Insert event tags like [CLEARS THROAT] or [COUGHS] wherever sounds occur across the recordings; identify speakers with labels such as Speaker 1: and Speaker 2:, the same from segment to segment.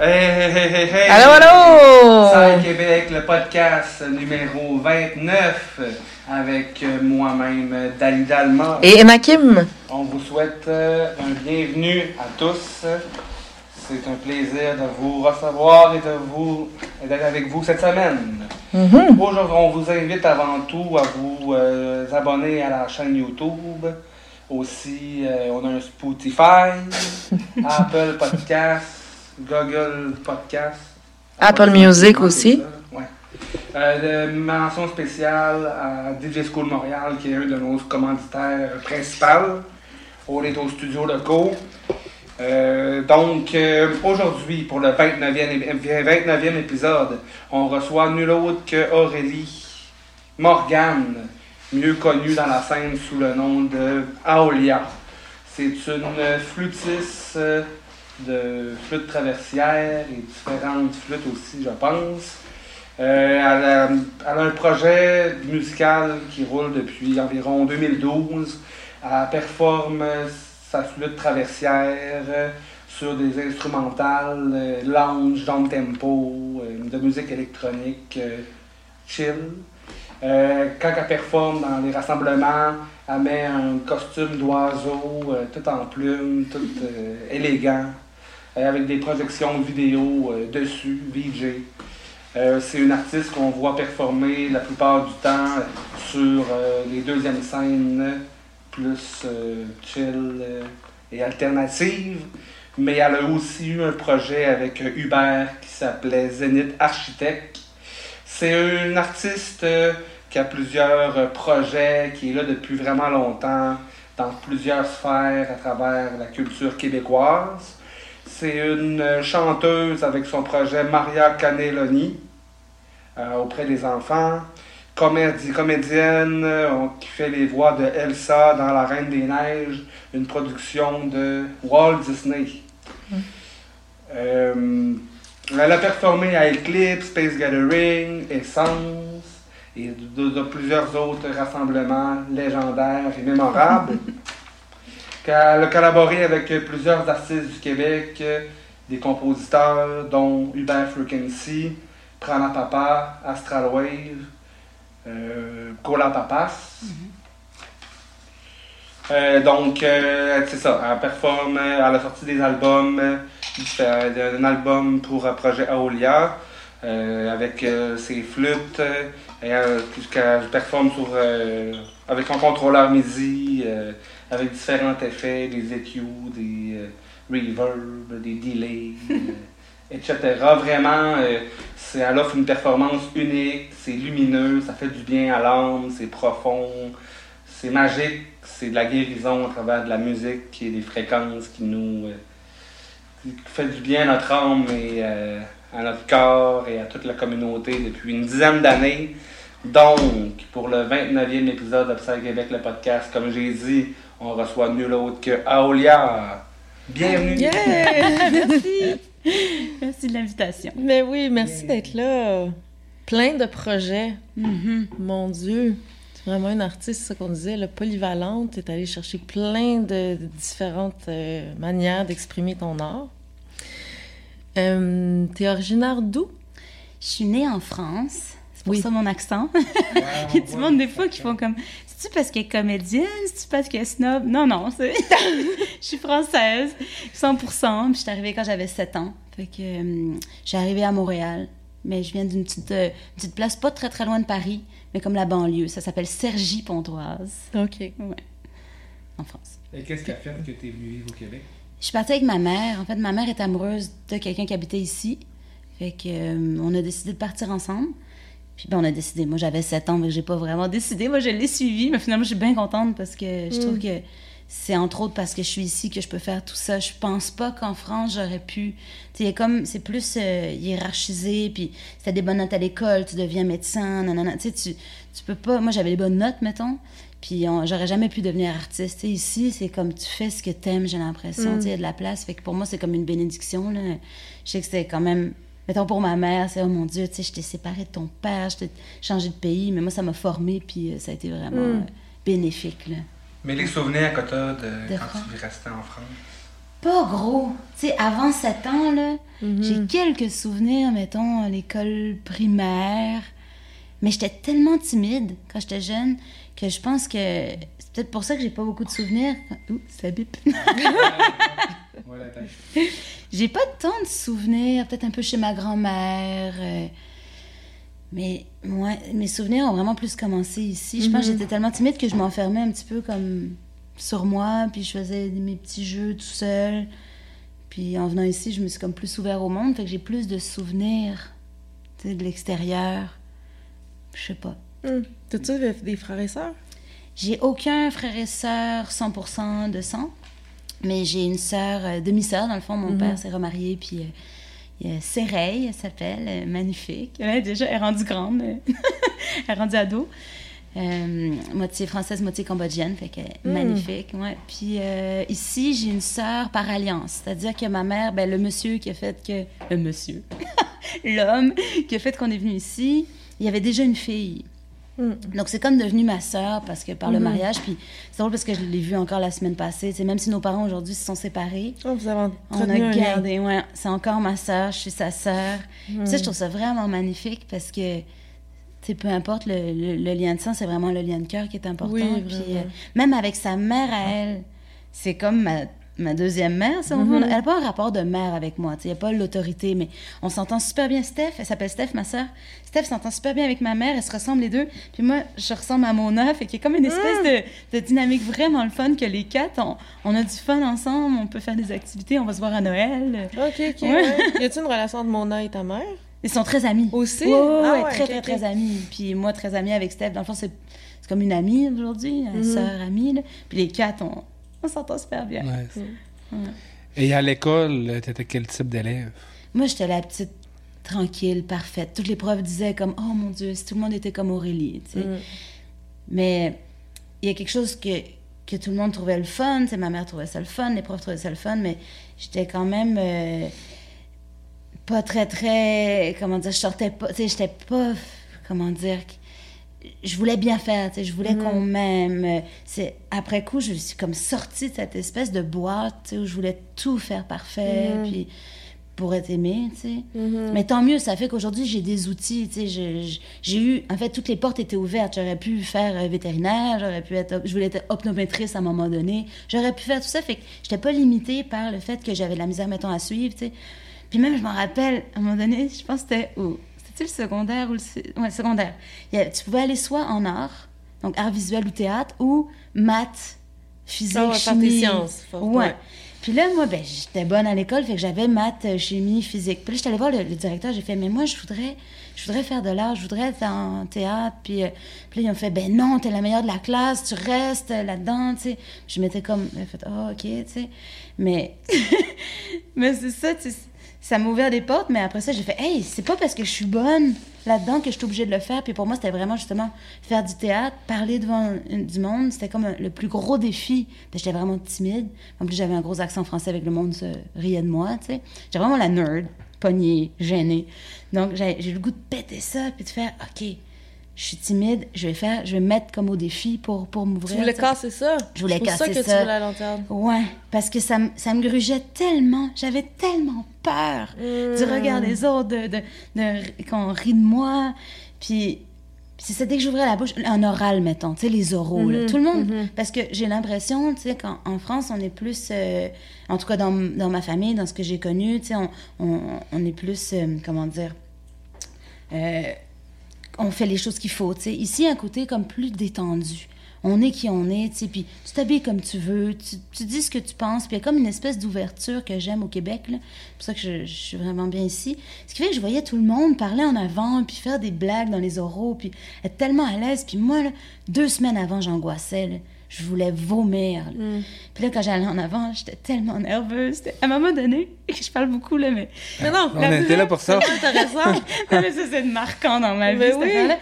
Speaker 1: Hey, hey, hey, hey!
Speaker 2: Allô, allô!
Speaker 1: Salle Québec, le podcast numéro 29 avec euh, moi-même, Dalida Alma.
Speaker 2: Et Emma Kim.
Speaker 1: On vous souhaite euh, un bienvenue à tous. C'est un plaisir de vous recevoir et de vous d'être avec vous cette semaine.
Speaker 2: Mhm.
Speaker 1: Aujourd'hui, on vous invite avant tout à vous euh, abonner à la chaîne YouTube. Aussi, euh, on a un Spotify, [LAUGHS] Apple Podcast, Google Podcast.
Speaker 2: Apple Music aussi.
Speaker 1: Ouais. Euh, de mention spéciale à DJ School Montréal, qui est un de nos commanditaires principaux. On est au studio locaux. Euh, donc, euh, aujourd'hui, pour le 29e, ép- 29e épisode, on reçoit nul autre que Aurélie Morgane, mieux connue dans la scène sous le nom de Aolia. C'est une flûtiste euh, de flûte traversière et différentes flûtes aussi, je pense. Euh, elle, a, un projet musical qui roule depuis environ 2012. Elle performe sa flûte traversière sur des instrumentales, euh, lounge, down tempo, euh, de musique électronique euh, chill. Quand elle performe dans les rassemblements, elle met un costume d'oiseau, tout en plumes, tout élégant, avec des projections vidéo euh, dessus, VJ. Euh, c'est une artiste qu'on voit performer la plupart du temps sur euh, les deuxièmes scènes plus euh, chill euh, et alternative. Mais elle a aussi eu un projet avec euh, Hubert qui s'appelait Zénith Architecte. C'est une artiste euh, qui a plusieurs euh, projets, qui est là depuis vraiment longtemps dans plusieurs sphères à travers la culture québécoise. C'est une chanteuse avec son projet Maria Caneloni euh, auprès des enfants. Comédie, comédienne euh, on- qui fait les voix de Elsa dans La Reine des Neiges, une production de Walt Disney. Euh, elle a performé à Eclipse, Space Gathering, Essence et de, de plusieurs autres rassemblements légendaires et mémorables. [LAUGHS] Elle a collaboré avec plusieurs artistes du Québec, euh, des compositeurs dont Hubert Frequency, Prana Papa, Astral Wave, euh, Cola Papas. Euh, donc, euh, c'est ça, elle performe, euh, elle a sorti des albums, un album pour un projet Aolia, avec ses flûtes, et qu'elle performe sur, avec son contrôleur MIDI, euh, avec différents effets, des EQ, des euh, reverb, des delays, [LAUGHS] euh, etc. Vraiment, euh, offre une performance unique, c'est lumineux, ça fait du bien à l'âme, c'est profond, c'est magique, c'est de la guérison à travers de la musique et des fréquences qui nous euh, qui fait du bien à notre âme et euh, à notre corps et à toute la communauté depuis une dizaine d'années. Donc, pour le 29e épisode d'Observe Québec, le podcast, comme j'ai dit, on reçoit nul autre que Aolia. Bienvenue!
Speaker 2: Yeah! [LAUGHS]
Speaker 3: Merci. Merci de l'invitation.
Speaker 2: Mais oui, merci d'être là. Plein de projets.
Speaker 3: Mhm.
Speaker 2: Mon Dieu. C'est vraiment une artiste, c'est ça qu'on disait, là, polyvalente. Tu es allée chercher plein de, de différentes euh, manières d'exprimer ton art. Euh, tu es originaire d'où?
Speaker 3: Je suis née en France. C'est pour
Speaker 2: Oui.
Speaker 3: ça mon accent. [LAUGHS] Il y a du monde des fois qui font comme C'est-tu parce qu'elle est comédienne? C'est-tu parce qu'elle est snob? Non, non. c'est- [LAUGHS] Je suis française, 100% Puis je suis arrivée quand j'avais 7 ans. Fait que euh, je suis arrivée à Montréal. Mais je viens d'une petite, euh, petite place pas très très loin de Paris, mais comme la banlieue. Ça s'appelle Cergy-Pontoise,
Speaker 2: OK.
Speaker 3: en France.
Speaker 1: Et qu'est-ce qui a fait que tu es venu vivre au Québec?
Speaker 3: Je suis partie avec ma mère. En fait, ma mère est amoureuse de quelqu'un qui habitait ici. Fait que, euh, on a décidé de partir ensemble. Puis ben, on a décidé. Moi, j'avais 7 ans, mais j'ai pas vraiment décidé. Moi, je l'ai suivi. Mais finalement, je suis bien contente parce que je trouve que c'est entre autres parce que je suis ici que je peux faire tout ça. Je pense pas qu'en France, j'aurais pu. Tu sais, comme c'est plus euh, hiérarchisé. Puis si t'as des bonnes notes à l'école, tu deviens médecin. Nanana. Tu sais, tu, tu peux pas. Moi, j'avais les bonnes notes, mettons. Puis j'aurais jamais pu devenir artiste. Ici, c'est comme tu fais ce que t'aimes, j'ai l'impression. Tu sais, il y a de la place. Fait que pour moi, c'est comme une bénédiction. Là. Je sais que c'est quand même. Mettons pour ma mère, c'est oh mon Dieu, tu sais, je t'ai séparée de ton père, je t'ai changé de pays, mais moi, ça m'a formée, puis euh, ça a été vraiment
Speaker 2: Mm.
Speaker 3: euh, bénéfique. Là.
Speaker 1: Mais les souvenirs que tu as de,
Speaker 3: De
Speaker 1: quand
Speaker 3: France.
Speaker 1: tu restais en France?
Speaker 3: Pas gros. Tu sais, avant 7 ans, là,
Speaker 2: Mhm.
Speaker 3: j'ai quelques souvenirs, mettons, à l'école primaire. Mais j'étais tellement timide quand j'étais jeune que je pense que c'est peut-être pour ça que j'ai pas beaucoup de souvenirs. Ouh, ça bip.
Speaker 4: Voilà, attends. [LAUGHS]
Speaker 3: J'ai pas tant de souvenirs, peut-être un peu chez ma grand-mère. euh, mais moi, mes souvenirs ont vraiment plus commencé ici. Je pense que
Speaker 2: Mhm.
Speaker 3: j'étais tellement timide que je m'enfermais un petit peu comme sur moi, puis je faisais mes petits jeux tout seul. Puis en venant ici, je me suis comme plus ouvert au monde, fait que j'ai plus de souvenirs de l'extérieur. Je sais pas.
Speaker 2: Hum. T'as-tu des frères et sœurs?
Speaker 3: J'ai aucun frère et sœur 100% de sang, mais j'ai une sœur, euh, demi-sœur, dans le fond. Mon
Speaker 2: Mhm.
Speaker 3: père s'est remarié, puis euh, il y a Séreille, elle s'appelle, euh, magnifique. Elle est déjà, elle est rendue grande, euh, [LAUGHS] elle est rendue ado. Euh, moitié française, moitié cambodgienne, fait que
Speaker 2: Mm.
Speaker 3: magnifique, ouais. Puis euh, ici, j'ai une sœur par alliance, c'est-à-dire que ma mère, ben, le monsieur qui a fait que... Le monsieur, [LAUGHS] l'homme qui a fait qu'on est venu ici, il y avait déjà une fille.
Speaker 2: Hum.
Speaker 3: Donc, c'est comme devenu ma sœur parce que par le
Speaker 2: Mhm.
Speaker 3: mariage. Puis, c'est drôle parce que je l'ai vu encore la semaine passée. C'est même si nos parents aujourd'hui se sont séparés,
Speaker 2: Oh, vous avez
Speaker 3: on a gardé. Ouais, c'est encore ma sœur, je suis sa sœur. Ça, je trouve ça vraiment magnifique parce que, peu importe le, le- le lien de sang, c'est vraiment le lien de cœur qui est important.
Speaker 2: Oui,
Speaker 3: Puis, euh, même avec sa mère à elle, c'est comme ma, ma deuxième mère. si on
Speaker 2: Mhm.
Speaker 3: veut. Elle n'a pas un rapport de mère avec moi. Il n'y a pas l'autorité, mais on s'entend super bien. Steph, elle s'appelle Steph, ma sœur. Steph s'entend super bien avec ma mère. Elles se ressemblent les deux. Puis moi, je ressemble à Mona. Fait qu'il y a comme une espèce de, de dynamique vraiment le fun que les quatre, on, on a du fun ensemble. On peut faire des activités. On va se voir à Noël.
Speaker 2: Ok, ok.
Speaker 3: Ouais.
Speaker 2: Y a-t-il une relation entre Mona et ta mère?
Speaker 3: Ils sont très amis.
Speaker 2: Aussi?
Speaker 3: Ouais,
Speaker 2: Ah
Speaker 3: ouais, très, très, très amis. Puis moi, très amie avec Steph. Dans le fond, c'est comme une amie aujourd'hui, une sœur amie. là. Puis les quatre, on, on s'entend super bien.
Speaker 1: Ouais.
Speaker 3: Ouais.
Speaker 1: Et à l'école, t'étais quel type d'élève?
Speaker 3: Moi, j'étais la petite tranquille, parfaite. Toutes les profs disaient comme « Oh mon Dieu, si tout le monde était comme Aurélie. » tu sais.
Speaker 2: Hum.
Speaker 3: Mais il y a quelque chose que, que tout le monde trouvait le fun. tu sais, ma mère trouvait ça le fun, les profs trouvaient ça le fun, mais j'étais quand même euh, pas très, très... Comment dire? Je sortais pas... Tu sais, j'étais pas... Comment dire? Je voulais bien faire, tu sais, je voulais
Speaker 2: Mhm.
Speaker 3: qu'on m'aime. C'est après coup, je suis comme sortie de cette espèce de boîte, tu sais, où je voulais tout faire parfait,
Speaker 2: Mhm.
Speaker 3: puis pour être aimée, tu sais.
Speaker 2: Mhm.
Speaker 3: Mais tant mieux, ça fait qu'aujourd'hui, j'ai des outils, tu sais, j'ai eu, en fait, toutes les portes étaient ouvertes. J'aurais pu faire euh, vétérinaire, j'aurais pu être, je voulais être optométriste à un moment donné, j'aurais pu faire tout ça, fait que j'étais pas limitée par le fait que j'avais de la misère, mettons, à suivre, tu sais. Puis même, je m'en rappelle, à un moment donné, je pense que c'était où? Le secondaire ou le... sé- Ouais, le secondaire. Il y a- tu pouvais aller soit en art, donc art visuel ou théâtre, ou maths, physique,
Speaker 2: faire
Speaker 3: chimie.
Speaker 2: sciences. Fort,
Speaker 3: Ouais.
Speaker 2: ouais.
Speaker 3: Puis là, moi, ben, j'étais bonne à l'école, fait que j'avais maths, euh, chimie, physique. Puis là, j'étais allée voir le, le directeur, j'ai fait, mais moi, je voudrais, je voudrais faire de l'art, je voudrais être en théâtre. Puis, euh, puis là, ils ont fait, ben non, t'es la meilleure de la classe, tu restes euh, là-dedans, tu sais. Je m'étais comme, fait, oh, ok, tu sais. Mais, [LAUGHS] mais c'est ça, tu sais, ça m'a ouvert des portes, mais après ça, j'ai fait, hey, c'est pas parce que je suis bonne là-dedans que je suis obligée de le faire. Puis pour moi, c'était vraiment justement faire du théâtre, parler devant du monde. C'était comme le plus gros défi. J'étais vraiment timide. En plus, j'avais un gros accent français avec le monde se riait de moi, tu sais. J'étais vraiment la nerd, pognée, gênée. Donc, j'ai eu le goût de péter ça, puis de faire, OK, je suis timide, je vais faire, je vais me mettre comme au défi pour, pour
Speaker 2: Tu
Speaker 3: m'ouvrir.
Speaker 2: voulais
Speaker 3: tu sais.
Speaker 2: casser ça?
Speaker 3: Je voulais
Speaker 2: C'est
Speaker 3: casser
Speaker 2: ça que
Speaker 3: ça.
Speaker 2: tu voulais en théâtre.
Speaker 3: Ouais, parce que ça, me- ça me grugeait tellement. J'avais tellement peur du
Speaker 2: Mm.
Speaker 3: regard des autres, de, de, de- qu'on rit de moi. Puis, c'est ça, dès que j'ouvrais la bouche, en oral, mettons, tu sais, les oraux, là.
Speaker 2: Mhm,
Speaker 3: tout le monde.
Speaker 2: mhm.
Speaker 3: Parce que j'ai l'impression, tu sais, qu'en en France, on est plus, euh, en tout cas dans, dans ma famille, dans ce que j'ai connu, tu sais, on, on, on est plus, euh, comment dire, euh, on fait les choses qu'il faut, tu sais. Ici, un côté comme plus détendu. On est qui on est, puis tu t'habilles comme tu veux, tu, dis ce que tu penses, puis il y a comme une espèce d'ouverture que j'aime au Québec. C'est pour ça que je, suis vraiment bien ici. Ce qui fait que je voyais tout le monde parler en avant, puis faire des blagues dans les oraux, puis être tellement à l'aise. Puis moi, deux semaines avant, j'angoissais. Je voulais vomir. là.
Speaker 2: Mm.
Speaker 3: Puis là, quand j'allais en avant, j'étais tellement nerveuse. À un moment donné, [LAUGHS] je parle beaucoup, là, mais
Speaker 2: Mais non,
Speaker 1: On était là pour ça.
Speaker 2: c'est intéressant. [LAUGHS]
Speaker 3: non, mais ça, c'est marquant dans ma vie,
Speaker 2: Mais
Speaker 3: cette
Speaker 2: oui.
Speaker 3: affaire-là.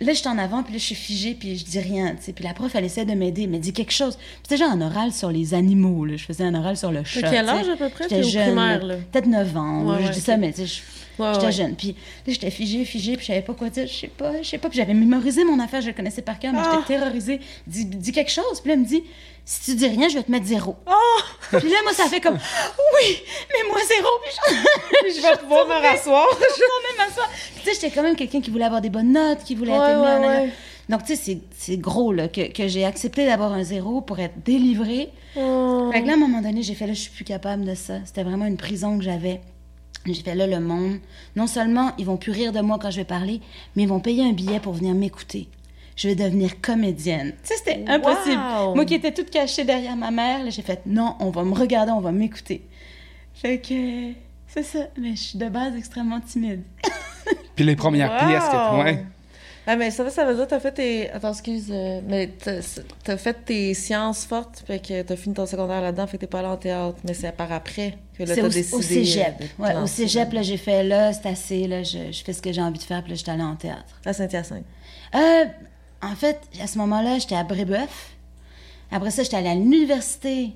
Speaker 3: Là, je suis en avant, puis là, je suis figée, puis je dis rien, tu sais. Puis la prof, elle essaie de m'aider, mais dit quelque chose. Puis genre un oral sur les animaux, là. Je faisais un oral sur le chat.
Speaker 2: T'as quel âge à peu près?
Speaker 3: J'étais
Speaker 2: T'es au
Speaker 3: jeune,
Speaker 2: primaire,
Speaker 3: là?
Speaker 2: là.
Speaker 3: Peut-être 9 ans.
Speaker 2: Ouais,
Speaker 3: là. je
Speaker 2: ouais,
Speaker 3: dis ça, mais tu sais, je-
Speaker 2: Ouais,
Speaker 3: j'étais
Speaker 2: ouais.
Speaker 3: jeune. Puis là, j'étais figée, figée, puis je savais pas quoi dire. Je sais pas, je sais pas. Puis j'avais mémorisé mon affaire, je le connaissais par cœur, mais
Speaker 2: Ah.
Speaker 3: j'étais terrorisée. Dis, dis quelque chose. Puis là, elle me dit, si tu dis rien, je vais te mettre zéro.
Speaker 2: Ah!
Speaker 3: Puis là, moi, ça fait comme, oui, mais moi, zéro. Puis je, [LAUGHS]
Speaker 2: Je vais pouvoir me rasseoir. [LAUGHS]
Speaker 3: je même m'asseoir. Puis tu sais, j'étais quand même quelqu'un qui voulait avoir des bonnes notes, qui voulait être aimé
Speaker 2: ouais, ouais.
Speaker 3: Donc, tu sais, c'est- c'est gros, là, que, que j'ai accepté d'avoir un zéro pour être délivrée.
Speaker 2: Oh.
Speaker 3: Fait que là, à un moment donné, j'ai fait là, je suis plus capable de ça. C'était vraiment une prison que j'avais. J'ai fait là, le monde. Non seulement ils vont plus rire de moi quand je vais parler, mais ils vont payer un billet pour venir m'écouter. Je vais devenir comédienne. Tu sais, c'était impossible.
Speaker 2: Wow!
Speaker 3: Moi qui étais toute cachée derrière ma mère, là, j'ai fait non, on va me regarder, on va m'écouter. Fait que c'est ça. Mais je suis de base extrêmement timide. [LAUGHS]
Speaker 1: Puis les premières
Speaker 2: Wow!
Speaker 1: pièces que ouais.
Speaker 2: Ah, mais ça, ça veut dire que t'as fait tes. Attends, excuse. euh, mais t'as fait tes sciences fortes, fait que t'as fini ton secondaire là-dedans, fait que t'es pas allé en théâtre. Mais c'est par après que là, t'as
Speaker 3: au,
Speaker 2: décidé.
Speaker 3: au cégep.
Speaker 2: euh,
Speaker 3: Ouais, au cégep, là, j'ai fait là, c'est assez, là, je, je fais ce que j'ai envie de faire, puis là, j'étais allée en théâtre.
Speaker 2: À Saint-Hyacinthe.
Speaker 3: Euh, en fait, à ce moment-là, j'étais à Brébeuf. Après ça, j'étais allée à l'université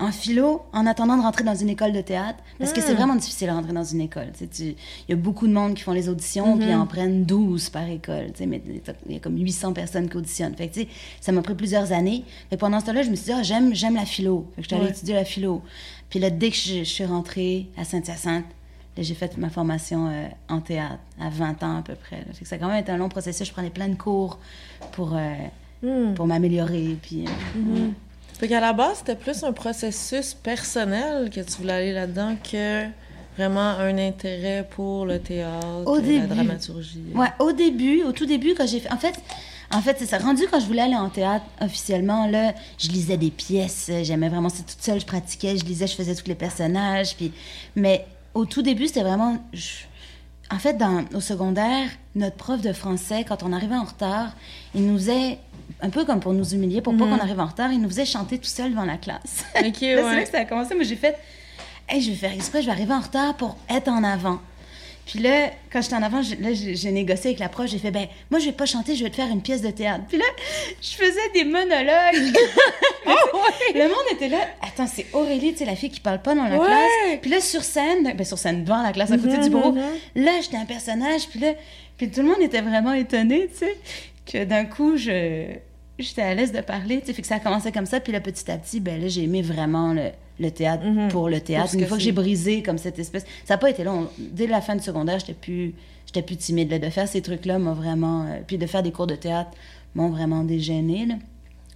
Speaker 3: en philo en attendant de rentrer dans une école de théâtre. Parce que c'est vraiment difficile de rentrer dans une école. Il y a beaucoup de monde qui font les auditions, puis ils en prennent 12 par école. Mais il y a comme 800 personnes qui auditionnent. Fait que, ça m'a pris plusieurs années. Mais pendant ce temps-là, je me suis dit, ah, j'aime, j'aime la philo. Fait que j'étais allée
Speaker 2: Ouais.
Speaker 3: étudier la philo. Puis là, dès que je, je suis rentrée à Saint-Hyacinthe, j'ai fait ma formation euh, en théâtre à 20 ans à peu près. Fait que ça a quand même été un long processus. Je prenais plein de cours pour, euh,
Speaker 2: Hmm.
Speaker 3: pour m'améliorer. Puis, euh,
Speaker 2: Fait qu'à la base, c'était plus un processus personnel que tu voulais aller là-dedans que vraiment un intérêt pour le théâtre,
Speaker 3: Au
Speaker 2: la dramaturgie.
Speaker 3: Ouais, au début, au tout début, quand j'ai fait. En fait, en fait c'est ça. Rendu quand je voulais aller en théâtre officiellement, là, je lisais des pièces. J'aimais vraiment ça toute seule. Je pratiquais, je lisais, je faisais tous les personnages. Puis... Mais au tout début, c'était vraiment. je- En fait, dans, au secondaire, notre prof de français, quand on arrivait en retard, il nous faisait, un peu comme pour nous humilier, pour pas qu'on arrive en retard, il nous faisait chanter tout seul devant la classe.
Speaker 2: Ok, [LAUGHS]
Speaker 3: C'est là que ça a commencé. Moi, j'ai fait, hey, je vais faire exprès, je vais arriver en retard pour être en avant. Puis là, quand j'étais en avant, j'ai- là, j'ai j'ai négocié avec la prof. J'ai fait, ben, moi, je vais pas chanter, je vais te faire une pièce de théâtre. Puis là, je faisais des monologues. [LAUGHS] [LAUGHS] Le monde était là. Attends, c'est Aurélie, tu sais, la fille qui parle pas dans la
Speaker 2: Ouais.
Speaker 3: classe. Puis là, sur scène, ben, sur scène, devant la classe, à côté du bureau,
Speaker 2: mhm.
Speaker 3: là, j'étais un personnage. Puis là, puis tout le monde était vraiment étonné, tu sais, que d'un coup, je j'étais à l'aise de parler, fait que ça a commencé comme ça, puis là, petit à petit, ben là, j'ai aimé vraiment le, le théâtre
Speaker 2: Mhm.
Speaker 3: pour le théâtre. Une fois que j'ai brisé comme cette espèce... Ça n'a pas été long. Dès la fin du secondaire, j'étais plus, j'étais plus timide. là. De faire ces trucs-là m'a vraiment... euh, puis de faire des cours de théâtre m'ont vraiment dégêné, là.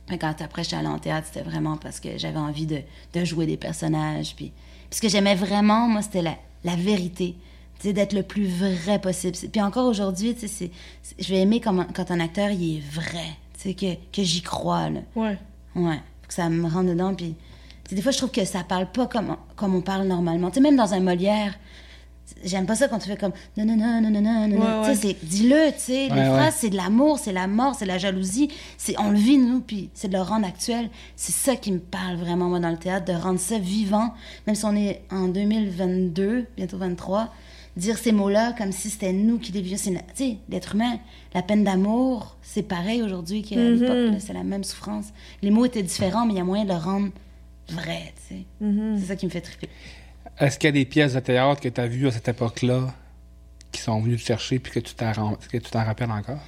Speaker 3: Fait Quand après, j'étais allée en théâtre, c'était vraiment parce que j'avais envie de, de jouer des personnages. Puis, puis ce que j'aimais vraiment, moi, c'était la, la vérité. D'être le plus vrai possible. Puis encore aujourd'hui, je vais aimer quand, quand un acteur, il est vrai. Sais, que, que j'y crois, là.
Speaker 2: Ouais.
Speaker 3: Ouais. Faut que ça me rentre dedans. Puis, tu sais, des fois, je trouve que ça parle pas comme, comme on parle normalement. Tu sais, même dans un Molière, j'aime pas ça quand tu fais comme non, non, non, non, non, non, non.
Speaker 2: Ouais,
Speaker 3: Tu sais, c'est- dis-le, tu sais.
Speaker 1: Ouais,
Speaker 3: les
Speaker 1: ouais.
Speaker 3: phrases, c'est de l'amour, c'est la mort, c'est la jalousie. C'est, on le vit, nous, puis c'est de le rendre actuel. C'est ça qui me parle vraiment, moi, dans le théâtre, de rendre ça vivant. Même si on est en 2022, bientôt 23, dire ces mots-là comme si c'était nous qui les vivions. C'est, na- tu sais, l'être humain, la peine d'amour, c'est pareil aujourd'hui qu'à
Speaker 2: Mhm.
Speaker 3: l'époque, là, c'est la même souffrance. Les mots étaient différents, mais il y a moyen de le rendre vrai, tu sais.
Speaker 2: Mhm.
Speaker 3: C'est ça qui me fait triper.
Speaker 1: Est-ce qu'il y a des pièces de théâtre que tu as vues à cette époque-là qui sont venues te chercher puis que tu t'en ren- que tu t'en rappelles encore?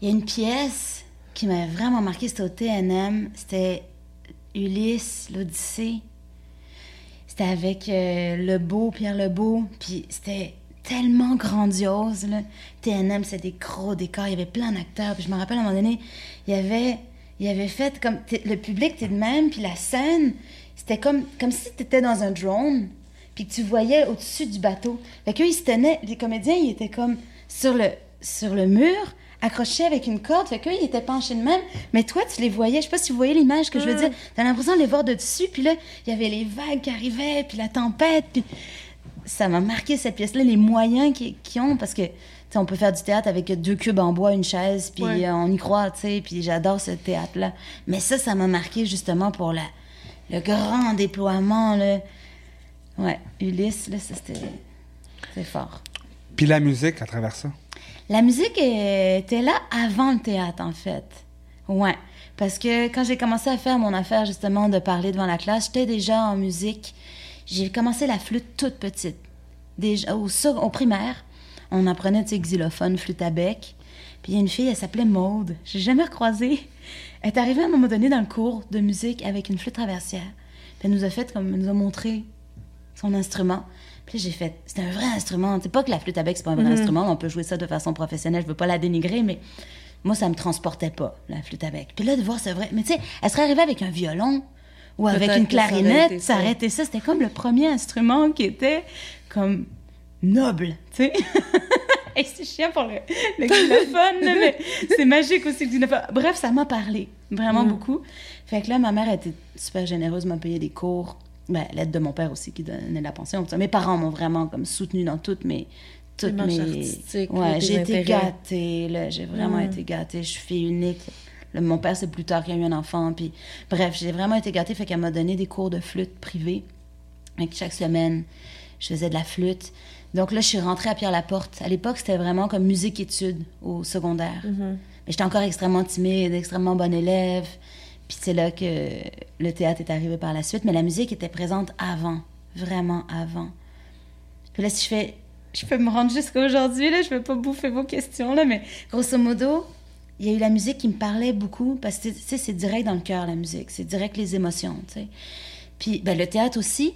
Speaker 3: Il y a une pièce qui m'a vraiment marqué, c'était au TNM. C'était Ulysse, l'Odyssée. C'était avec euh, Lebeau, Pierre Lebeau. Puis c'était tellement grandiose. Là. TNM, c'est des gros décors. Il y avait plein d'acteurs. Puis je me rappelle à un moment donné, il y avait, il y avait fait comme. t'es- Le public était de même. Puis la scène, c'était comme, comme si tu étais dans un drone. Puis que tu voyais au-dessus du bateau. Fait qu'eux, ils se tenaient. Les comédiens, ils étaient comme sur le, sur le mur accrochés avec une corde. Fait qu'eux, ils étaient penchés de même. Mais toi, tu les voyais. Je sais pas si vous voyez l'image que je veux dire. T'as l'impression de les voir de dessus. Puis là, il y avait les vagues qui arrivaient, puis la tempête. Puis ça m'a marqué cette pièce-là, les moyens qu'ils ont, parce que tu sais, on peut faire du théâtre avec deux cubes en bois, une chaise, puis
Speaker 2: Ouais.
Speaker 3: euh, on y croit, tu sais, puis j'adore ce théâtre-là. Mais ça, ça m'a marqué justement pour la, le grand déploiement, là. Ouais, Ulysse, là, c'était c'est fort.
Speaker 1: Puis la musique à travers ça?
Speaker 3: La musique était là avant le théâtre, en fait. Ouais. Parce que quand j'ai commencé à faire mon affaire, justement, de parler devant la classe, j'étais déjà en musique. J'ai commencé la flûte toute petite. Déjà, au, primaire. on apprenait, tu sais, xylophone, flûte à bec. Puis il y a une fille, elle s'appelait Maude. J'ai jamais recroisé. Elle est arrivée à un moment donné dans le cours de musique avec une flûte traversière. Puis elle nous a fait comme, elle nous a montré son instrument. Puis j'ai fait, c'est un vrai instrument. C'est pas que la flûte à bec, c'est pas un vrai
Speaker 2: Mhm.
Speaker 3: instrument. On peut jouer ça de façon professionnelle. Je veux pas la dénigrer, mais moi, ça me transportait pas, la flûte à bec. Puis là, de voir, c'est vrai. Mais tu sais, elle serait arrivée avec un violon ou avec une clarinette, ça aurait été ça. C'était comme le premier instrument qui était comme noble, tu sais. [LAUGHS] Et c'est chiant pour le, le xylophone, mais c'est magique aussi le xylophone. Bref, ça m'a parlé, vraiment
Speaker 2: Mm.
Speaker 3: beaucoup. Fait que là, ma mère était super généreuse, m'a payé des cours. Ben, l'aide de mon père aussi qui donnait la pension. Mes parents m'ont vraiment comme soutenu dans toutes mes... Toutes mes... Ouais, j'ai été gâtée, là. J'ai vraiment
Speaker 2: Mm.
Speaker 3: été gâtée. Je suis fille unique. Mon père, c'est plus tard qu'il y a eu un enfant. Puis, bref, j'ai vraiment été gâtée. Fait qu'elle m'a donné des cours de flûte que chaque semaine, je faisais de la flûte. Donc là, je suis rentrée à Pierre-Laporte. À l'époque, c'était vraiment comme musique-études au secondaire.
Speaker 2: Mhm.
Speaker 3: Mais j'étais encore extrêmement timide, extrêmement bonne élève. Puis c'est là que le théâtre est arrivé par la suite. Mais la musique était présente avant, vraiment avant. Puis là, si je fais... Je peux me rendre jusqu'à aujourd'hui, là, je vais pas bouffer vos questions, là, mais grosso modo, il y a eu la musique qui me parlait beaucoup, parce que, tu sais, c'est direct dans le cœur, la musique. C'est direct les émotions, tu sais. Puis, ben, le théâtre aussi,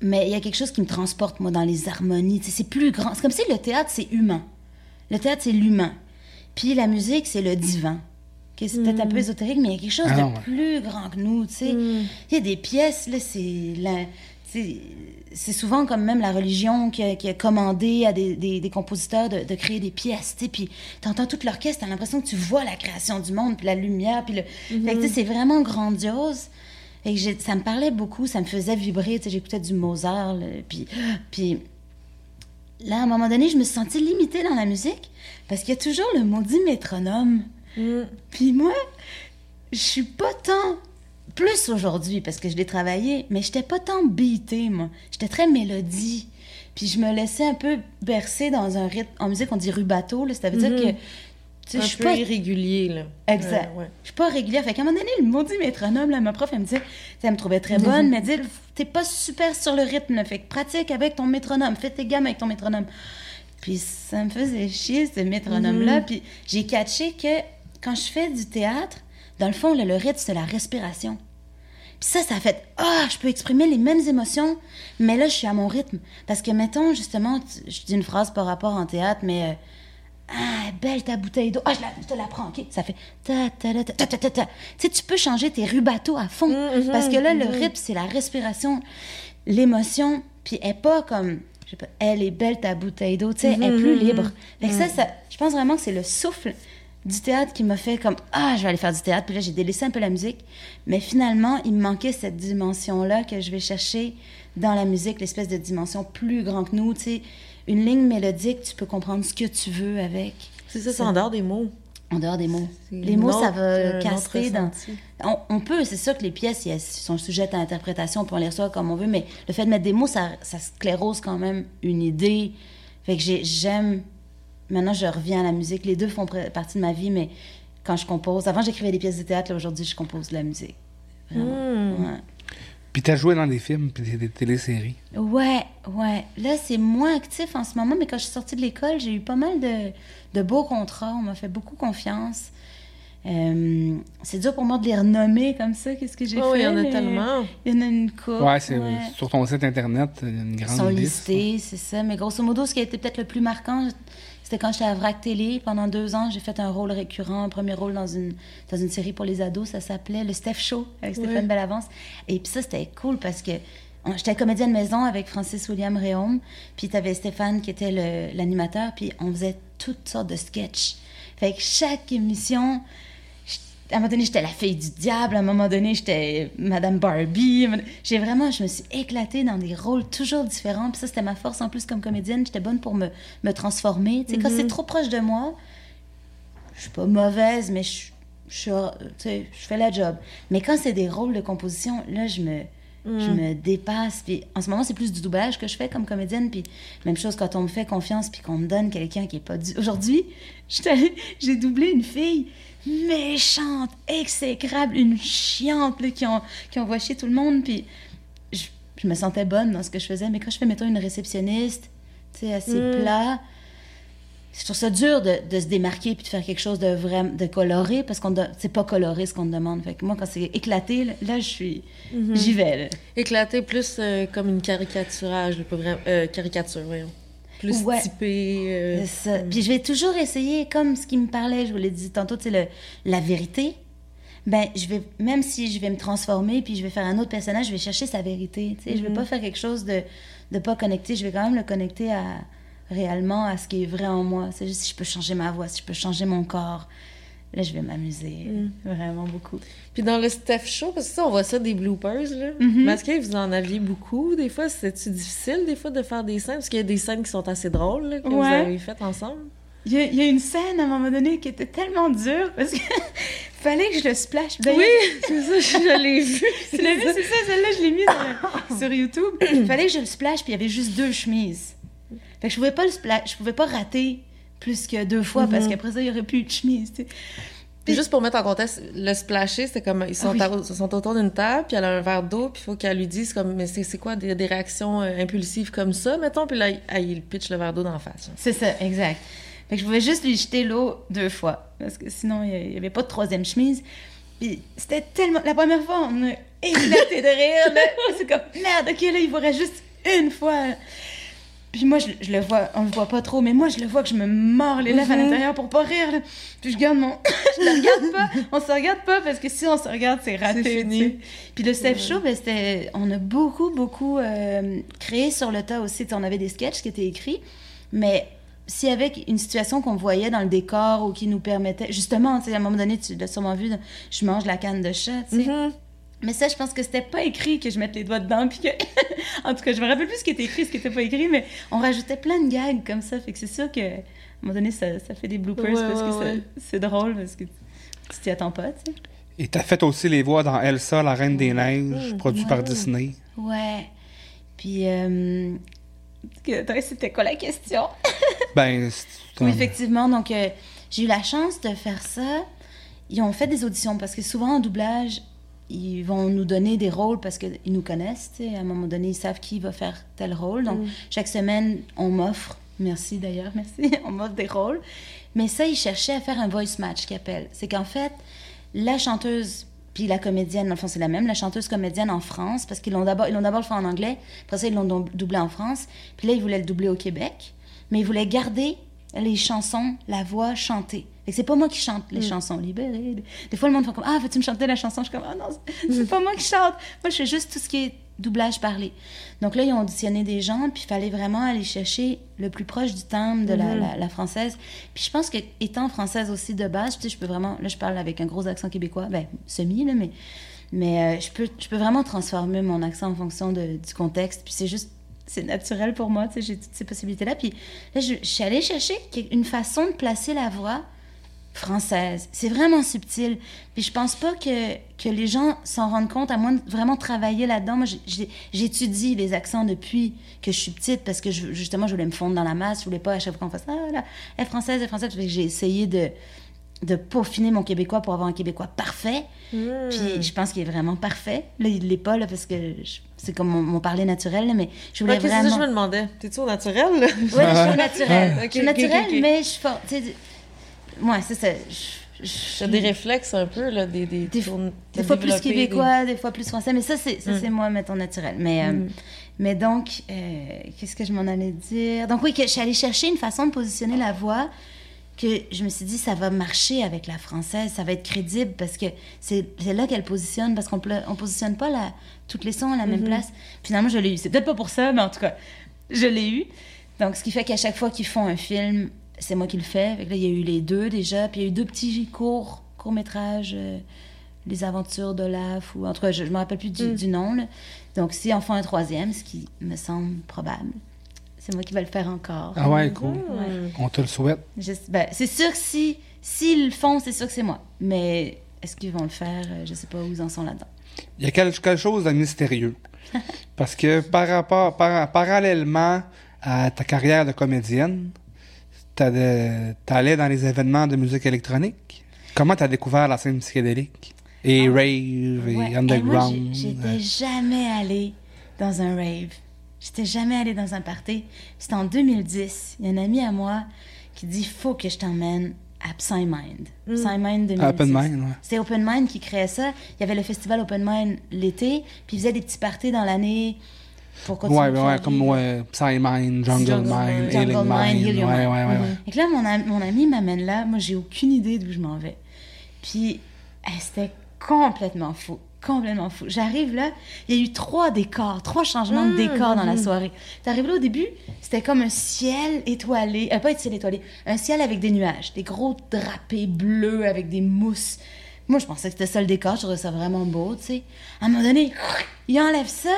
Speaker 3: mais il y a quelque chose qui me transporte, moi, dans les harmonies. Tu sais, c'est plus grand. C'est comme si le théâtre, c'est humain. Le théâtre, c'est l'humain. Puis la musique, c'est le divin. Ok, c'est peut-être un peu ésotérique, mais il y a quelque chose
Speaker 1: Ah
Speaker 3: de
Speaker 1: ouais.
Speaker 3: plus grand que nous, tu sais.
Speaker 2: Mm.
Speaker 3: Il y a des pièces, là, c'est... c'est- souvent comme même la religion qui a, qui a commandé à des, des- des compositeurs de, de créer des pièces, tu sais, puis t'entends tout l'orchestre, t'as l'impression que tu vois la création du monde, puis la lumière, puis le... Fait que, tu sais, c'est vraiment grandiose. Que j'ai- ça me parlait beaucoup, ça me faisait vibrer, tu sais, j'écoutais du Mozart, là, puis... puis là, à un moment donné, je me sentie limitée dans la musique, parce qu'il y a toujours le maudit métronome.
Speaker 2: Mm.
Speaker 3: Puis moi, je suis pas tant plus aujourd'hui parce que je l'ai travaillé, mais j'étais pas tant beatée, moi. J'étais très mélodie. Puis je me laissais un peu bercer dans un rythme. En musique, on dit rubato, là. Ça veut dire
Speaker 2: Mhm.
Speaker 3: que. Tu sais,
Speaker 2: Un
Speaker 3: je suis
Speaker 2: peu
Speaker 3: pas.
Speaker 2: irrégulier, là.
Speaker 3: Exact.
Speaker 2: Ouais.
Speaker 3: Je suis pas régulière. Fait qu'à un moment donné, le maudit métronome, là, ma prof, elle me disait, elle me trouvait très bonne, mais elle dit, t'es pas super sur le rythme, là. Fait que pratique avec ton métronome. Fais tes gammes avec ton métronome. Puis ça me faisait chier, ce métronome-là. Puis j'ai catché que quand je fais du théâtre, dans le fond, là, le rythme, c'est la respiration. Puis ça, ça a fait Ah, je peux exprimer les mêmes émotions, mais là, je suis à mon rythme. Parce que, mettons, justement, tu- je dis une phrase par rapport en théâtre, mais euh, Ah, belle ta bouteille d'eau. Ah, je, la- je te la prends, OK? Ça fait ta ta ta ta ta ta ta. Tu sais, tu peux changer tes rubatos à fond.
Speaker 2: Mhm,
Speaker 3: parce que là, le
Speaker 2: mhm.
Speaker 3: rythme, c'est la respiration, l'émotion, puis elle est pas comme. Je sais pas, elle est belle ta bouteille d'eau, tu sais, elle est plus
Speaker 2: Mhm, mhm,
Speaker 3: libre. Fait que ça, ça, je pense vraiment que c'est le souffle du théâtre qui m'a fait comme ah je vais aller faire du théâtre puis là j'ai délaissé un peu la musique mais finalement il me manquait cette dimension là que je vais chercher dans la musique l'espèce de dimension plus grand que nous tu sais une ligne mélodique tu peux comprendre ce que tu veux avec
Speaker 2: C'est ça, c'est en dehors des mots.
Speaker 3: en dehors des mots les mots ça va
Speaker 2: un
Speaker 3: casser dans on, on peut, c'est sûr que les pièces elles sont sujettes à interprétation, on peut les reçoit comme on veut, mais le fait de mettre des mots, ça, ça sclérose quand même une idée. Fait que j'ai- j'aime. Maintenant, je reviens à la musique. Les deux font partie de ma vie, mais quand je compose. Avant, j'écrivais des pièces de théâtre, aujourd'hui, je compose de la musique. Vraiment.
Speaker 2: Mm.
Speaker 3: Ouais.
Speaker 1: Puis t'as joué dans des films puis des, des téléséries.
Speaker 3: Ouais, ouais. Là, c'est moins actif en ce moment, mais quand je suis sortie de l'école, j'ai eu pas mal de, de beaux contrats. On m'a fait beaucoup confiance. Euh, c'est dur pour moi de les renommer comme ça. Qu'est-ce que j'ai
Speaker 2: Oh,
Speaker 3: fait?
Speaker 2: il y en a
Speaker 3: mais
Speaker 2: tellement.
Speaker 3: Il y en a une couple.
Speaker 1: ouais, c'est sur ton site internet, il y a une
Speaker 3: Ils
Speaker 1: grande
Speaker 3: sont
Speaker 1: liste.
Speaker 3: listés, c'est ça. Mais grosso modo, ce qui a été peut-être le plus marquant, c'était quand j'étais à VRAC Télé. Pendant deux ans, j'ai fait un rôle récurrent, un premier rôle dans une, dans une série pour les ados. Ça s'appelait Le Steph Show avec Stéphane. Bellavance. Et puis ça, c'était cool parce que j'étais comédienne maison avec Francis William Réaume. Puis tu avais Stéphane qui était l'animateur. Puis on faisait toutes sortes de sketchs. Fait que chaque émission, à un moment donné, j'étais la fille du diable. À un moment donné, j'étais Madame Barbie. J'ai vraiment, je me suis éclatée dans des rôles toujours différents. Puis ça, c'était ma force en plus comme comédienne. J'étais bonne pour me, me transformer. Tu sais, quand c'est trop proche de moi, je suis pas mauvaise, mais je, je, fais la job. Mais quand c'est des rôles de composition, là, je me, je me dépasse. Puis en ce moment, c'est plus du doublage que je fais comme comédienne. Puis même chose quand on me fait confiance puis qu'on me donne quelqu'un qui est pas du. Aujourd'hui, [LAUGHS] j'ai doublé une fille méchante, exécrable, une chiante là, qui, en- qui envoie chier tout le monde. Puis je, je me sentais bonne dans ce que je faisais. Mais quand je fais, mettons, une réceptionniste, tu sais, assez
Speaker 2: Mm.
Speaker 3: plat. Je trouve ça dur de, de se démarquer puis de faire quelque chose de vraiment de coloré parce qu'on c'est pas coloré ce qu'on te demande. Fait que moi quand c'est éclaté là, là, je suis
Speaker 2: Mhm.
Speaker 3: j'y vais là.
Speaker 2: Éclaté plus euh, comme une caricaturage, euh, caricature, voyons. Plus
Speaker 3: Ouais.
Speaker 2: typé. euh,
Speaker 3: ça. Puis je vais toujours essayer, comme ce qui me parlait, je vous l'ai dit tantôt, tu sais, le- la vérité. Ben, je vais, même si je vais me transformer, puis je vais faire un autre personnage, je vais chercher sa vérité. Tu sais, je vais pas faire quelque chose de, de pas connecté. Je vais quand même le connecter à, réellement à ce qui est vrai en moi. C'est juste si je peux changer ma voix, si je peux changer mon corps. Là, je vais m'amuser
Speaker 2: Mm.
Speaker 3: vraiment beaucoup.
Speaker 2: Puis dans le Steph Show, parce que ça, on voit ça des bloopers, là.
Speaker 3: Mhm.
Speaker 2: Mais est-ce que vous en aviez beaucoup, des fois? C'était-tu difficile, des fois, de faire des scènes? Parce qu'il y a des scènes qui sont assez drôles, là, que vous avez faites ensemble.
Speaker 3: Il y, a, il y a une scène à un moment donné qui était tellement dure parce que [LAUGHS] fallait que je le splash.
Speaker 2: Oui, c'est ça, je l'ai [LAUGHS] vu.
Speaker 3: C'est ça, celle-là, je l'ai mise sur- [LAUGHS] sur YouTube. Il fallait que je le splash, puis il y avait juste deux chemises. Fait que je pouvais pas le splash, je pouvais pas rater plus que deux fois, parce
Speaker 2: Mhm.
Speaker 3: qu'après ça, il y aurait plus de chemise, tu sais.
Speaker 2: Puis juste pour mettre en contexte, le splasher, c'est comme ils sont,
Speaker 3: Ah oui.
Speaker 2: à- ils sont autour d'une table, puis elle a un verre d'eau, puis il faut qu'elle lui dise comme mais c'est quoi des, des réactions euh, impulsives comme ça, mettons, puis là il, elle, il pitch le verre d'eau d'en face.
Speaker 3: C'est ça, exact. Fait que je pouvais juste lui jeter l'eau deux fois, parce que sinon, il y avait pas de troisième chemise. Puis c'était tellement... La première fois, on a éclaté de rire. [LAUGHS] C'est comme, merde, OK, là, il faudrait juste une fois... Puis moi, je, je le vois, on le voit pas trop, mais moi, je le vois que je me mords les lèvres à
Speaker 2: Mhm.
Speaker 3: l'intérieur pour pas rire. Là. Puis je garde mon. [COUGHS] je le regarde pas. On se regarde pas parce que si on se regarde, c'est raté.
Speaker 2: Fini.
Speaker 3: Puis le Steph Show, ben, c'était. On a beaucoup, beaucoup euh, créé sur le tas aussi. On avait des sketchs qui étaient écrits, mais s'il y avait une situation qu'on voyait dans le décor ou qui nous permettait. Justement, tu sais, à un moment donné, tu l'as sûrement vu, je mange la canne de chat, tu sais.
Speaker 2: Mhm.
Speaker 3: Mais ça, je pense que c'était pas écrit que je mette les doigts dedans. Puis que... [LAUGHS] en tout cas, je me rappelle plus ce qui était écrit, ce qui était pas écrit, mais on rajoutait plein de gags comme ça. Fait que c'est sûr que, à un moment donné, ça, ça fait des bloopers
Speaker 2: Ouais,
Speaker 3: parce que
Speaker 2: ouais,
Speaker 3: ça-
Speaker 2: ouais.
Speaker 3: c'est drôle parce que tu t'y attends pas, tu sais.
Speaker 1: Et t'as fait aussi les voix dans Elsa, la Reine des Neiges,
Speaker 2: Mmh,
Speaker 1: produit
Speaker 3: ouais.
Speaker 1: par Disney.
Speaker 3: Ouais. Puis, euh... c'était quoi la question? [LAUGHS]
Speaker 1: Ben, c'est
Speaker 3: Oui, effectivement. Donc, euh, j'ai eu la chance de faire ça. Ils ont fait des auditions parce que souvent en doublage, ils vont nous donner des rôles parce qu'ils nous connaissent. tu sais. À un moment donné, ils savent qui va faire tel rôle. Donc,
Speaker 2: Mm.
Speaker 3: chaque semaine, on m'offre, merci d'ailleurs, [LAUGHS] merci, on m'offre des rôles. Mais ça, ils cherchaient à faire un voice match qu'ils appellent. C'est qu'en fait, la chanteuse puis la comédienne, dans le fond, c'est la même, la chanteuse comédienne en France, parce qu'ils l'ont d'abord, ils l'ont d'abord fait en anglais, après ça, ils l'ont dou- doublé en France, puis là, ils voulaient le doubler au Québec, mais ils voulaient garder les chansons, la voix chantée. Que c'est pas moi qui chante les
Speaker 2: Mm.
Speaker 3: chansons libérées. Des fois, le monde fait comme Ah, veux-tu me chanter la chanson? Je suis comme Ah non, c'est- c'est pas moi qui chante. Moi, je fais juste tout ce qui est doublage parlé. Donc là, ils ont auditionné des gens, puis il fallait vraiment aller chercher le plus proche du timbre de la,
Speaker 2: Mhm.
Speaker 3: la- la française. Puis je pense que étant française aussi de base, tu sais, je peux vraiment. Là, je parle avec un gros accent québécois, ben, semi, là, mais. Mais euh, je, peux, je peux vraiment transformer mon accent en fonction de- du contexte. Puis c'est juste, c'est naturel pour moi, tu sais, j'ai toutes ces possibilités-là. Puis là, je, suis allée chercher une façon de placer la voix française. C'est vraiment subtil. Puis je pense pas que, que les gens s'en rendent compte, à moins de vraiment travailler là-dedans. Moi, j'étudie les accents depuis que je suis petite, parce que justement, je voulais me fondre dans la masse. Je voulais pas à chaque fois qu'on fasse « Ah, là, elle française, elle française ». J'ai essayé de, de peaufiner mon québécois pour avoir un québécois parfait.
Speaker 2: Mm.
Speaker 3: Puis je pense qu'il est vraiment parfait. Là, il l'est pas, là, parce que c'est comme mon, mon parler naturel, mais je voulais
Speaker 2: ça
Speaker 3: vraiment...
Speaker 2: que je me demandais? T'es-tu au naturel?
Speaker 3: Ouais, je suis au naturel. Je suis naturel, mais je suis c'est ça.
Speaker 2: T'as des réflexes un peu, là, des... Des,
Speaker 3: Des-
Speaker 2: tournes-
Speaker 3: Des
Speaker 2: de
Speaker 3: fois plus québécois, des... fois plus français, mais ça, c'est ça,
Speaker 2: Mm.
Speaker 3: c'est moi, mettons, naturel. Mais, euh,
Speaker 2: Mm.
Speaker 3: mais donc, euh, qu'est-ce que je m'en allais dire? Donc, oui, que je suis allée chercher une façon de positionner la voix que je me suis dit, ça va marcher avec la française, ça va être crédible parce que c'est là qu'elle positionne, parce qu'on on positionne pas la, toutes les sons à la même
Speaker 2: Mhm.
Speaker 3: place. Finalement, je l'ai eu. C'est peut-être pas pour ça, mais en tout cas, je l'ai eu. Donc, ce qui fait qu'à chaque fois qu'ils font un film, c'est moi qui le fais. Là, il y a eu les deux déjà, puis il y a eu deux petits courts, courts-métrages, euh, Les aventures d'Olaf, ou en tout cas, je ne me rappelle plus du,
Speaker 2: Mm.
Speaker 3: du nom. là. Donc, si on fait un troisième, ce qui me semble probable, c'est moi qui vais le faire encore.
Speaker 1: Ah ouais, cool.
Speaker 2: Mm.
Speaker 1: On te le souhaite.
Speaker 3: Je- ben, c'est sûr que si s'ils le font, c'est sûr que c'est moi. Mais est-ce qu'ils vont le faire? Euh, Je sais pas où ils en sont là-dedans.
Speaker 1: Il y a quelque quelque chose de mystérieux. [LAUGHS] Parce que par rapport, par- parallèlement à ta carrière de comédienne, t'allais dans les événements de musique électronique. Comment t'as découvert la scène psychédélique? Et
Speaker 3: Ah.
Speaker 1: rave, et
Speaker 3: Ouais. Et moi,
Speaker 1: underground.
Speaker 3: j'ai- j'étais
Speaker 1: euh,
Speaker 3: jamais allée dans un rave. J'étais jamais allée dans un party. C'était en 2010. Il y a un ami à moi qui dit faut que je t'emmène à Psymind. Psymind 2010.
Speaker 1: Open Mind, ouais.
Speaker 3: C'est Open Mind qui créait ça. Il y avait le festival Open Mind l'été, puis ils faisaient des petits parties dans l'année pour continuer.
Speaker 1: Ouais, ouais, comme ouais, Psy Mind, Jungle,
Speaker 2: Jungle
Speaker 1: Mind,
Speaker 2: Mind.
Speaker 1: Healing
Speaker 3: Jungle Mind,
Speaker 1: Mind. Ouais,
Speaker 3: Mind.
Speaker 1: ouais, ouais, ouais.
Speaker 3: Et que là, mon, am- mon ami m'amène là. Moi, j'ai aucune idée d'où je m'en vais. Puis, hey, c'était complètement fou. Complètement fou. J'arrive là, il y a eu trois décors, trois changements de décors dans la soirée. T'arrives là au début, c'était comme un ciel étoilé, euh, pas un ciel étoilé, un ciel avec des nuages, des gros drapés bleus avec des mousses. Moi, je pensais que c'était ça le décor, je trouvais ça vraiment beau, tu sais. À un moment donné, il enlève ça,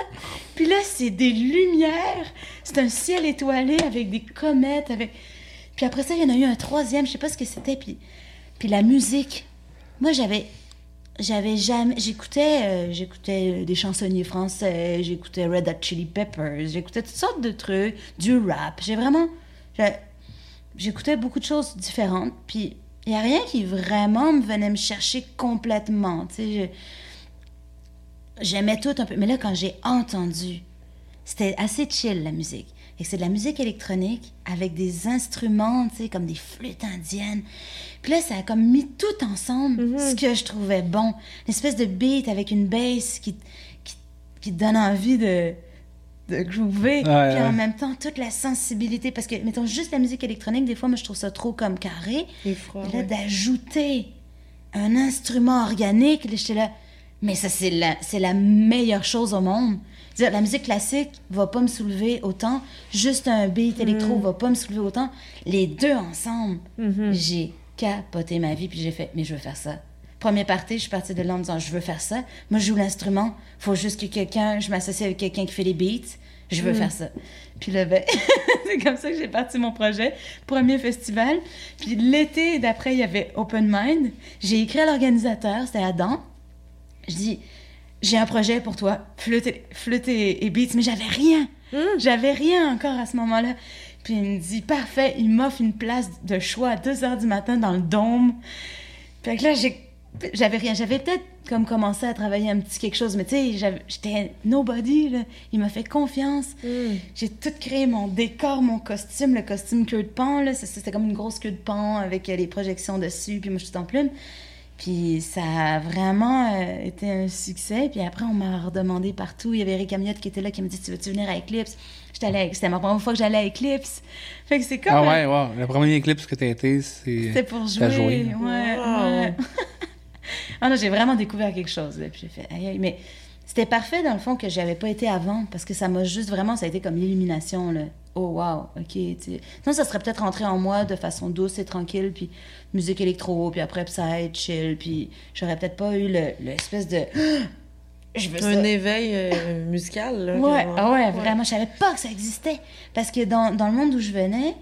Speaker 3: puis là, c'est des lumières, c'est un ciel étoilé avec des comètes, avec... Puis après ça, il y en a eu un troisième, je sais pas ce que c'était, puis, puis la musique. Moi, j'avais j'avais jamais j'écoutais euh, j'écoutais des chansonniers français j'écoutais Red Hot Chili Peppers j'écoutais toutes sortes de trucs du rap. J'ai vraiment j'écoutais beaucoup de choses différentes. Puis il y a rien qui vraiment me venait me chercher complètement tu j'aimais tout un peu. Mais là quand j'ai entendu c'était assez chill la musique et c'est de la musique électronique avec des instruments, tu sais, comme des flûtes indiennes. Puis là, ça a comme mis tout ensemble ce que je trouvais bon. Une espèce de beat avec une bass qui, qui, donne envie de, de groover. puis
Speaker 1: ouais.
Speaker 3: en même temps, toute la sensibilité. Parce que, mettons, juste la musique électronique, des fois, moi, je trouve ça trop comme carré.
Speaker 2: Et froid,
Speaker 3: là,
Speaker 2: ouais.
Speaker 3: d'ajouter un instrument organique, j'étais là, mais ça, c'est la, c'est la meilleure chose au monde. Dire, la musique classique va pas me soulever autant, juste un beat électro va pas me soulever autant. Les deux ensemble, j'ai capoté ma vie, puis j'ai fait, mais je veux faire ça. Premier party, je suis partie de là en me disant, je veux faire ça. Moi, je joue l'instrument, faut juste que quelqu'un, je m'associe avec quelqu'un qui fait les beats, je veux faire ça. Puis là, ben, [LAUGHS] c'est comme ça que j'ai parti mon projet. Premier festival. Puis l'été d'après, il y avait Open Mind. J'ai écrit à l'organisateur, c'était Adam. Je dis, j'ai un projet pour toi, flûte et, flûte et, et beats, mais j'avais rien. J'avais rien encore à ce moment-là. Puis il me dit, parfait, il m'offre une place de choix à 2 h du matin dans le dôme. Fait que là, j'ai- j'avais rien. J'avais peut-être comme commencé à travailler un petit quelque chose, mais tu sais, j'étais nobody, là. Il m'a fait confiance. J'ai tout créé, mon décor, mon costume, le costume queue de pan, C'était comme une grosse queue de pan avec les projections dessus, puis moi, je suis en plume. Puis ça a vraiment euh, été un succès. Puis après, on m'a redemandé partout. Il y avait Eric Amiotte qui était là, qui me dit Tu veux-tu venir à Eclipse? À- C'était ma première fois que j'allais à Eclipse. Fait que c'est comme.
Speaker 1: Ah ouais, ouais. Le premier clip que t'as été, c'est.
Speaker 3: C'était pour jouer.
Speaker 1: Joué.
Speaker 3: Ouais,
Speaker 2: Wow.
Speaker 3: ouais. [LAUGHS] ah non, j'ai vraiment découvert quelque chose. là. Puis j'ai fait, aïe, aïe. Mais c'était parfait, dans le fond, que j'avais pas été avant, parce que ça m'a juste vraiment, ça a été comme l'illumination, là. Oh, wow, OK. tu. Sinon, ça serait peut-être rentré en moi de façon douce et tranquille, puis musique électro, puis après, psy, chill, puis j'aurais peut-être pas eu le- l'espèce de. [GASPS] Je veux ça.
Speaker 2: Un éveil euh, [LAUGHS] musical, là.
Speaker 3: Ouais,
Speaker 2: vraiment.
Speaker 3: ah ouais, vraiment. Je savais pas que ça existait. Parce que dans, dans le monde où je venais,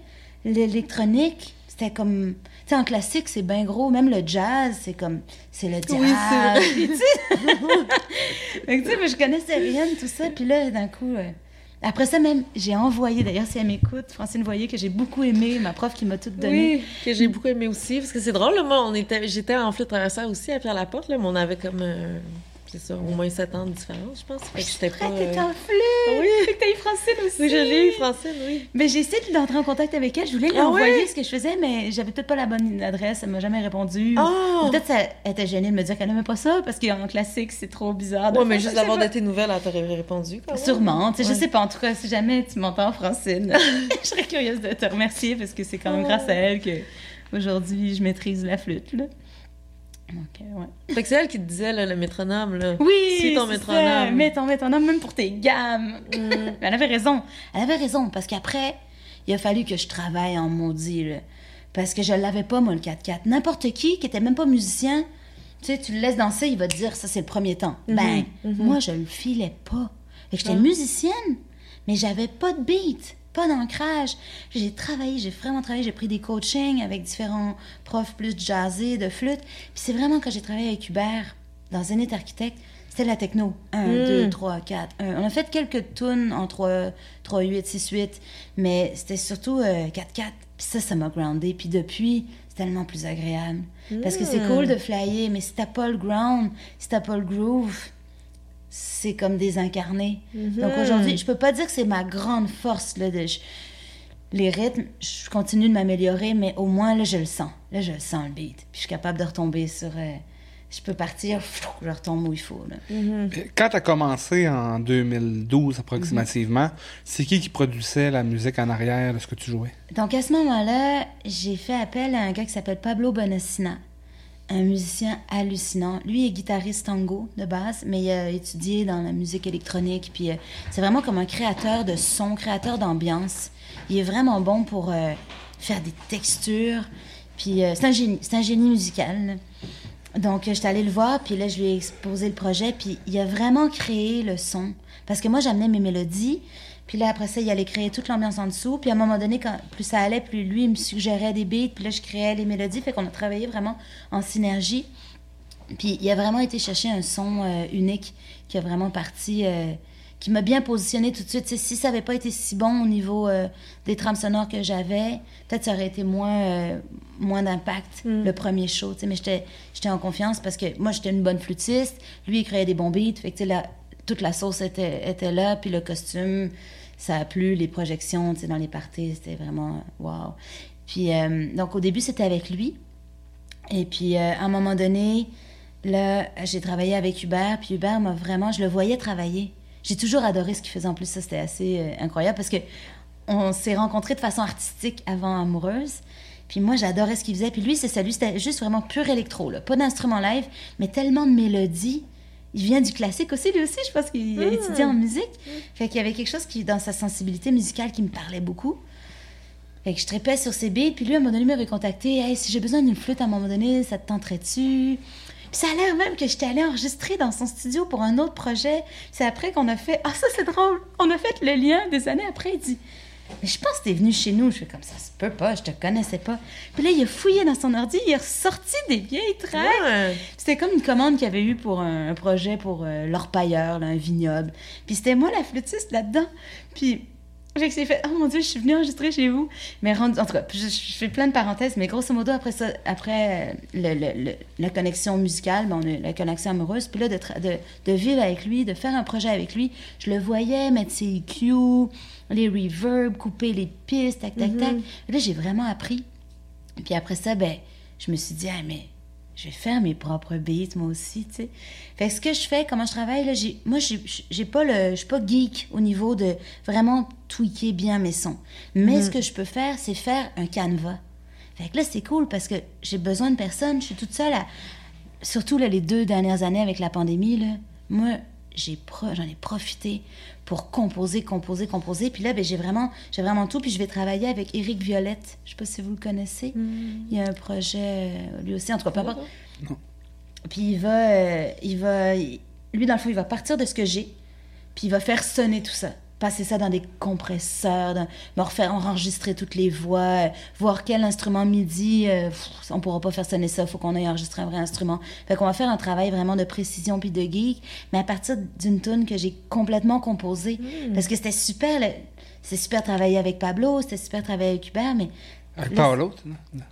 Speaker 3: l'électronique, c'était comme. Tu sais, en classique, c'est bien gros. Même le jazz, c'est comme. C'est le diable.
Speaker 2: Oui, c'est vrai. [LAUGHS]
Speaker 3: Tu sais, [LAUGHS] je connaissais rien de tout ça. Puis là, d'un coup. euh, Après ça, même, j'ai envoyé, d'ailleurs, si elle m'écoute, Francine Voyer, que j'ai beaucoup aimé, ma prof qui m'a tout donné.
Speaker 2: Oui, que j'ai beaucoup aimé aussi, parce que c'est drôle, moi, on était, j'étais en flûte traversière aussi à Pierre-Laporte, mais on avait comme, c'est ça, au moins 7 ans de différence, je pense. Fait que j'étais pas...
Speaker 3: Ah, t'es
Speaker 2: euh,
Speaker 3: en flûte!
Speaker 2: Oui.
Speaker 3: Fait que t'as eu Francine aussi!
Speaker 2: Oui, je l'ai eu, Francine, oui.
Speaker 3: Mais j'ai essayé d'entrer en contact avec elle. Je voulais lui
Speaker 2: Ah
Speaker 3: envoyer
Speaker 2: ouais?
Speaker 3: ce que je faisais, mais j'avais peut-être pas la bonne adresse. Elle m'a jamais répondu.
Speaker 2: Ah!
Speaker 3: Peut-être qu'elle était gênée de me dire qu'elle n'aimait pas ça, parce qu'en classique, c'est trop bizarre.
Speaker 2: Ouais, mais juste d'avoir de tes nouvelles, elle t'aurait répondu, quand même.
Speaker 3: Sûrement. Tu sais,
Speaker 2: Ouais.
Speaker 3: Je sais pas. En tout cas, si jamais tu m'entends, Francine, [LAUGHS] [LAUGHS] je serais curieuse de te remercier, parce que c'est quand même
Speaker 2: Oh.
Speaker 3: grâce à elle que aujourd'hui je maîtrise la flûte. Là. Euh, ouais.
Speaker 2: Fait que c'est elle qui te disait, là, le métronome, là.
Speaker 3: Oui,
Speaker 2: Suis ton
Speaker 3: c'est
Speaker 2: métronome.
Speaker 3: ça. Mets ton métronome, même pour tes gammes.
Speaker 2: Mm. [LAUGHS]
Speaker 3: Elle avait raison. Elle avait raison, parce qu'après, il a fallu que je travaille en maudit, là. Parce que je l'avais pas, moi, le 4-4. N'importe qui, qui était même pas musicien, tu sais, tu le laisses danser, il va te dire, ça, c'est le premier temps. Ben, moi, je le filais pas. Fait que j'étais musicienne, mais j'avais pas de beat, pas d'ancrage. J'ai travaillé, j'ai vraiment travaillé, j'ai pris des coachings avec différents profs plus jazzés, de flûte. Puis c'est vraiment quand j'ai travaillé avec Hubert, dans Zenith Architect, c'était la techno. 1, 2, 3, 4, 1. On a fait quelques tunes en 3, 3 8, 6, 8, mais c'était surtout euh, 4, 4. Puis ça, ça m'a groundé. Puis depuis, c'est tellement plus agréable. Parce que c'est cool de flyer, mais si t'as pas le ground, si t'as pas le groove, c'est comme désincarné.
Speaker 2: Mhm.
Speaker 3: Donc aujourd'hui, je peux pas dire que c'est ma grande force. Là, de, je- les rythmes, je continue de m'améliorer, mais au moins, là, je le sens. Là, je le sens, le beat. Puis je suis capable de retomber sur... euh, je peux partir, je retombe où il faut. Là.
Speaker 2: Mhm.
Speaker 1: Quand tu as commencé en 2012 approximativement, c'est qui qui produisait la musique en arrière de ce que tu jouais?
Speaker 3: Donc à ce moment-là, j'ai fait appel à un gars qui s'appelle Pablo Bonassina, un musicien hallucinant. Lui est guitariste tango de base, mais il a étudié dans la musique électronique. Puis euh, c'est vraiment comme un créateur de son, créateur d'ambiance. Il est vraiment bon pour euh, faire des textures. Puis euh, c'est un génie, un génie musical. là. Donc, j'étais allée le voir, puis là, je lui ai exposé le projet, puis il a vraiment créé le son. Parce que moi, j'amenais mes mélodies, puis là, après ça, il allait créer toute l'ambiance en dessous. Puis à un moment donné, quand plus ça allait, plus lui, il me suggérait des beats, puis là, je créais les mélodies. Fait qu'on a travaillé vraiment en synergie. Puis il a vraiment été chercher un son euh, unique qui a vraiment parti, euh, qui m'a bien positionné tout de suite. Si ça n'avait pas été si bon au niveau euh, des trames sonores que j'avais, peut-être ça aurait été moins, moins d'impact le premier show. Mais j'étais en confiance parce que moi, j'étais une bonne flûtiste. Lui, il créait des bons beats. Fait que, la- toute la sauce était, là. Puis le costume, ça a plu. Les projections tu sais, dans les parties, c'était vraiment wow. Puis, euh, donc, au début, c'était avec lui. Et puis, euh, à un moment donné, là, j'ai travaillé avec Hubert. Puis Hubert m'a vraiment, je le voyais travailler. J'ai toujours adoré ce qu'il faisait. En plus, ça, c'était assez euh, incroyable parce que on s'est rencontrés de façon artistique avant amoureuse. Puis moi, j'adorais ce qu'il faisait. Puis lui, c'est ça. Lui, c'était juste vraiment pur électro. Là. Pas d'instrument live, mais tellement de mélodies. Il vient du classique aussi, lui aussi. Je pense qu'il a
Speaker 2: Mm.
Speaker 3: étudié en musique. Fait qu'il y avait quelque chose qui, dans sa sensibilité musicale qui me parlait beaucoup. Fait que je trépais sur ses beats, puis lui, à un moment donné, il m'avait contacté. Hey, si j'ai besoin d'une flûte à un moment donné, ça te tenterait-tu? Puis ça a l'air même que j'étais allée enregistrer dans son studio pour un autre projet. C'est après qu'on a fait. Ah, ça, c'est drôle! On a fait le lien des années après. Il dit. Mais je pense que t'es venu chez nous. Je fais comme ça, se peut pas, je te connaissais pas. Puis là, il a fouillé dans son ordi, il a ressorti des vieilles tracks.
Speaker 2: Ouais.
Speaker 3: C'était comme une commande qu'il avait eue pour un, un projet pour euh, l'orpailleur, un vignoble. Puis c'était moi la flûtiste là-dedans. Puis j'ai fait, oh mon Dieu, je suis venue enregistrer chez vous. Mais rendu, en tout cas, je, je fais plein de parenthèses, mais grosso modo, après ça, après euh, le- le- le- la connexion musicale, ben, on a la connexion amoureuse, puis là, de, de vivre avec lui, de faire un projet avec lui, je le voyais mettre ses cues, les reverbs, couper les pistes, tac, tac, tac. Là, j'ai vraiment appris. Puis après ça, ben, je me suis dit, ah, mais je vais faire mes propres beats, moi aussi, tu sais. Fait que ce que je fais, comment je travaille, là, j'ai, moi, j'ai, pas le, je suis pas geek au niveau de vraiment tweaker bien mes sons. Mais ce que je peux faire, c'est faire un canevas. Fait que là, c'est cool parce que j'ai besoin de personne, je suis toute seule à... Surtout, là, les deux dernières années avec la pandémie, là, moi, j'ai pro- j'en ai profité pour composer, composer, composer. Puis là, ben, j'ai vraiment, j'ai vraiment tout. Puis je vais travailler avec Éric Violette. Je sais pas si vous le connaissez. Il y a un projet, euh, lui aussi, en tout cas, peu importe. Puis il va, euh, il va, lui, dans le fond, il va partir de ce que j'ai, puis il va faire sonner tout ça. Passer ça dans des compresseurs, dans- me refaire enregistrer toutes les voix, voir quel instrument MIDI, euh, pff, on pourra pas faire sonner ça, faut qu'on aille enregistrer un vrai instrument. Fait qu'on va faire un travail vraiment de précision puis de geek, mais à partir d'une tune que j'ai complètement composée. Parce que c'était super, c'était super travailler avec Pablo, c'était super travailler avec Hubert, mais
Speaker 1: Avec Paolo,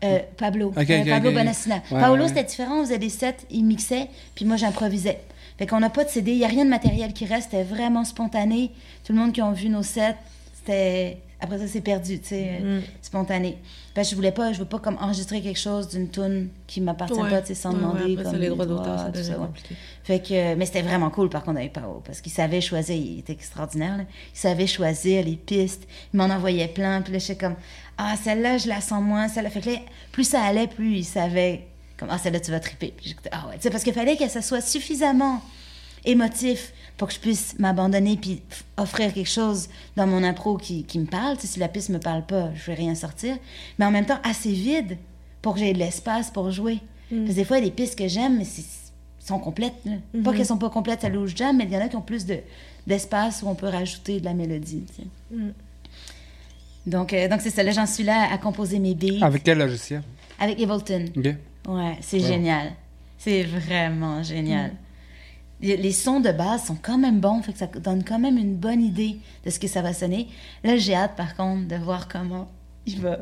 Speaker 3: euh, Pablo.
Speaker 1: Ok,
Speaker 3: Euh,
Speaker 1: ok,
Speaker 3: Pablo. Bonassina.
Speaker 1: Ouais,
Speaker 3: Paolo,
Speaker 1: ouais.
Speaker 3: c'était différent. On faisait des sets, il mixait, puis moi, j'improvisais. Fait qu'on n'a pas de CD, il n'y a rien de matériel qui reste. C'était vraiment spontané. Tout le monde qui a vu nos sets, c'était... Après ça, c'est perdu, tu sais, euh, spontané. Fait que je voulais pas, je veux pas comme enregistrer quelque chose d'une tune qui m'appartient
Speaker 2: Ouais.
Speaker 3: pas, tu sais, sans
Speaker 2: Ouais,
Speaker 3: demander.
Speaker 2: ouais, après
Speaker 3: comme
Speaker 2: les droits d'auteur, ça
Speaker 3: tout ça,
Speaker 2: compliqué.
Speaker 3: Fait que, euh, mais c'était vraiment cool par contre avec Pao, parce qu'il savait choisir, il était extraordinaire. là. Il savait choisir les pistes, il m'en envoyait plein, puis là j'étais comme ah celle-là je la sens moins, celle-là. Fait que là, plus ça allait, plus il savait comme ah celle-là tu vas triper. Puis j'écoutais ah ouais, tu sais parce qu'il fallait que ça soit suffisamment émotif pour que je puisse m'abandonner puis offrir quelque chose dans mon impro qui, qui me parle. Tu sais, si la piste me parle pas, je vais rien sortir. Mais en même temps, assez vide pour que j'ai de l'espace pour jouer. Parce que des fois, il y a des pistes que j'aime, mais c'est- sont complètes. là. Pas qu'elles sont pas complètes à l'eau jam, mais il y en a qui ont plus de, d'espace où on peut rajouter de la mélodie. tu sais. Donc, euh, donc c'est ça. Là, j'en suis là à composer mes beats
Speaker 1: Avec quel logiciel?
Speaker 3: avec Ableton.
Speaker 1: OK.
Speaker 3: Ouais, c'est
Speaker 1: Ouais.
Speaker 3: génial. C'est vraiment génial. Les les sons de base sont quand même bons, fait que ça donne quand même une bonne idée de ce que ça va sonner. Là, j'ai hâte, par contre, de voir comment il va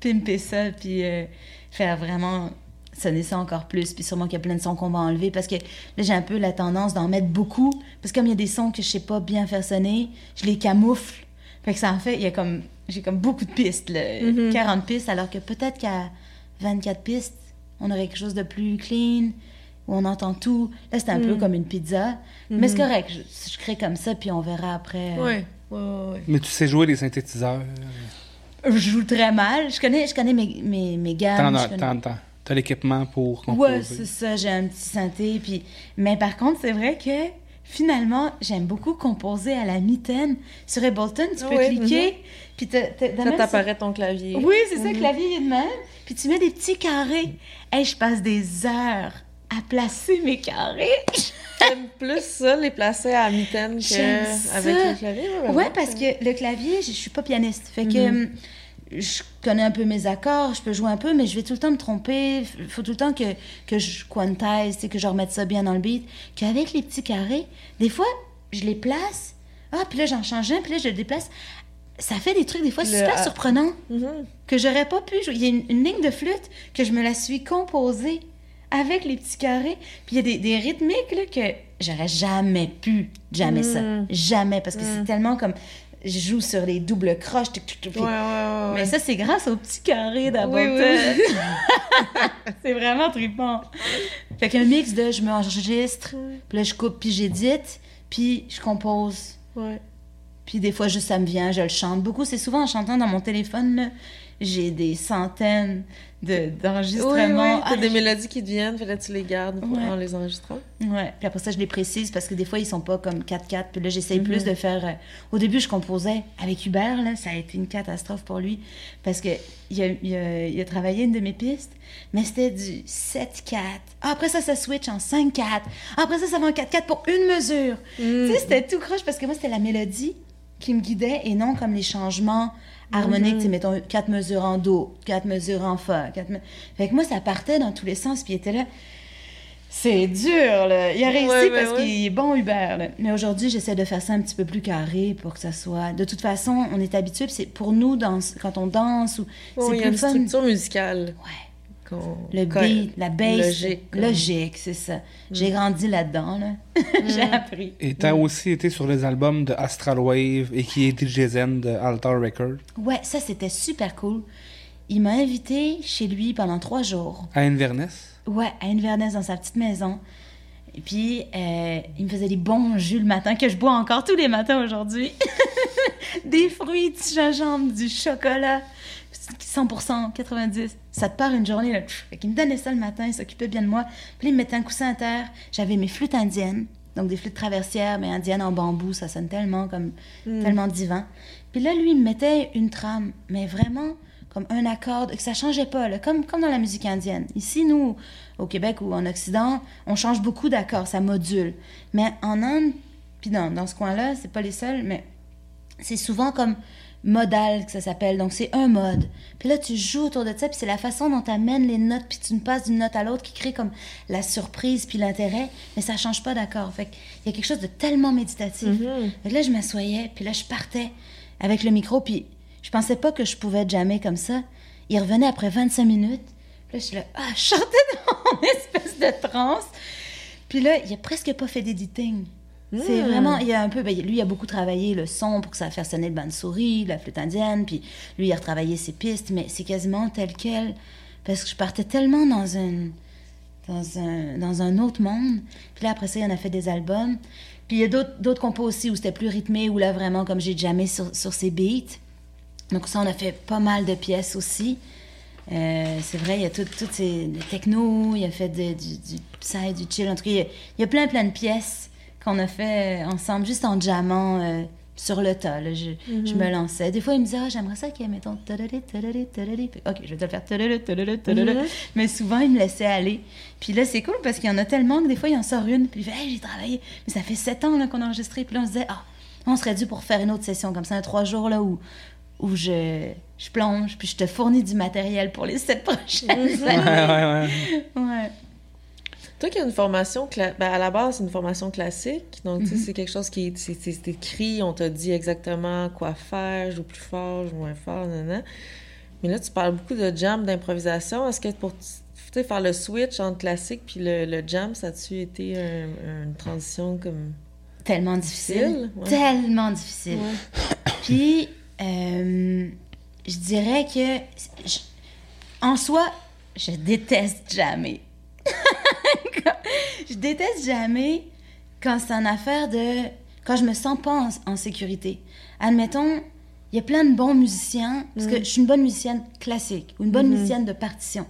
Speaker 3: pimper ça, puis euh, faire vraiment sonner ça encore plus. Puis sûrement qu'il y a plein de sons qu'on va enlever parce que là, j'ai un peu la tendance d'en mettre beaucoup. Parce que comme il y a des sons que je sais pas bien faire sonner, je les camoufle. Fait que ça en fait, il y a comme, j'ai comme beaucoup de pistes, là,
Speaker 2: Mhm.
Speaker 3: 40 pistes, alors que peut-être qu'à 24 pistes, on aurait quelque chose de plus clean, où on entend tout. Là, c'est un peu
Speaker 2: Mhm.
Speaker 3: comme une pizza. Mais c'est correct, je, je crée comme ça, puis on verra après. euh,
Speaker 2: Ouais, ouais, ouais, ouais.
Speaker 1: Mais tu sais jouer les synthétiseurs?
Speaker 3: Je joue très mal. Je connais, je connais mes, mes, mes gammes.
Speaker 1: T'en
Speaker 3: connais-
Speaker 1: t'en- t'as l'équipement pour
Speaker 3: Ouais,
Speaker 1: composer.
Speaker 3: c'est ça, j'ai un petit synthé. Puis... Mais par contre, c'est vrai que finalement, j'aime beaucoup composer à la mitaine. Sur Ableton, tu peux cliquer, puis t'as- t'as- t'as
Speaker 2: Ça t'apparaît ton clavier.
Speaker 3: Oui, c'est ça,
Speaker 2: Mhm.
Speaker 3: clavier est de même. Puis tu mets des petits carrés. Hey, je passe des heures à placer mes carrés. [LAUGHS]
Speaker 2: J'aime plus ça, les placer à mitaine
Speaker 3: J'aime
Speaker 2: qu'avec le clavier.
Speaker 3: Ouais, parce que le clavier, je je suis pas pianiste. Fait que
Speaker 2: Mhm.
Speaker 3: hum, je connais un peu mes accords, je peux jouer un peu, mais je vais tout le temps me tromper. Il faut tout le temps que, que je quantise, que je remette ça bien dans le beat. Qu'avec les petits carrés, des fois, je les place. Ah, puis là, j'en change un, puis là, je le déplace. Ça fait des trucs, des fois,
Speaker 2: Le-
Speaker 3: super
Speaker 2: ah.
Speaker 3: surprenants
Speaker 2: Mhm.
Speaker 3: que j'aurais pas pu jouer. Il y a une, une ligne de flûte que je me la suis composée avec les petits carrés. Puis il y a des, des rythmiques là, que j'aurais jamais pu. Jamais ça.
Speaker 2: Mm.
Speaker 3: Jamais. Parce que
Speaker 2: Mm.
Speaker 3: c'est tellement comme. Je joue sur les doubles croches.
Speaker 2: Ouais, ouais, ouais.
Speaker 3: Mais ça, c'est grâce aux petits carrés d'abord.
Speaker 2: Oui, oui, [LAUGHS]
Speaker 3: c'est vraiment trippant. Fait qu'un mix de je m'enregistre, puis là, je coupe, puis j'édite, puis je compose.
Speaker 2: ouais.
Speaker 3: Puis des fois, juste ça me vient, je le chante. Beaucoup, c'est souvent en chantant dans mon téléphone, là, j'ai des centaines de-
Speaker 2: Oui,
Speaker 3: d'enregistrements.
Speaker 2: oui, t'as
Speaker 3: Ah,
Speaker 2: des mélodies qui te viennent, fait là, tu les gardes pour-
Speaker 3: Ouais.
Speaker 2: en les enregistrant.
Speaker 3: Ouais. Puis après ça, je les précise parce que des fois, ils sont pas comme 4-4. Puis là, j'essaye
Speaker 2: Mhm.
Speaker 3: plus de faire. euh, Au début, je composais avec Hubert, là. Ça a été une catastrophe pour lui. Parce que il a, il a- il a travaillé une de mes pistes, mais c'était du 7-4. Ah, après ça, ça switch en 5-4. Ah, après ça, ça va en 4-4 pour une mesure.
Speaker 2: Mm.
Speaker 3: Tu sais, c'était tout croche parce que moi, c'était la mélodie qui me guidait et non comme les changements harmoniques.
Speaker 2: Mhm.
Speaker 3: Tu sais, mettons, quatre mesures en Do, quatre mesures en Fa. Quatre me- Fait que moi, ça partait dans tous les sens, puis il était là. C'est dur, là. Il a réussi
Speaker 2: Ouais,
Speaker 3: parce
Speaker 2: ouais.
Speaker 3: qu'il est bon, Hubert. là. Mais aujourd'hui, j'essaie de faire ça un petit peu plus carré pour que ça soit. De toute façon, on est habitué, c'est pour nous, dans... quand on danse, ou... C'est
Speaker 2: y a
Speaker 3: plus
Speaker 2: une
Speaker 3: fun.
Speaker 2: structure musicale.
Speaker 3: Ouais. Le beat, la bass.
Speaker 2: Logique,
Speaker 3: c'est ça. J'ai grandi là-dedans, là. [LAUGHS] J'ai
Speaker 2: Mm.
Speaker 3: appris.
Speaker 1: Et t'as aussi été sur les albums de Astral Wave et qui est DJ Zen de Altar Record
Speaker 3: Ouais, ça, c'était super cool. Il m'a invité chez lui pendant trois jours.
Speaker 1: à Inverness?
Speaker 3: Ouais, à Inverness, dans sa petite maison. Et puis, euh, il me faisait des bons jus le matin, que je bois encore tous les matins aujourd'hui. [LAUGHS] des fruits, du gingembre, du chocolat. 100%, 90. Ça te part une journée, là. Fait qu'il me donnait ça le matin, il s'occupait bien de moi. Puis il me mettait un coussin à terre. J'avais mes flûtes indiennes, donc des flûtes traversières, mais indiennes en bambou. Ça sonne tellement comme...
Speaker 2: Mm.
Speaker 3: tellement divin. Puis là, lui, il me mettait une trame, mais vraiment comme un accord, que ça changeait pas, là, comme, comme dans la musique indienne. Ici, nous, au Québec ou en Occident, on change beaucoup d'accords, ça module. Mais en Inde, puis dans, dans ce coin-là, c'est pas les seuls, mais c'est souvent comme modal que ça s'appelle. Donc, c'est un mode. Puis là, tu joues autour de ça, puis c'est la façon dont tu amènes les notes, puis tu ne passes d'une note à l'autre qui crée comme la surprise puis l'intérêt, mais ça change pas d'accord. Fait qu'il y a quelque chose de tellement méditatif. Fait que là, je m'assoyais, puis là, je partais avec le micro, puis je pensais pas que je pouvais jammer comme ça. Il revenait après 25 minutes. Puis là, je suis là, ah, je chantais dans mon [LAUGHS] espèce de transe. Puis là, il a presque pas fait d'editing. C'est
Speaker 2: Mm.
Speaker 3: vraiment, il y a un peu, ben, lui, il a beaucoup travaillé le son pour que ça fasse sonner le bande-souris, la flûte indienne, puis lui, il a retravaillé ses pistes, mais c'est quasiment tel quel. Parce que je partais tellement dans un, dans un, dans un autre monde. Puis là, après ça, il en a fait des albums. Puis il y a d'autres compos aussi où c'était plus rythmé, où là, vraiment, comme j'ai jamais sur, sur ses beats. Donc ça, on a fait pas mal de pièces aussi. Euh, c'est vrai, il y a tout- toutes ces le techno, il a fait de- du, du psy, du chill. En tout cas, il y a, il y a plein, plein de pièces qu'on a fait ensemble, juste en jammant euh, sur le tas. là. Je, je me lançais. Des fois, il me disait, ah, j'aimerais ça qu'il y ait, mettons, tadadé, tadadé, tadadé. Puis, Ok, je vais te le faire. tadadé, tadadé, tadadé.
Speaker 2: Mhm.
Speaker 3: Mais souvent, il me laissait aller. Puis là, c'est cool parce qu'il y en a tellement que des fois, il en sort une. Puis il fait, Hey, j'ai travaillé. Mais ça fait sept ans qu'on a enregistré. Puis là, on se disait, ah, on serait dû pour faire une autre session comme ça, un trois jours là où, où je, je plonge, puis je te fournis du matériel pour les sept prochaines
Speaker 1: Ouais,
Speaker 3: années.
Speaker 1: ouais, ouais.
Speaker 3: Ouais.
Speaker 2: Toi qui as une formation, ben, à la base, c'est une formation classique. Donc, tu sais,
Speaker 3: Mhm.
Speaker 2: c'est quelque chose qui est, écrit, on t'a dit exactement quoi faire, joue plus fort, je joue moins fort, nanana. Mais là, tu parles beaucoup de jam, d'improvisation. Est-ce que pour faire le switch entre classique puis le, le jam, ça a-tu été un- une transition comme...
Speaker 3: Tellement difficile.
Speaker 2: Difficile, ouais.
Speaker 3: Tellement difficile. [COUGHS] Puis, euh, je dirais que, je- en soi, je déteste jamais. [LAUGHS] je déteste jamais quand c'est une affaire de. quand je me sens pas en, en sécurité. Admettons, il y a plein de bons musiciens, parce que je suis une bonne musicienne classique ou une bonne musicienne de partition.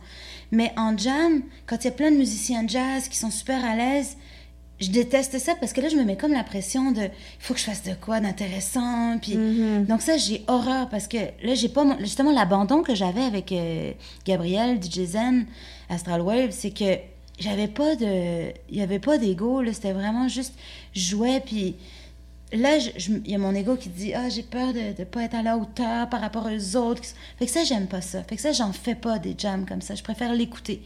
Speaker 3: Mais en jam, quand il y a plein de musiciens jazz qui sont super à l'aise, je déteste ça parce que là, je me mets comme la pression de il faut que je fasse de quoi d'intéressant. Puis, Donc, ça, j'ai horreur parce que là, j'ai pas. mon- Justement, l'abandon que j'avais avec euh, Gabriel, DJ Zen, Astral Wave, c'est que j'avais pas de. Il y avait pas d'ego, là. C'était vraiment juste. Je jouais, puis. Là, il y a mon ego qui dit Ah, j'ai peur de ne pas être à la hauteur par rapport aux autres. Fait que ça, j'aime pas ça. Fait que ça, j'en fais pas des jams comme ça. Je préfère l'écouter.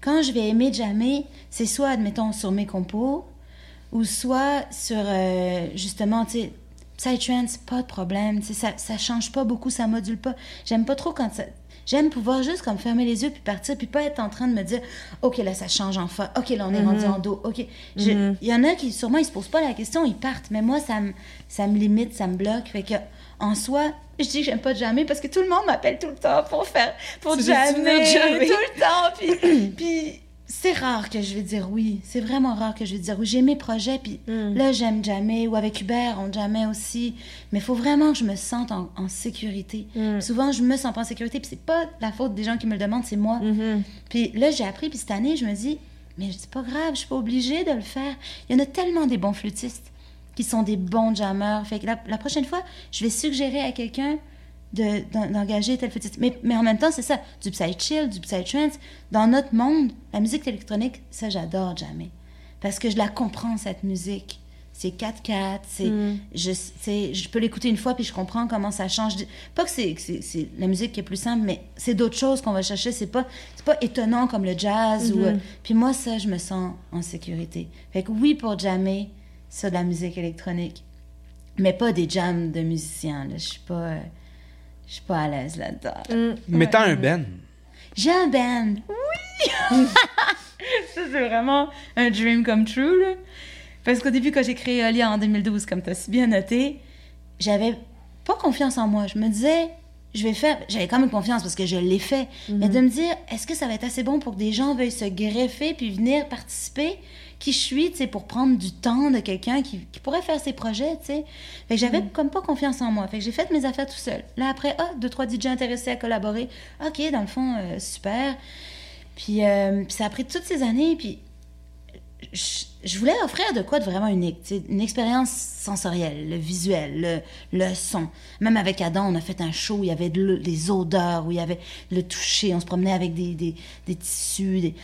Speaker 3: Quand je vais aimer jammer, c'est soit, admettons, sur mes compos, ou soit sur, euh, justement, tu sais, Psytrance, pas de problème. Tu sais, ça, ça change pas beaucoup, ça module pas. J'aime pas trop quand ça. J'aime pouvoir juste comme fermer les yeux puis partir puis pas être en train de me dire OK là ça change en fa OK là on est rendu en do OK Je- il y en a qui sûrement ils se posent pas la question ils partent mais moi ça me ça me limite ça me bloque fait que en soi je dis que j'aime pas jammer parce que tout le monde m'appelle tout le temps pour faire pour jammer,
Speaker 2: jammer?
Speaker 3: tout le temps puis [CLEARS THROAT] puis c'est rare que je vais dire oui. C'est vraiment rare que je vais dire oui. J'ai mes projets, puis là, j'aime jammer. Ou avec Hubert, on jamais aussi. Mais il faut vraiment que je me sente en, en sécurité. Souvent, je me sens pas en sécurité, puis c'est pas la faute des gens qui me le demandent, c'est moi. Puis là, j'ai appris, puis cette année, je me dis, mais c'est pas grave, je suis pas obligée de le faire. Il y en a tellement des bons flûtistes qui sont des bons jammers. Fait que la, la prochaine fois, je vais suggérer à quelqu'un de- d'en- d'engager tel flûtiste. Mais, mais en même temps, c'est ça, du psy-chill, du psy-trance. Dans notre monde, la musique électronique, ça, j'adore jamais. Parce que je la comprends, cette musique. C'est 4-4, c'est... Je, c'est- je peux l'écouter une fois, puis je comprends comment ça change. Pas que c'est c'est- c'est la musique qui est plus simple, mais c'est d'autres choses qu'on va chercher. C'est pas, c'est pas étonnant comme le jazz. ou, euh, puis moi, ça, je me sens en sécurité. Fait que oui, pour jammer, c'est de la musique électronique. Mais pas des jams de musiciens. là. Je suis pas... euh, je suis pas à l'aise là-dedans.
Speaker 1: Mettant un ben.
Speaker 3: J'ai un band. Oui! [LAUGHS] ça, c'est vraiment un dream come true, là. Parce qu'au début, quand j'ai créé Olia en 2012, comme tu as si bien noté, j'avais pas confiance en moi. Je me disais, je vais faire. J'avais quand même confiance parce que je l'ai fait. Mais de me dire, est-ce que ça va être assez bon pour que des gens veuillent se greffer puis venir participer? Qui je suis, tu pour prendre du temps de quelqu'un qui, qui pourrait faire ses projets, tu sais. Fait que j'avais comme pas confiance en moi. Fait que j'ai fait mes affaires tout seul. Là, après, ah, deux, trois DJ intéressés à collaborer. OK, dans le fond, euh, super. Puis, euh, puis ça a pris toutes ces années, puis je, je voulais offrir de quoi de vraiment unique, une expérience sensorielle, le visuel, le, le son. Même avec Adam, on a fait un show où il y avait de des odeurs, où il y avait le toucher, on se promenait avec des, des, des tissus. des-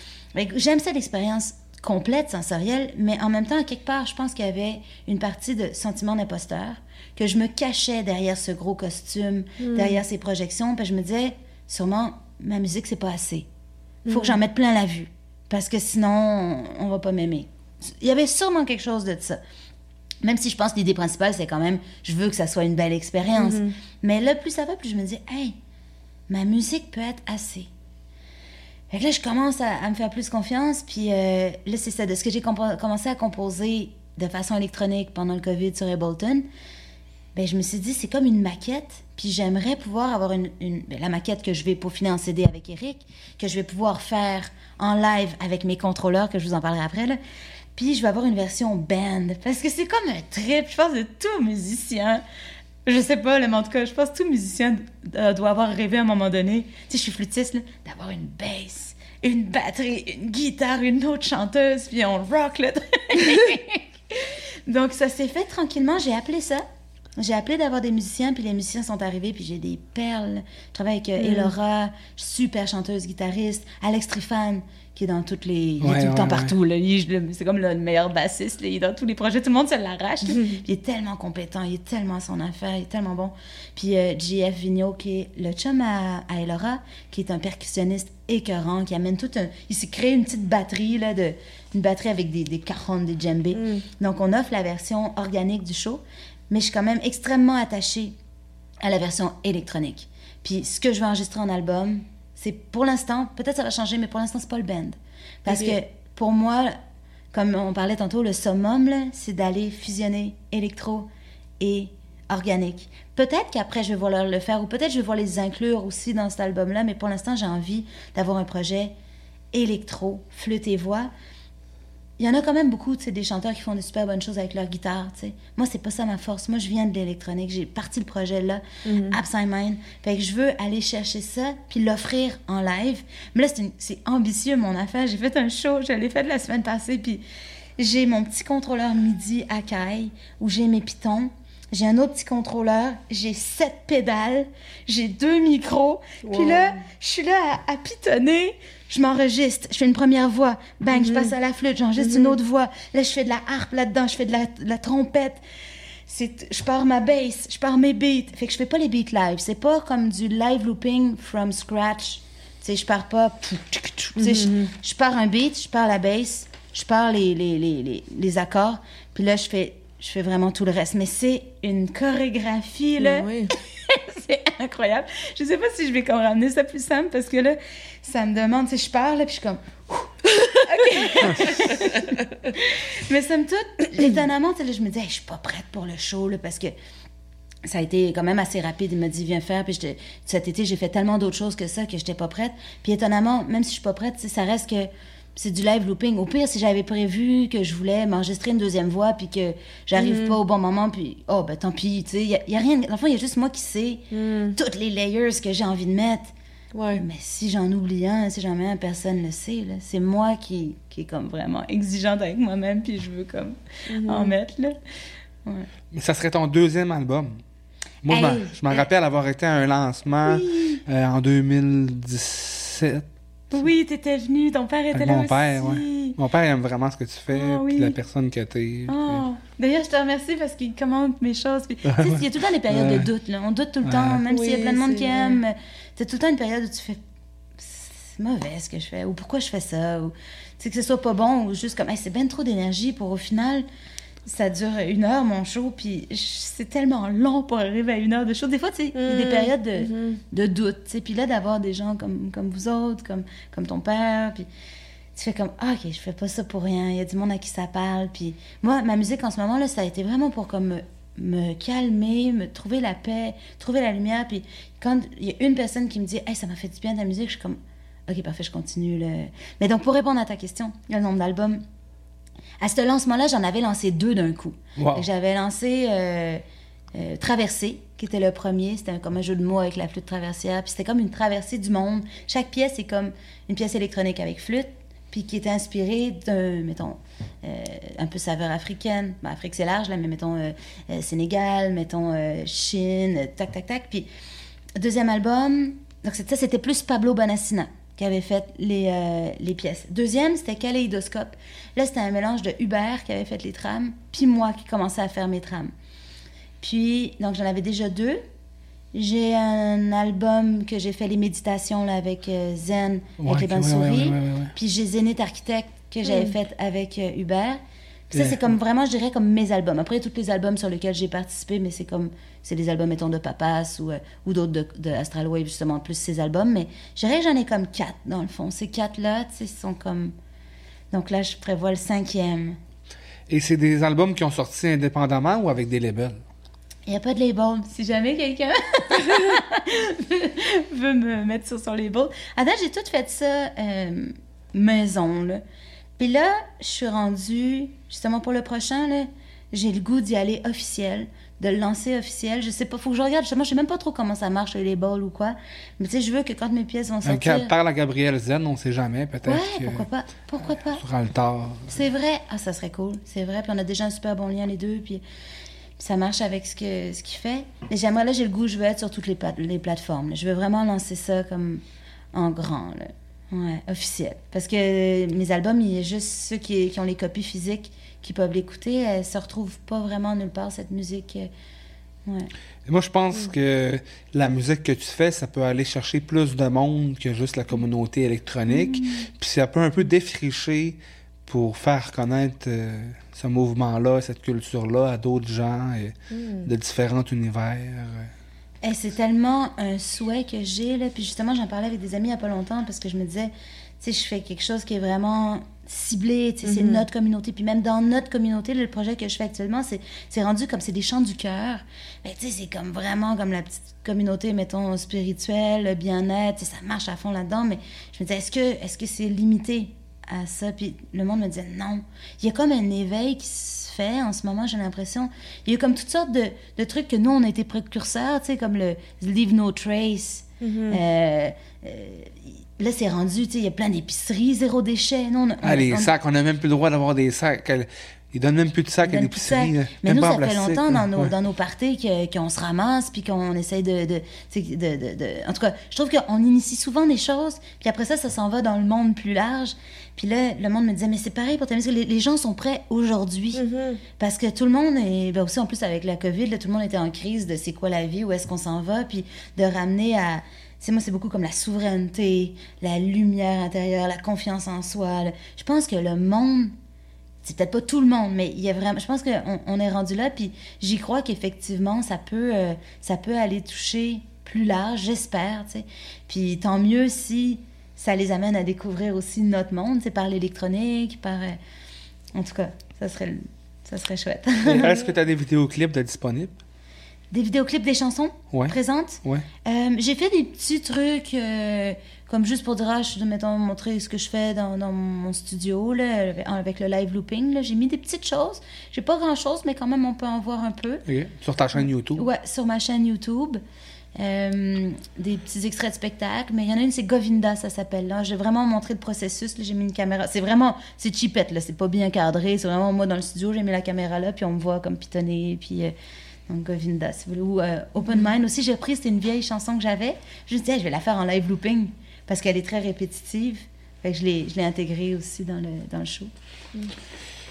Speaker 3: J'aime cette expérience complète, sensorielle, mais en même temps, quelque part, je pense qu'il y avait une partie de sentiment d'imposteur, que je me cachais derrière ce gros costume, derrière ces projections, puis je me disais, sûrement, ma musique, c'est pas assez. Il faut que j'en mette plein la vue. Parce que sinon, on, va pas m'aimer. Il y avait sûrement quelque chose de ça. Même si je pense que l'idée principale, c'est quand même, je veux que ça soit une belle expérience. Mais là, plus ça va, plus je me dis, hey, ma musique peut être assez. Fait que là, je commence à, me faire plus confiance. Puis euh, là, c'est ça, de ce que j'ai commencé à composer de façon électronique pendant le COVID sur Ableton, ben, je me suis dit, c'est comme une maquette. Puis j'aimerais pouvoir avoir une- ben, la maquette que je vais peaufiner en CD avec Eric, que je vais pouvoir faire en live avec mes contrôleurs, que je vous en parlerai après. Là. Puis je vais avoir une version band. Parce que c'est comme un trip, je pense, de tout musicien. Je sais pas, mais en tout cas, je pense que tout musicien euh, doit avoir rêvé à un moment donné. Tu sais, je suis flûtiste, là, d'avoir une bass, une batterie, une guitare, une autre chanteuse, puis on rock, là. [LAUGHS] Donc, ça s'est fait tranquillement. J'ai appelé ça. J'ai appelé d'avoir des musiciens, puis les musiciens sont arrivés, puis j'ai des perles. Je travaille avec euh, Elora, super chanteuse, guitariste. Alex Trifan, qui est dans toutes les... Il est tout le
Speaker 1: ouais,
Speaker 3: temps
Speaker 1: ouais.
Speaker 3: partout, là. C'est comme le meilleur bassiste, là. Il est dans tous les projets. Tout le monde se l'arrache. Puis il est tellement compétent, il est tellement à son affaire, il est tellement bon. Puis euh, JF Vigneault, qui est le chum à, à Elora, qui est un percussionniste écœurant, qui amène tout un... Il s'est créé une petite batterie, là, de... Une batterie avec des, des des djembés. Donc, on offre la version organique du show, mais je suis quand même extrêmement attachée à la version électronique. Puis ce que je vais enregistrer en album, C'est pour l'instant, peut-être ça va changer, mais pour l'instant, c'est pas le band. Parce que pour moi, comme on parlait tantôt, le summum, c'est d'aller fusionner électro et organique. Peut-être qu'après, je vais vouloir le faire, ou peut-être je vais vouloir les inclure aussi dans cet album-là, mais pour l'instant, j'ai envie d'avoir un projet électro, flûte et voix. Il y en a quand même beaucoup, tu sais, des chanteurs qui font de super bonnes choses avec leur guitare, tu sais. Moi, c'est pas ça ma force. Moi, je viens de l'électronique. J'ai parti le projet là, Absent Mind. Fait que je veux aller chercher ça, puis l'offrir en live. Mais là, c'est une- ambitieux, mon affaire. J'ai fait un show, je l'ai fait la semaine passée, puis j'ai mon petit contrôleur MIDI Akai, où j'ai mes pitons. J'ai un autre petit contrôleur, j'ai sept pédales, j'ai deux micros. Puis là, je suis là à, à pitonner. Je m'enregistre, je fais une première voix, bang, je passe à la flûte, j'enregistre une autre voix. Là, je fais de la harpe là-dedans, je fais de la, de la trompette. Je pars ma bass, je pars mes beats. Fait que je fais pas les beats live. C'est pas comme du live looping from scratch. Tu sais, je pars pas. Tu sais, je, je pars un beat, je pars la bass, je pars les, les, les, les, les accords. Puis là, je fais, je fais vraiment tout le reste. Mais c'est une chorégraphie, là.
Speaker 2: Oui. [LAUGHS]
Speaker 3: c'est incroyable. Je sais pas si je vais comme ramener ça plus simple parce que là, ça me demande, sais, je parle, là, puis je suis comme. [LAUGHS] OK. [LAUGHS] Mais somme toute, étonnamment, tu sais, là, je me dis, Hey, je suis pas prête pour le show, là, parce que ça a été quand même assez rapide. Il m'a dit, viens faire. Puis cet été, j'ai fait tellement d'autres choses que ça que j'étais pas prête. Puis étonnamment, même si je suis pas prête, ça reste que c'est du live looping. Au pire, si j'avais prévu que je voulais m'enregistrer une deuxième voix, puis que j'arrive pas au bon moment, puis oh, ben tant pis, tu sais, il y, a- y a rien. Dans le fond, il y a juste moi qui sais toutes les layers que j'ai envie de mettre.
Speaker 2: Ouais.
Speaker 3: Mais si j'en oublie un, si j'en mets un, personne ne le sait. là. C'est moi qui, qui est comme vraiment exigeante avec moi-même, puis je veux comme en mettre, là.
Speaker 1: Mais ça serait ton deuxième album. Moi, je m'en-
Speaker 3: Hey,
Speaker 1: je m'en rappelle avoir été à un lancement euh, en 2017.
Speaker 3: Oui, t'étais venu, ton père était
Speaker 1: Avec
Speaker 3: là
Speaker 1: mon
Speaker 3: aussi.
Speaker 1: père, ouais. Mon père aime vraiment ce que tu fais,
Speaker 3: Ah
Speaker 1: puis
Speaker 3: oui.
Speaker 1: la personne que t'es.
Speaker 3: Oh. D'ailleurs, je te remercie parce qu'il commente mes choses. Puis, tu sais, [LAUGHS] il y a tout le temps des périodes
Speaker 1: Ouais.
Speaker 3: de doute. Là. On doute tout le
Speaker 1: Ouais.
Speaker 3: temps, même s'il y a plein de monde qui aime. C'est tout le temps une période où tu fais c'est mauvais ce que je fais ou pourquoi je fais ça ou tu sais que ce soit pas bon ou juste comme Hey, c'est bien trop d'énergie pour au final ça dure une heure mon show puis c'est tellement long pour arriver à une heure de show des fois tu sais il y a des
Speaker 2: Mm.
Speaker 3: périodes de,
Speaker 2: Mhm.
Speaker 3: de doute tu sais puis là d'avoir des gens comme comme vous autres comme comme ton père puis tu fais comme ah, ok je fais pas ça pour rien il y a du monde à qui ça parle puis moi ma musique en ce moment là ça a été vraiment pour comme me, me calmer me trouver la paix trouver la lumière puis quand il y a une personne qui me dit hey ça m'a fait du bien ta musique je suis comme ok parfait je continue là. mais donc pour répondre à ta question le nombre d'albums à ce lancement-là, j'en avais lancé deux d'un coup.
Speaker 1: Wow.
Speaker 3: J'avais lancé euh, euh, Traversée, qui était le premier. C'était comme un jeu de mots avec la flûte traversière. Puis c'était comme une traversée du monde. Chaque pièce est comme une pièce électronique avec flûte, puis qui était inspirée d'un, mettons, euh, un peu saveur africaine. Ben, Afrique, c'est large, là, mais mettons Sénégal, mettons Chine, tac, tac, tac. Puis deuxième album, donc ça, c'était plus Pablo Bonassina qui avait fait les, euh, les pièces. Deuxième, c'était Kaléidoscope. Là, c'était un mélange de Hubert qui avait fait les trames, puis moi qui commençais à faire mes trames. Puis, donc j'en avais déjà deux. J'ai un album que j'ai fait les méditations là, avec euh, Zen,
Speaker 1: Ouais,
Speaker 3: avec les bonnes
Speaker 1: ouais,
Speaker 3: souris.
Speaker 1: ouais.
Speaker 3: Puis j'ai Zénith Architecte que j'avais
Speaker 2: Mm.
Speaker 3: fait avec euh, Hubert. Puis ça, c'est comme vraiment, je dirais, comme mes albums. Après, tous les albums sur lesquels j'ai participé, mais c'est comme, c'est des albums, mettons, de Papas ou, euh, ou d'autres de, de Astral Wave, justement, plus ces albums. Mais je dirais j'en ai comme quatre, dans le fond. Ces quatre-là, tu sais, sont comme. Donc là, je prévois le cinquième.
Speaker 1: Et c'est des albums qui ont sorti indépendamment ou avec des labels?
Speaker 3: Il n'y a pas de label. Si jamais quelqu'un [LAUGHS] veut me mettre sur son label. À date, j'ai tout fait ça euh, maison, là. Puis là, je suis rendue, justement pour le prochain, là, j'ai le goût d'y aller officiel, de le lancer officiel. Je sais pas, faut que je regarde, justement, je sais même pas trop comment ça marche, les labels ou quoi. Mais tu sais, je veux que quand mes pièces vont
Speaker 1: Un
Speaker 3: sortir...
Speaker 1: Parle à Gabriel Zen, on sait jamais, peut-être
Speaker 3: Ouais,
Speaker 1: que
Speaker 3: pourquoi pas, pourquoi pas.
Speaker 1: sur Altar.
Speaker 3: C'est vrai. Ah, ça serait cool. C'est vrai. Puis on a déjà un super bon lien, les deux. Puis, puis ça marche avec ce que ce qu'il fait. Mais j'aimerais, là, j'ai le goût, je veux être sur toutes les, pla- les plateformes. là. Je veux vraiment lancer ça comme en grand, là. Ouais, officiel. Parce que mes albums, il y a juste ceux qui, qui ont les copies physiques qui peuvent l'écouter. Elle se retrouve pas vraiment nulle part, cette musique. euh, Ouais.
Speaker 1: Moi, je pense que la musique que tu fais, ça peut aller chercher plus de monde que juste la communauté électronique. Puis ça peut un peu défricher pour faire connaître euh, ce mouvement-là, cette culture-là à d'autres gens euh, de différents univers. Euh.
Speaker 3: Eh, c'est tellement un souhait que j'ai, là. Puis justement, j'en parlais avec des amis il n'y a pas longtemps parce que je me disais, tu sais, je fais quelque chose qui est vraiment ciblé, tu sais, c'est
Speaker 2: Mhm.
Speaker 3: notre communauté. Puis même dans notre communauté, le projet que je fais actuellement, c'est c'est rendu comme c'est des chants du cœur. Ben, tu sais, c'est comme vraiment comme la petite communauté, mettons, spirituelle, le bien-être, tu sais, ça marche à fond là-dedans. Mais je me disais, est-ce que est-ce que c'est limité? À ça? Puis le monde me disait non. Il y a comme un éveil qui se fait en ce moment, j'ai l'impression. Il y a comme toutes sortes de, de trucs que nous, on a été précurseurs, tu sais, comme le Leave No Trace.
Speaker 2: Mhm.
Speaker 3: Euh, euh, là, c'est rendu, tu sais, il y a plein d'épiceries, zéro déchet. Nous, on, on-
Speaker 1: Ah, les
Speaker 3: on-
Speaker 1: sacs, on n'a même plus le droit d'avoir des sacs. Ils donnent même plus de sacs
Speaker 3: on
Speaker 1: à
Speaker 3: donne plus de sacs.
Speaker 1: l'épicerie. là.
Speaker 3: Mais
Speaker 1: Même
Speaker 3: nous,
Speaker 1: pas en
Speaker 3: ça fait longtemps dans nos,
Speaker 1: Ouais.
Speaker 3: dans nos parties que- qu'on se ramasse, puis qu'on essaye de, de, tu sais, de, de- de- En tout cas, je trouve qu'on initie souvent des choses, puis après ça, ça s'en va dans le monde plus large. Puis là, le monde me disait, mais c'est pareil pour ta musique. Les, les gens sont prêts aujourd'hui.
Speaker 2: Mhm.
Speaker 3: Parce que tout le monde est. Ben aussi, en plus, avec la COVID, là, tout le monde était en crise de c'est quoi la vie, où est-ce qu'on s'en va, puis de ramener à. C'est moi, c'est beaucoup comme la souveraineté, la lumière intérieure, la confiance en soi. là. Je pense que le monde. C'est peut-être pas tout le monde, mais il y a vraiment. Je pense qu'on on est rendu là, puis j'y crois qu'effectivement, ça peut, euh, ça peut aller toucher plus large, j'espère, tu sais. Puis tant mieux si ça les amène à découvrir aussi notre monde, c'est par l'électronique, par. euh, En tout cas, ça serait, ça serait chouette.
Speaker 1: Et [LAUGHS] Est-ce que tu as des vidéoclips de disponibles?
Speaker 3: Des vidéoclips des chansons
Speaker 1: Ouais.
Speaker 3: présentes?
Speaker 1: Ouais.
Speaker 3: Euh, j'ai fait des petits trucs, comme juste pour dire, ah, je mettons, montrer ce que je fais dans, dans mon studio, là, avec le live looping. là. J'ai mis des petites choses. J'ai pas grand-chose, mais quand même, on peut en voir un peu.
Speaker 1: Ok. Sur ta chaîne YouTube?
Speaker 3: Ouais, sur ma chaîne YouTube. Euh, des petits extraits de spectacle, mais il y en a une, c'est Govinda, ça s'appelle. Là, j'ai vraiment montré le processus. J'ai mis une caméra. C'est vraiment, c'est cheapette, là. C'est pas bien cadré. C'est vraiment moi dans le studio. J'ai mis la caméra là, puis on me voit comme pitonner. Puis euh, donc Govinda, si vous voulez. Ou euh, Open Mind aussi, j'ai repris. C'était une vieille chanson que j'avais. Je me Hey, je vais la faire en live looping parce qu'elle est très répétitive. Fait que je l'ai, je l'ai intégrée aussi dans le, dans le show.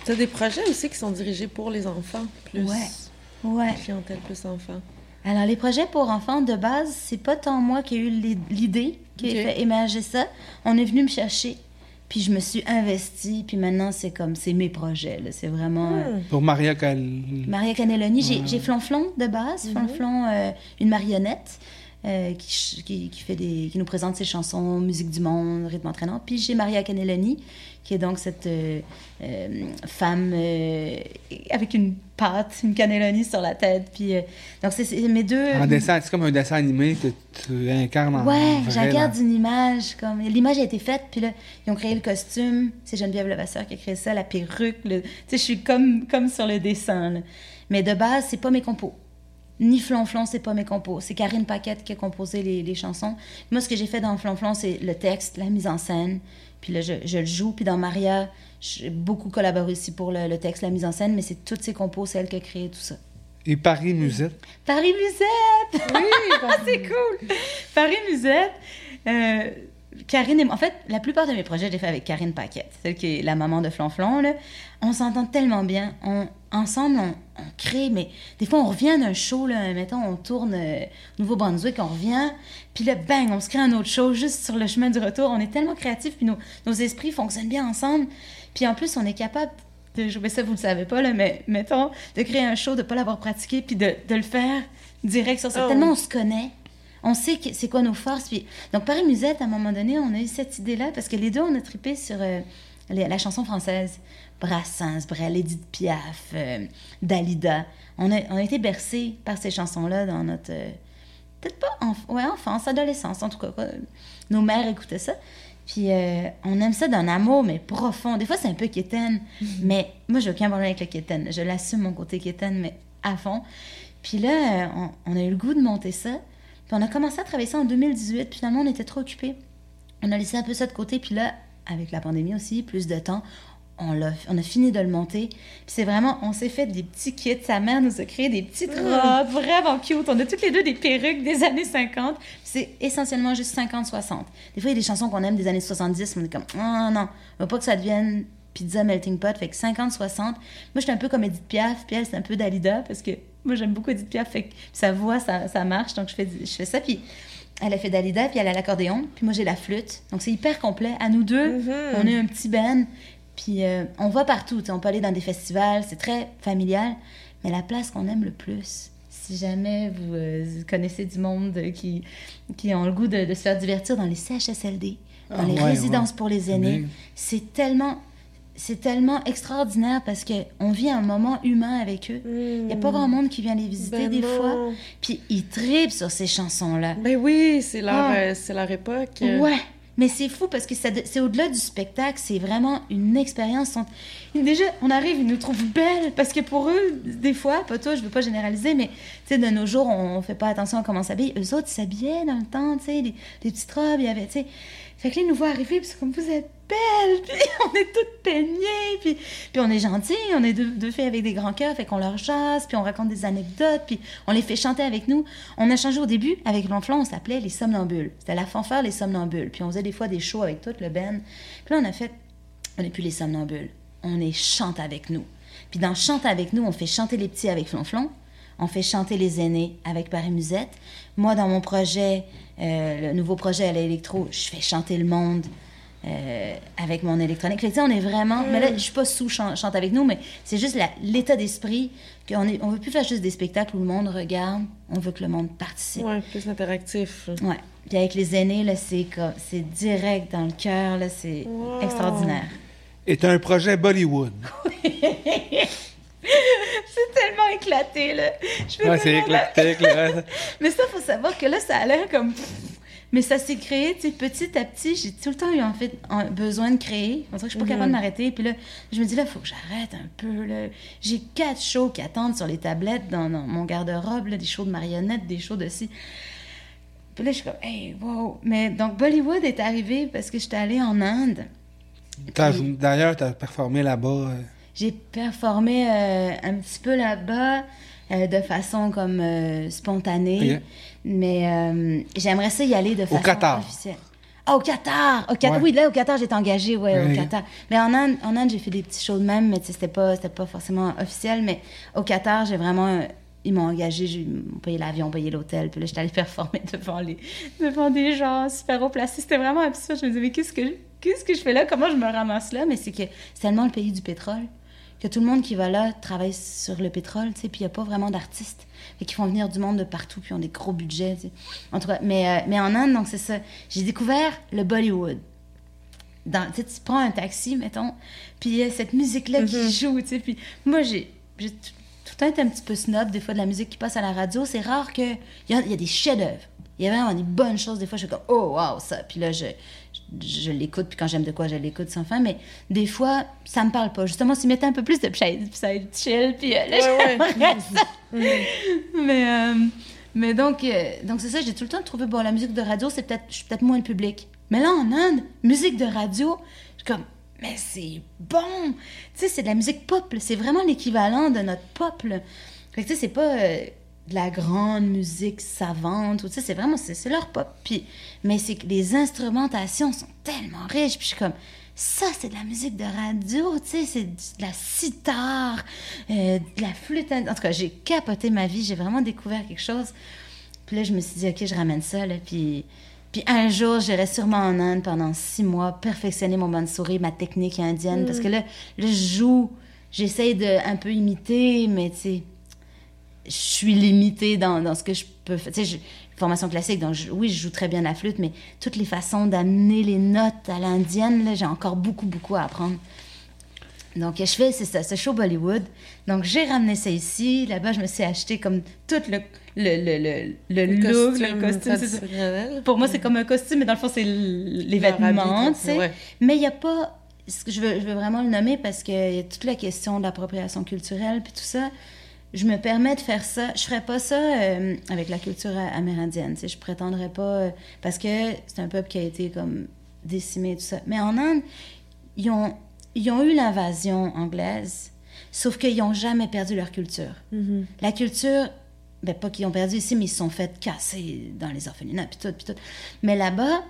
Speaker 2: T'as des projets aussi qui sont dirigés pour les enfants, plus.
Speaker 3: Ouais. Ouais.
Speaker 2: Clientèle plus enfants?
Speaker 3: Alors, les projets pour enfants, de base, c'est pas tant moi qui ai eu l'i- l'idée, qui
Speaker 2: Ok.
Speaker 3: a fait émerger ça. On est venu me chercher, puis je me suis investie, puis maintenant, c'est comme, c'est mes projets, là. C'est vraiment... euh,
Speaker 2: Hmm.
Speaker 1: Pour Maria Cal...
Speaker 3: Maria Cannelloni, j'ai j'ai Flonflon de base,
Speaker 2: Mhm.
Speaker 3: Flonflon, euh, une marionnette euh, qui, ch- qui, qui fait des, qui nous présente ses chansons, musique du monde, rythme entraînant. Puis j'ai Maria Cannelloni, qui est donc cette euh, euh, femme avec une pâte, une cannelloni sur la tête. Puis donc c'est c'est mes deux.
Speaker 1: En dessin, c'est comme un dessin animé que tu incarnes en
Speaker 3: Ouais,
Speaker 1: là.
Speaker 3: une image. comme L'image a été faite, puis là, ils ont créé le costume. C'est Geneviève Levasseur qui a créé ça, la perruque. le- Tu sais, je suis comme, comme sur le dessin. là. Mais de base, c'est pas mes compos. Ni Flonflon, c'est pas mes compos. C'est Karine Paquette qui a composé les, les chansons. Moi, ce que j'ai fait dans Flonflon, c'est le texte, la mise en scène. Puis là, je, je le joue. Puis dans Maria, j'ai beaucoup collaboré aussi pour le, le texte, la mise en scène. Mais c'est toutes ces compos, c'est elle qui a créé tout ça.
Speaker 1: Et Paris Musette?
Speaker 3: Paris Musette!
Speaker 2: Oui, [LAUGHS]
Speaker 3: Ah, c'est cool! Paris Musette. euh, Karine et moi. En fait, la plupart de mes projets, je les fais avec Karine Paquette, celle qui est la maman de Flonflon. Là. On s'entend tellement bien. On, ensemble, on, on crée, mais des fois, on revient d'un show, là, mettons, on tourne euh, Nouveau-Brunswick, on revient, puis là, bang, on se crée un autre show juste sur le chemin du retour. On est tellement créatifs, puis nos, nos esprits fonctionnent bien ensemble. Puis en plus, on est capable de jouer ça, vous le savez pas, là, mais mettons, de créer un show, de pas l'avoir pratiqué, puis de, de le faire direct sur ça.
Speaker 2: Oh.
Speaker 3: Tellement on se connaît. On sait que- c'est quoi nos forces. Puis... Donc, Paris Musette, à un moment donné, on a eu cette idée-là parce que les deux, on a trippé sur euh, les- la chanson française. Brassens, Brel, Edith Piaf, euh, Dalida. On a, on a été bercés par ces chansons-là dans notre. euh, Peut-être pas enf- ouais, enfance, adolescence, en tout cas. quoi. Nos mères écoutaient ça. Puis euh, on aime ça d'un amour, mais profond. Des fois, c'est un peu quétaine. Mais moi, j'ai aucun problème avec le quétaine. Je l'assume, mon côté quétaine, mais à fond. Puis là, on, on a eu le goût de monter ça. Puis on a commencé à travailler ça en 2018. Puis finalement, on était trop occupés. On a laissé un peu ça de côté. Puis là, avec la pandémie aussi, plus de temps, on, l'a- on a fini de le monter. Puis c'est vraiment, on s'est fait des petits kits. Sa mère nous a créé des petites robes vraiment cute. On a toutes les deux des perruques des années 50. Puis C'est essentiellement juste 50-60. Des fois, il y a des chansons qu'on aime des années 70. mais On est comme, oh non, on veut pas que ça devienne pizza melting pot. Fait que 50-60. Moi, j'étais un peu comme Edith Piaf. Puis elle, c'est un peu Dalida parce que moi, j'aime beaucoup Edith Piaf. Fait que sa voix, ça, ça marche. Donc, je fais, je fais ça. Puis elle a fait Dalida, puis elle a l'accordéon. Puis moi, j'ai la flûte. Donc, c'est hyper complet. À nous deux,
Speaker 2: Mhm.
Speaker 3: on est un petit band. Puis euh, on va partout. On peut aller dans des festivals. C'est très familial. Mais la place qu'on aime le plus, si jamais vous euh, connaissez du monde qui, qui ont le goût de, de se faire divertir dans les CHSLD, dans
Speaker 1: Ah,
Speaker 3: les
Speaker 1: ouais,
Speaker 3: résidences
Speaker 1: ouais.
Speaker 3: pour les aînés, c'est tellement, c'est tellement extraordinaire parce qu'on vit un moment humain avec eux. Il n'y a pas grand monde qui vient les visiter
Speaker 2: Ben
Speaker 3: des
Speaker 2: non.
Speaker 3: fois. Puis ils tripent sur ces chansons-là.
Speaker 2: Ben oui, c'est leur,
Speaker 3: Ah.
Speaker 2: euh, c'est leur époque.
Speaker 3: Ouais. Mais c'est fou parce que c'est au-delà du spectacle, c'est vraiment une expérience. Déjà, on arrive, ils nous trouvent belles parce que pour eux, des fois, pas toi, je veux pas généraliser, mais tu sais, de nos jours, on fait pas attention à comment on s'habille. Eux autres, s'habillaient dans le temps, tu sais, des petites robes, il y avait, tu sais. Fait que là, ils nous voient arriver, puis c'est comme vous êtes [LAUGHS] puis on est toutes peignées, puis, on est gentils, on est deux, deux avec des grands cœurs, fait qu'on leur chasse, puis on raconte des anecdotes, puis on les fait chanter avec nous. On a changé au début, avec l'enfant, on s'appelait les somnambules. C'était la fanfare les somnambules, puis on faisait des fois des shows avec tout le ben. Puis là, on a fait, on n'est plus les somnambules, on est chante avec nous. Puis dans chante avec nous, on fait chanter les petits avec Flonflon, on fait chanter les aînés avec Paris Musette. Moi, dans mon projet, euh, le nouveau projet à l'électro, je fais chanter le monde euh, avec mon électronique. Fait que, tu sais, on est vraiment. Mais là, je suis pas sous chan- chante avec nous, mais c'est juste l'état d'esprit qu'on est. On veut plus faire juste des spectacles où le monde regarde. On veut que le monde participe.
Speaker 2: Ouais, plus interactif.
Speaker 3: Ouais. Puis avec les aînés, là, c'est comme, c'est direct dans le cœur, là, c'est
Speaker 2: Wow.
Speaker 3: extraordinaire.
Speaker 1: est un projet Bollywood. [LAUGHS]
Speaker 3: C'est tellement éclaté, là. Je
Speaker 1: Ouais, c'est éclectique. là. [LAUGHS]
Speaker 3: Mais ça, faut savoir que là, ça a l'air comme. Mais ça s'est créé, tu sais, petit à petit. J'ai tout le temps eu en fait un besoin de créer. On dirait que je suis pas
Speaker 2: Mhm.
Speaker 3: capable de m'arrêter. Puis là, je me dis, là, il faut que j'arrête un peu. Là. J'ai quatre shows qui attendent sur les tablettes dans, dans mon garde-robe, des shows de marionnettes, des shows de ci. Puis là, je suis comme, hey, wow. Mais donc, Bollywood est arrivé parce que j'étais allée en Inde.
Speaker 1: D'ailleurs, tu as performé là-bas. euh,
Speaker 3: J'ai performé euh, un petit peu là-bas euh, de façon comme euh, spontanée. Mais euh, j'aimerais ça y aller de façon
Speaker 1: Qatar.
Speaker 3: officielle. Ah, au Qatar! Au Qatar.
Speaker 1: Ouais.
Speaker 3: Oui, là, au Qatar, j'étais engagée, ouais,
Speaker 1: Oui.
Speaker 3: au Qatar. Mais en Inde, en Inde j'ai fait des petits shows de même, mais c'était pas, c'était pas forcément officiel. Mais au Qatar, j'ai vraiment... euh, Ils m'ont engagé, j'ai- ils m'ont payé l'avion, payé l'hôtel, puis là, j'étais allée [LAUGHS] performer devant, les, devant des gens super haut placés. C'était vraiment absurde. Je me disais, mais qu'est-ce que, qu'est-ce que je fais là? Comment je me ramasse là? Mais c'est que c'est tellement le pays du pétrole que tout le monde qui va là travaille sur le pétrole, tu sais, puis il n'y a pas vraiment d'artistes. Fait qu'ils font venir du monde de partout, puis ils ont des gros budgets, tu sais. En tout cas, mais, euh, mais en Inde, donc c'est ça. J'ai découvert le Bollywood. Dans, tu sais, tu prends un taxi, mettons, puis il y a cette musique-là qui joue, tu sais. Puis moi, j'ai tout le temps été un petit peu snob, des fois, de la musique qui passe à la radio. C'est rare que... Il y a, il y a des chefs-d'œuvre. Il y a vraiment des bonnes choses. Des fois, je suis comme, oh, wow, ça. Puis là, je, je, l'écoute, puis quand j'aime de quoi, je l'écoute sans fin. Mais des fois, ça me parle pas. Justement, s'ils mettaient un peu plus de psy, psy chill, puis euh, là,
Speaker 2: Ouais, ouais. [LAUGHS]
Speaker 3: ça. mais, euh, mais donc, euh, donc c'est ça, j'ai tout le temps trouvé, bon, la musique de radio, c'est peut-être, je suis peut-être moins le public. Mais là, en Inde, musique de radio, je suis comme, mais c'est bon! Tu sais, c'est de la musique pop, c'est vraiment l'équivalent de notre pop. là. Fait que tu sais, c'est pas euh, de la grande musique savante, ou tu sais, c'est vraiment, c'est leur pop. Puis, mais c'est que les instrumentations sont tellement riches, puis je suis comme, ça, c'est de la musique de radio, tu sais, c'est de la sitar, euh, de la flûte. En tout cas, j'ai capoté ma vie, j'ai vraiment découvert quelque chose. Puis là, je me suis dit, OK, je ramène ça, là, puis... Puis un jour, j'irai sûrement en Inde pendant six mois, perfectionner mon bansuri, ma technique indienne, parce que là, là, je joue, j'essaye de un peu imiter, mais tu sais, je suis limitée dans, dans ce que je peux faire. Tu sais, formation classique, donc je- oui, je joue très bien la flûte, mais toutes les façons d'amener les notes à l'indienne, là, j'ai encore beaucoup, beaucoup à apprendre. Donc, je fais, c'est ça, ce show Bollywood. Donc, j'ai ramené ça ici. Là-bas, je me suis acheté comme tout le, le, le, le, le look, le costume. ça. Pour moi, c'est comme un costume, mais dans le fond, c'est les vêtements, tu sais.
Speaker 2: ouais.
Speaker 3: Mais il n'y a pas. Je veux, je veux vraiment le nommer parce qu'il y a toute la question de l'appropriation culturelle puis tout ça. Je me permets de faire ça. Je ferais pas ça euh, avec la culture a- amérindienne. Tu sais, je prétendrais pas. euh, parce que c'est un peuple qui a été comme décimé et tout ça. Mais en Inde, ils ont, ils ont eu l'invasion anglaise, sauf qu'ils n'ont jamais perdu leur culture.
Speaker 2: Mhm.
Speaker 3: La culture, ben pas qu'ils ont perdu ici, mais ils se sont fait casser dans les orphelinats, puis tout, puis tout. Mais là-bas,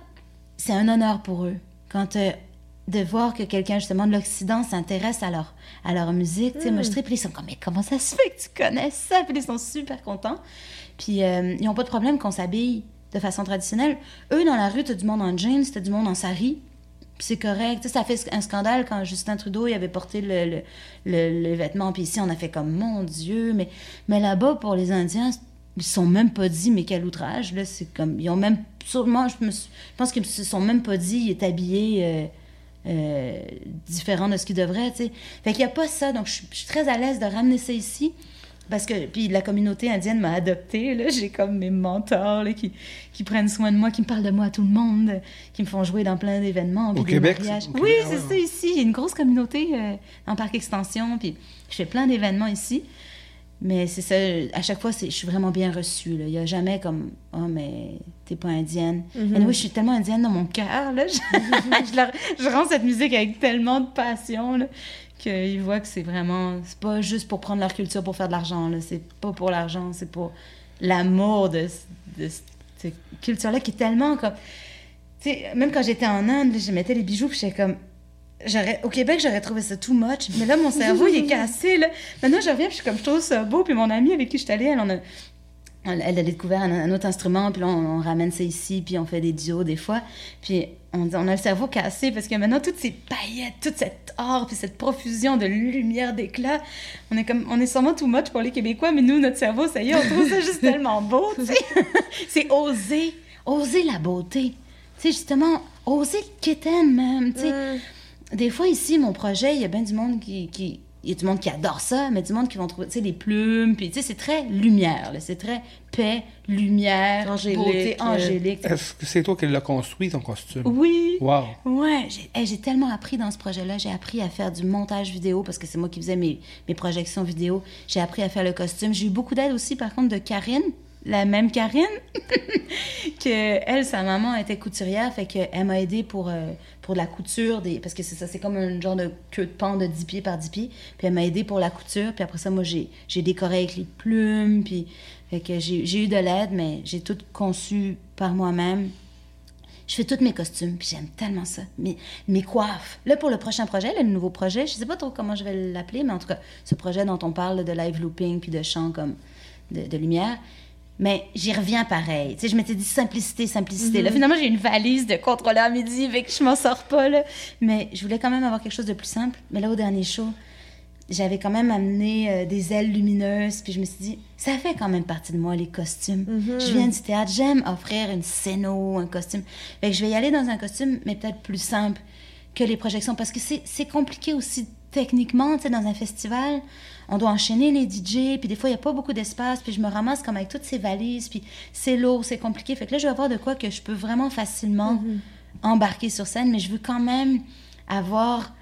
Speaker 3: c'est un honneur pour eux. Quand euh, de voir que quelqu'un justement de l'Occident s'intéresse à leur, à leur musique, tu sais, moi je tripe, puis ils sont comme, mais comment ça se fait que tu connais ça? Puis ils sont super contents. Puis euh, ils n'ont pas de problème qu'on s'habille de façon traditionnelle. Eux, dans la rue, t'as du monde en jeans, t'as du monde en sari. Puis c'est correct. Tu sais, ça fait un scandale quand Justin Trudeau il avait porté le, le, le, le vêtement. Puis ici, on a fait comme, mon Dieu. Mais, mais là-bas, pour les Indiens, ils se sont même pas dit, mais quel outrage, là, c'est comme, ils ont même, sûrement, je, me suis- je pense qu'ils se sont même pas dit, il est habillé euh, différent de ce qu'il devrait, tu sais. Fait qu'il y a pas ça, donc je suis- très à l'aise de ramener ça ici. Parce que, puis la communauté indienne m'a adoptée, là. [LAUGHS] J'ai comme mes mentors, là, qui, qui prennent soin de moi, qui me parlent de moi à tout le monde, qui me font jouer dans plein d'événements.
Speaker 1: Au Québec, au
Speaker 3: Oui, c'est ça ici. Il y a une grosse communauté euh, dans Parc Extension, puis je fais plein d'événements ici. Mais c'est ça, à chaque fois, c'est- je suis vraiment bien reçue. là. Il n'y a jamais comme « Oh, mais t'es pas indienne. Et oui, je suis tellement indienne dans mon cœur. là. [LAUGHS] Je, je, leur- je rends cette musique avec tellement de passion là, qu'ils voient que c'est vraiment... C'est pas juste pour prendre leur culture pour faire de l'argent. là. C'est pas pour l'argent, c'est pour l'amour de, de cette culture-là qui est tellement comme... Tu sais, même quand j'étais en Inde, je mettais les bijoux, puis j'étais comme... Au Québec, j'aurais trouvé ça too much, mais là, mon cerveau, il est [LAUGHS] cassé, là. Maintenant, je reviens, puis je suis comme, je trouve ça beau, puis mon amie avec qui je suis allée, elle, on a, elle, elle a découvert un, un autre instrument, puis là, on, on ramène ça ici, puis on fait des duos des fois, puis on, on a le cerveau cassé, parce que maintenant, toutes ces paillettes, toute cette or, puis cette profusion de lumière, d'éclat, on est comme, on est sûrement too much pour les Québécois, mais nous, notre cerveau, ça y est, on trouve ça juste [LAUGHS] tellement beau, tu sais. [LAUGHS] C'est oser, oser la beauté. Tu sais, justement, oser le kitten, même, tu sais
Speaker 2: Mm.
Speaker 3: Des fois ici, mon projet, il y a bien du monde qui, qui- il y a du monde qui adore ça, mais du monde qui vont trouver, tu sais, les plumes, puis tu sais, c'est très lumière, là, c'est très paix, lumière,
Speaker 2: Angélique,
Speaker 3: beauté,
Speaker 2: euh.
Speaker 3: angélique.
Speaker 1: Est-ce que c'est toi qui l'as construit, ton costume?
Speaker 3: Oui.
Speaker 1: Wow.
Speaker 3: Ouais, j'ai hey, j'ai tellement appris dans ce projet-là. J'ai appris à faire du montage vidéo parce que c'est moi qui faisais mes, mes projections vidéo. J'ai appris à faire le costume. J'ai eu beaucoup d'aide aussi, par contre, de Karine, la même Karine, [LAUGHS] que elle, sa maman était couturière, fait qu'elle m'a aidé pour, euh, la couture, des, parce que c'est ça, c'est comme un genre de queue de pan de 10 pieds par 10 pieds. Puis elle m'a aidé pour la couture, puis après ça, moi, j'ai décoré avec les plumes, puis fait que j'ai eu de l'aide, mais j'ai tout conçu par moi-même. Je fais tous mes costumes, puis j'aime tellement ça. Mes, mes coiffes. Là, pour le prochain projet, le nouveau projet, je sais pas trop comment je vais l'appeler, mais en tout cas, ce projet dont on parle de live looping puis de chant comme de lumière, mais j'y reviens pareil. Tu sais, je m'étais dit simplicité, simplicité. Là, finalement, j'ai une valise de contrôleur midi, fait que je m'en sors pas, là. Mais je voulais quand même avoir quelque chose de plus simple. Mais là, au dernier show, j'avais quand même amené euh, des ailes lumineuses, puis je me suis dit, ça fait quand même partie de moi, les costumes. Je viens du théâtre, j'aime offrir une scéno, un costume. Fait que je vais y aller dans un costume, mais peut-être plus simple que les projections, parce que c'est c'est compliqué aussi techniquement, tu sais, dans un festival, on doit enchaîner les DJ, puis des fois, il n'y a pas beaucoup d'espace, puis je me ramasse comme avec toutes ces valises, puis c'est lourd, c'est compliqué. Fait que là, je vais avoir de quoi que je peux vraiment facilement embarquer sur scène, mais je veux quand même avoir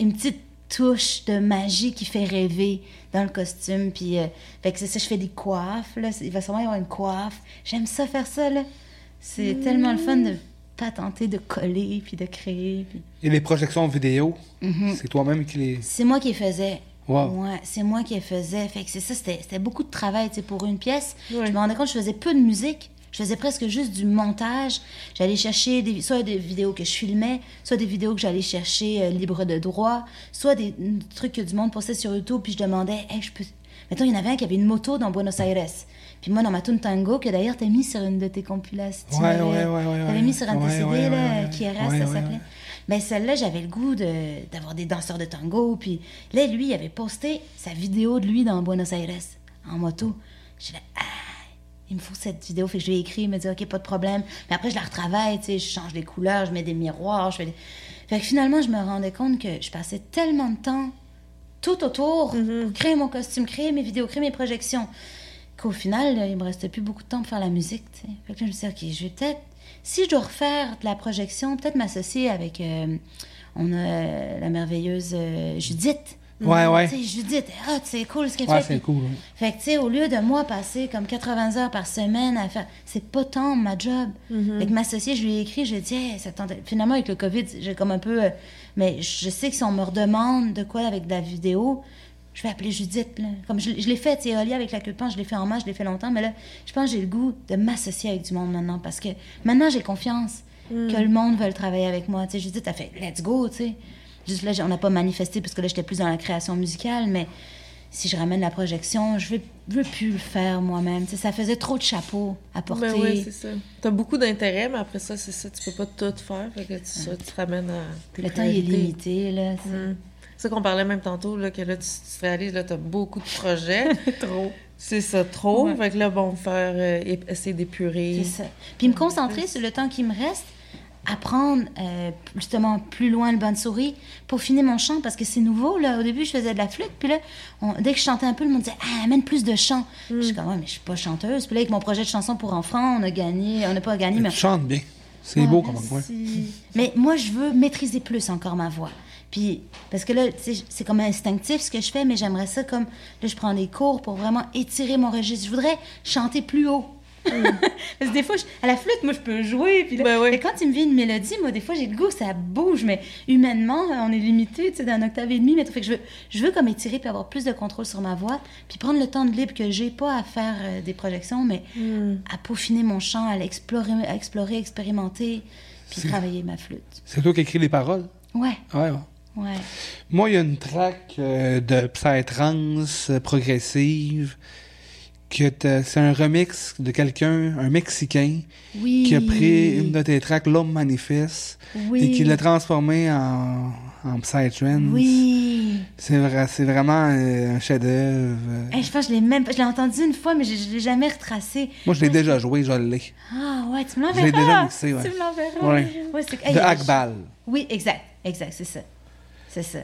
Speaker 3: une petite touche de magie qui fait rêver dans le costume. Puis, euh, fait que c'est ça, je fais des coiffes, là. Il va sûrement y avoir une coiffe. J'aime ça faire ça, là. C'est tellement le fun de pas tenter de coller, puis de créer. puis-
Speaker 1: Et les projections vidéo,
Speaker 3: Mhm.
Speaker 1: c'est toi-même qui les.
Speaker 3: C'est moi qui les faisais.
Speaker 1: Wow.
Speaker 3: Ouais, c'est moi qui les faisais. Fait que c'est ça, c'était c'était beaucoup de travail, pour une pièce.
Speaker 2: Ouais.
Speaker 3: Je me rendais compte que je faisais peu de musique. Je faisais presque juste du montage. J'allais chercher des, soit des vidéos que je filmais, soit des vidéos que j'allais chercher euh, libres de droit, soit des, des trucs que du monde postait sur YouTube, puis je demandais, hey, je peux. Mettons, il y en avait un qui avait une moto dans Buenos Aires. Puis moi, dans ma tune tango, que d'ailleurs, t'as mis sur une de tes compilations. tu
Speaker 1: Ouais, ouais, ouais, ouais,
Speaker 3: T'avais
Speaker 1: ouais.
Speaker 3: mis sur un
Speaker 1: Ouais, ouais,
Speaker 3: là,
Speaker 1: ouais, ouais.
Speaker 3: qui reste,
Speaker 1: Ouais,
Speaker 3: ça
Speaker 1: ouais,
Speaker 3: s'appelait. Ben celle-là, j'avais le goût de- d'avoir des danseurs de tango. Puis là, lui, il avait posté sa vidéo de lui dans Buenos Aires, en moto. Je dit, ah, il me faut cette vidéo. Fait que je lui ai écrit, il m'a dit, OK, pas de problème. Mais après, je la retravaille, tu sais, je change les couleurs, je mets des miroirs, je fais des... Fait que finalement, je me rendais compte que je passais tellement de temps tout autour pour créer mon costume, créer mes vidéos, créer mes projections, qu'au final, là, il me restait plus beaucoup de temps pour faire la musique. tu sais. Fait que là, je me suis dit, OK, je vais peut-être, si je dois refaire de la projection, peut-être m'associer avec, euh, on a euh, la merveilleuse euh, Judith.
Speaker 1: Ouais, ouais.
Speaker 3: Tu sais, Judith, ah, c'est cool ce qu'elle
Speaker 1: Ouais,
Speaker 3: fait.
Speaker 1: c'est cool. ouais.
Speaker 3: fait que, tu sais, au lieu de moi passer comme 80 heures par semaine à faire. C'est pas tant ma job. Fait que m'associer, je lui ai écrit, je lui ai dit, Hey, ça tente- Finalement, avec le COVID, j'ai comme un peu. euh, Mais je sais que si on me redemande de quoi avec de la vidéo, je vais appeler Judith. Là. Comme je, je l'ai fait, tu sais, Oli avec la queue je l'ai fait en masse, je l'ai fait longtemps, mais là, je pense que j'ai le goût de m'associer avec du monde maintenant parce que maintenant, j'ai confiance que le monde veut travailler avec moi. Tu sais, Judith a fait, let's go, tu sais. Juste là, on n'a pas manifesté parce que là, j'étais plus dans la création musicale, mais si je ramène la projection, je veux, veux plus le faire moi-même. Tu ça faisait trop de chapeaux à porter.
Speaker 2: Ben oui, c'est ça. T'as beaucoup d'intérêt, mais après ça, c'est ça, tu peux pas tout faire. Fait que tu, ça, tu te ramènes à tes
Speaker 3: le temps est limité, là. c'est-
Speaker 2: Mm. C'est ça qu'on parlait même tantôt, là, que là, tu, tu te réalises, là, t'as beaucoup de projets. [LAUGHS]
Speaker 3: Trop.
Speaker 2: C'est ça, trop.
Speaker 3: Ouais.
Speaker 2: Fait que là, bon, faire, euh, essayer d'épurer.
Speaker 3: C'est ça. Puis me concentrer sur le temps qui me reste, apprendre euh, justement plus loin le bansuri, pour finir mon chant, parce que c'est nouveau. Là. Au début, je faisais de la flûte, puis là, on- dès que je chantais un peu, le monde disait Ah, amène plus de chant. Je suis comme Ouais, mais je suis pas chanteuse. Puis là, avec mon projet de chanson pour enfants, on a gagné, on n'a pas gagné, mais.
Speaker 1: Tu chantes bien. C'est
Speaker 3: Ah,
Speaker 1: beau comme voix.
Speaker 3: Mais moi, je veux maîtriser plus encore ma voix. Puis, parce que là, tu sais, c'est comme instinctif ce que je fais, mais j'aimerais ça comme. Là, je prends des cours pour vraiment étirer mon registre. Je voudrais chanter plus haut. [LAUGHS] parce que des fois, je- à la flûte, moi, je peux jouer. Puis là,
Speaker 2: Ben oui.
Speaker 3: mais quand il me vient une mélodie, moi, des fois, j'ai le goût, ça bouge. Mais humainement, on est limité, tu sais, d'un octave et demi. Mais fait que je veux, je veux comme étirer puis avoir plus de contrôle sur ma voix. Puis prendre le temps de libre que j'ai, pas à faire euh, des projections, mais
Speaker 2: Hmm.
Speaker 3: à peaufiner mon chant, à l'explorer, à explorer, expérimenter, puis travailler ma flûte.
Speaker 1: C'est toi qui écris les paroles?
Speaker 3: Ouais,
Speaker 1: Ouais, ouais.
Speaker 3: Ouais.
Speaker 1: Moi, il y a une track euh, de psytrance euh, progressive que c'est un remix de quelqu'un, un Mexicain,
Speaker 3: Oui.
Speaker 1: qui a pris une de tes tracks, L'homme manifeste,
Speaker 3: Oui.
Speaker 1: et qui l'a transformé en, en psytrance.
Speaker 3: Oui.
Speaker 1: C'est vrai, c'est vraiment euh, un chef-d'œuvre.
Speaker 3: Hey, je pense que je l'ai même pas- je l'ai entendu une fois, mais je, je l'ai jamais retracé.
Speaker 1: Moi, je l'ai déjà joué, je l'ai.
Speaker 3: Ah ouais, tu me
Speaker 1: Je l'ai
Speaker 3: l'enverras.
Speaker 1: déjà mixé, ouais.
Speaker 3: Tu me l'enverras.
Speaker 1: Ouais.
Speaker 3: Ouais, c'est- hey,
Speaker 1: De Akbal.
Speaker 3: Oui, exact, exact, c'est ça. C'est ça.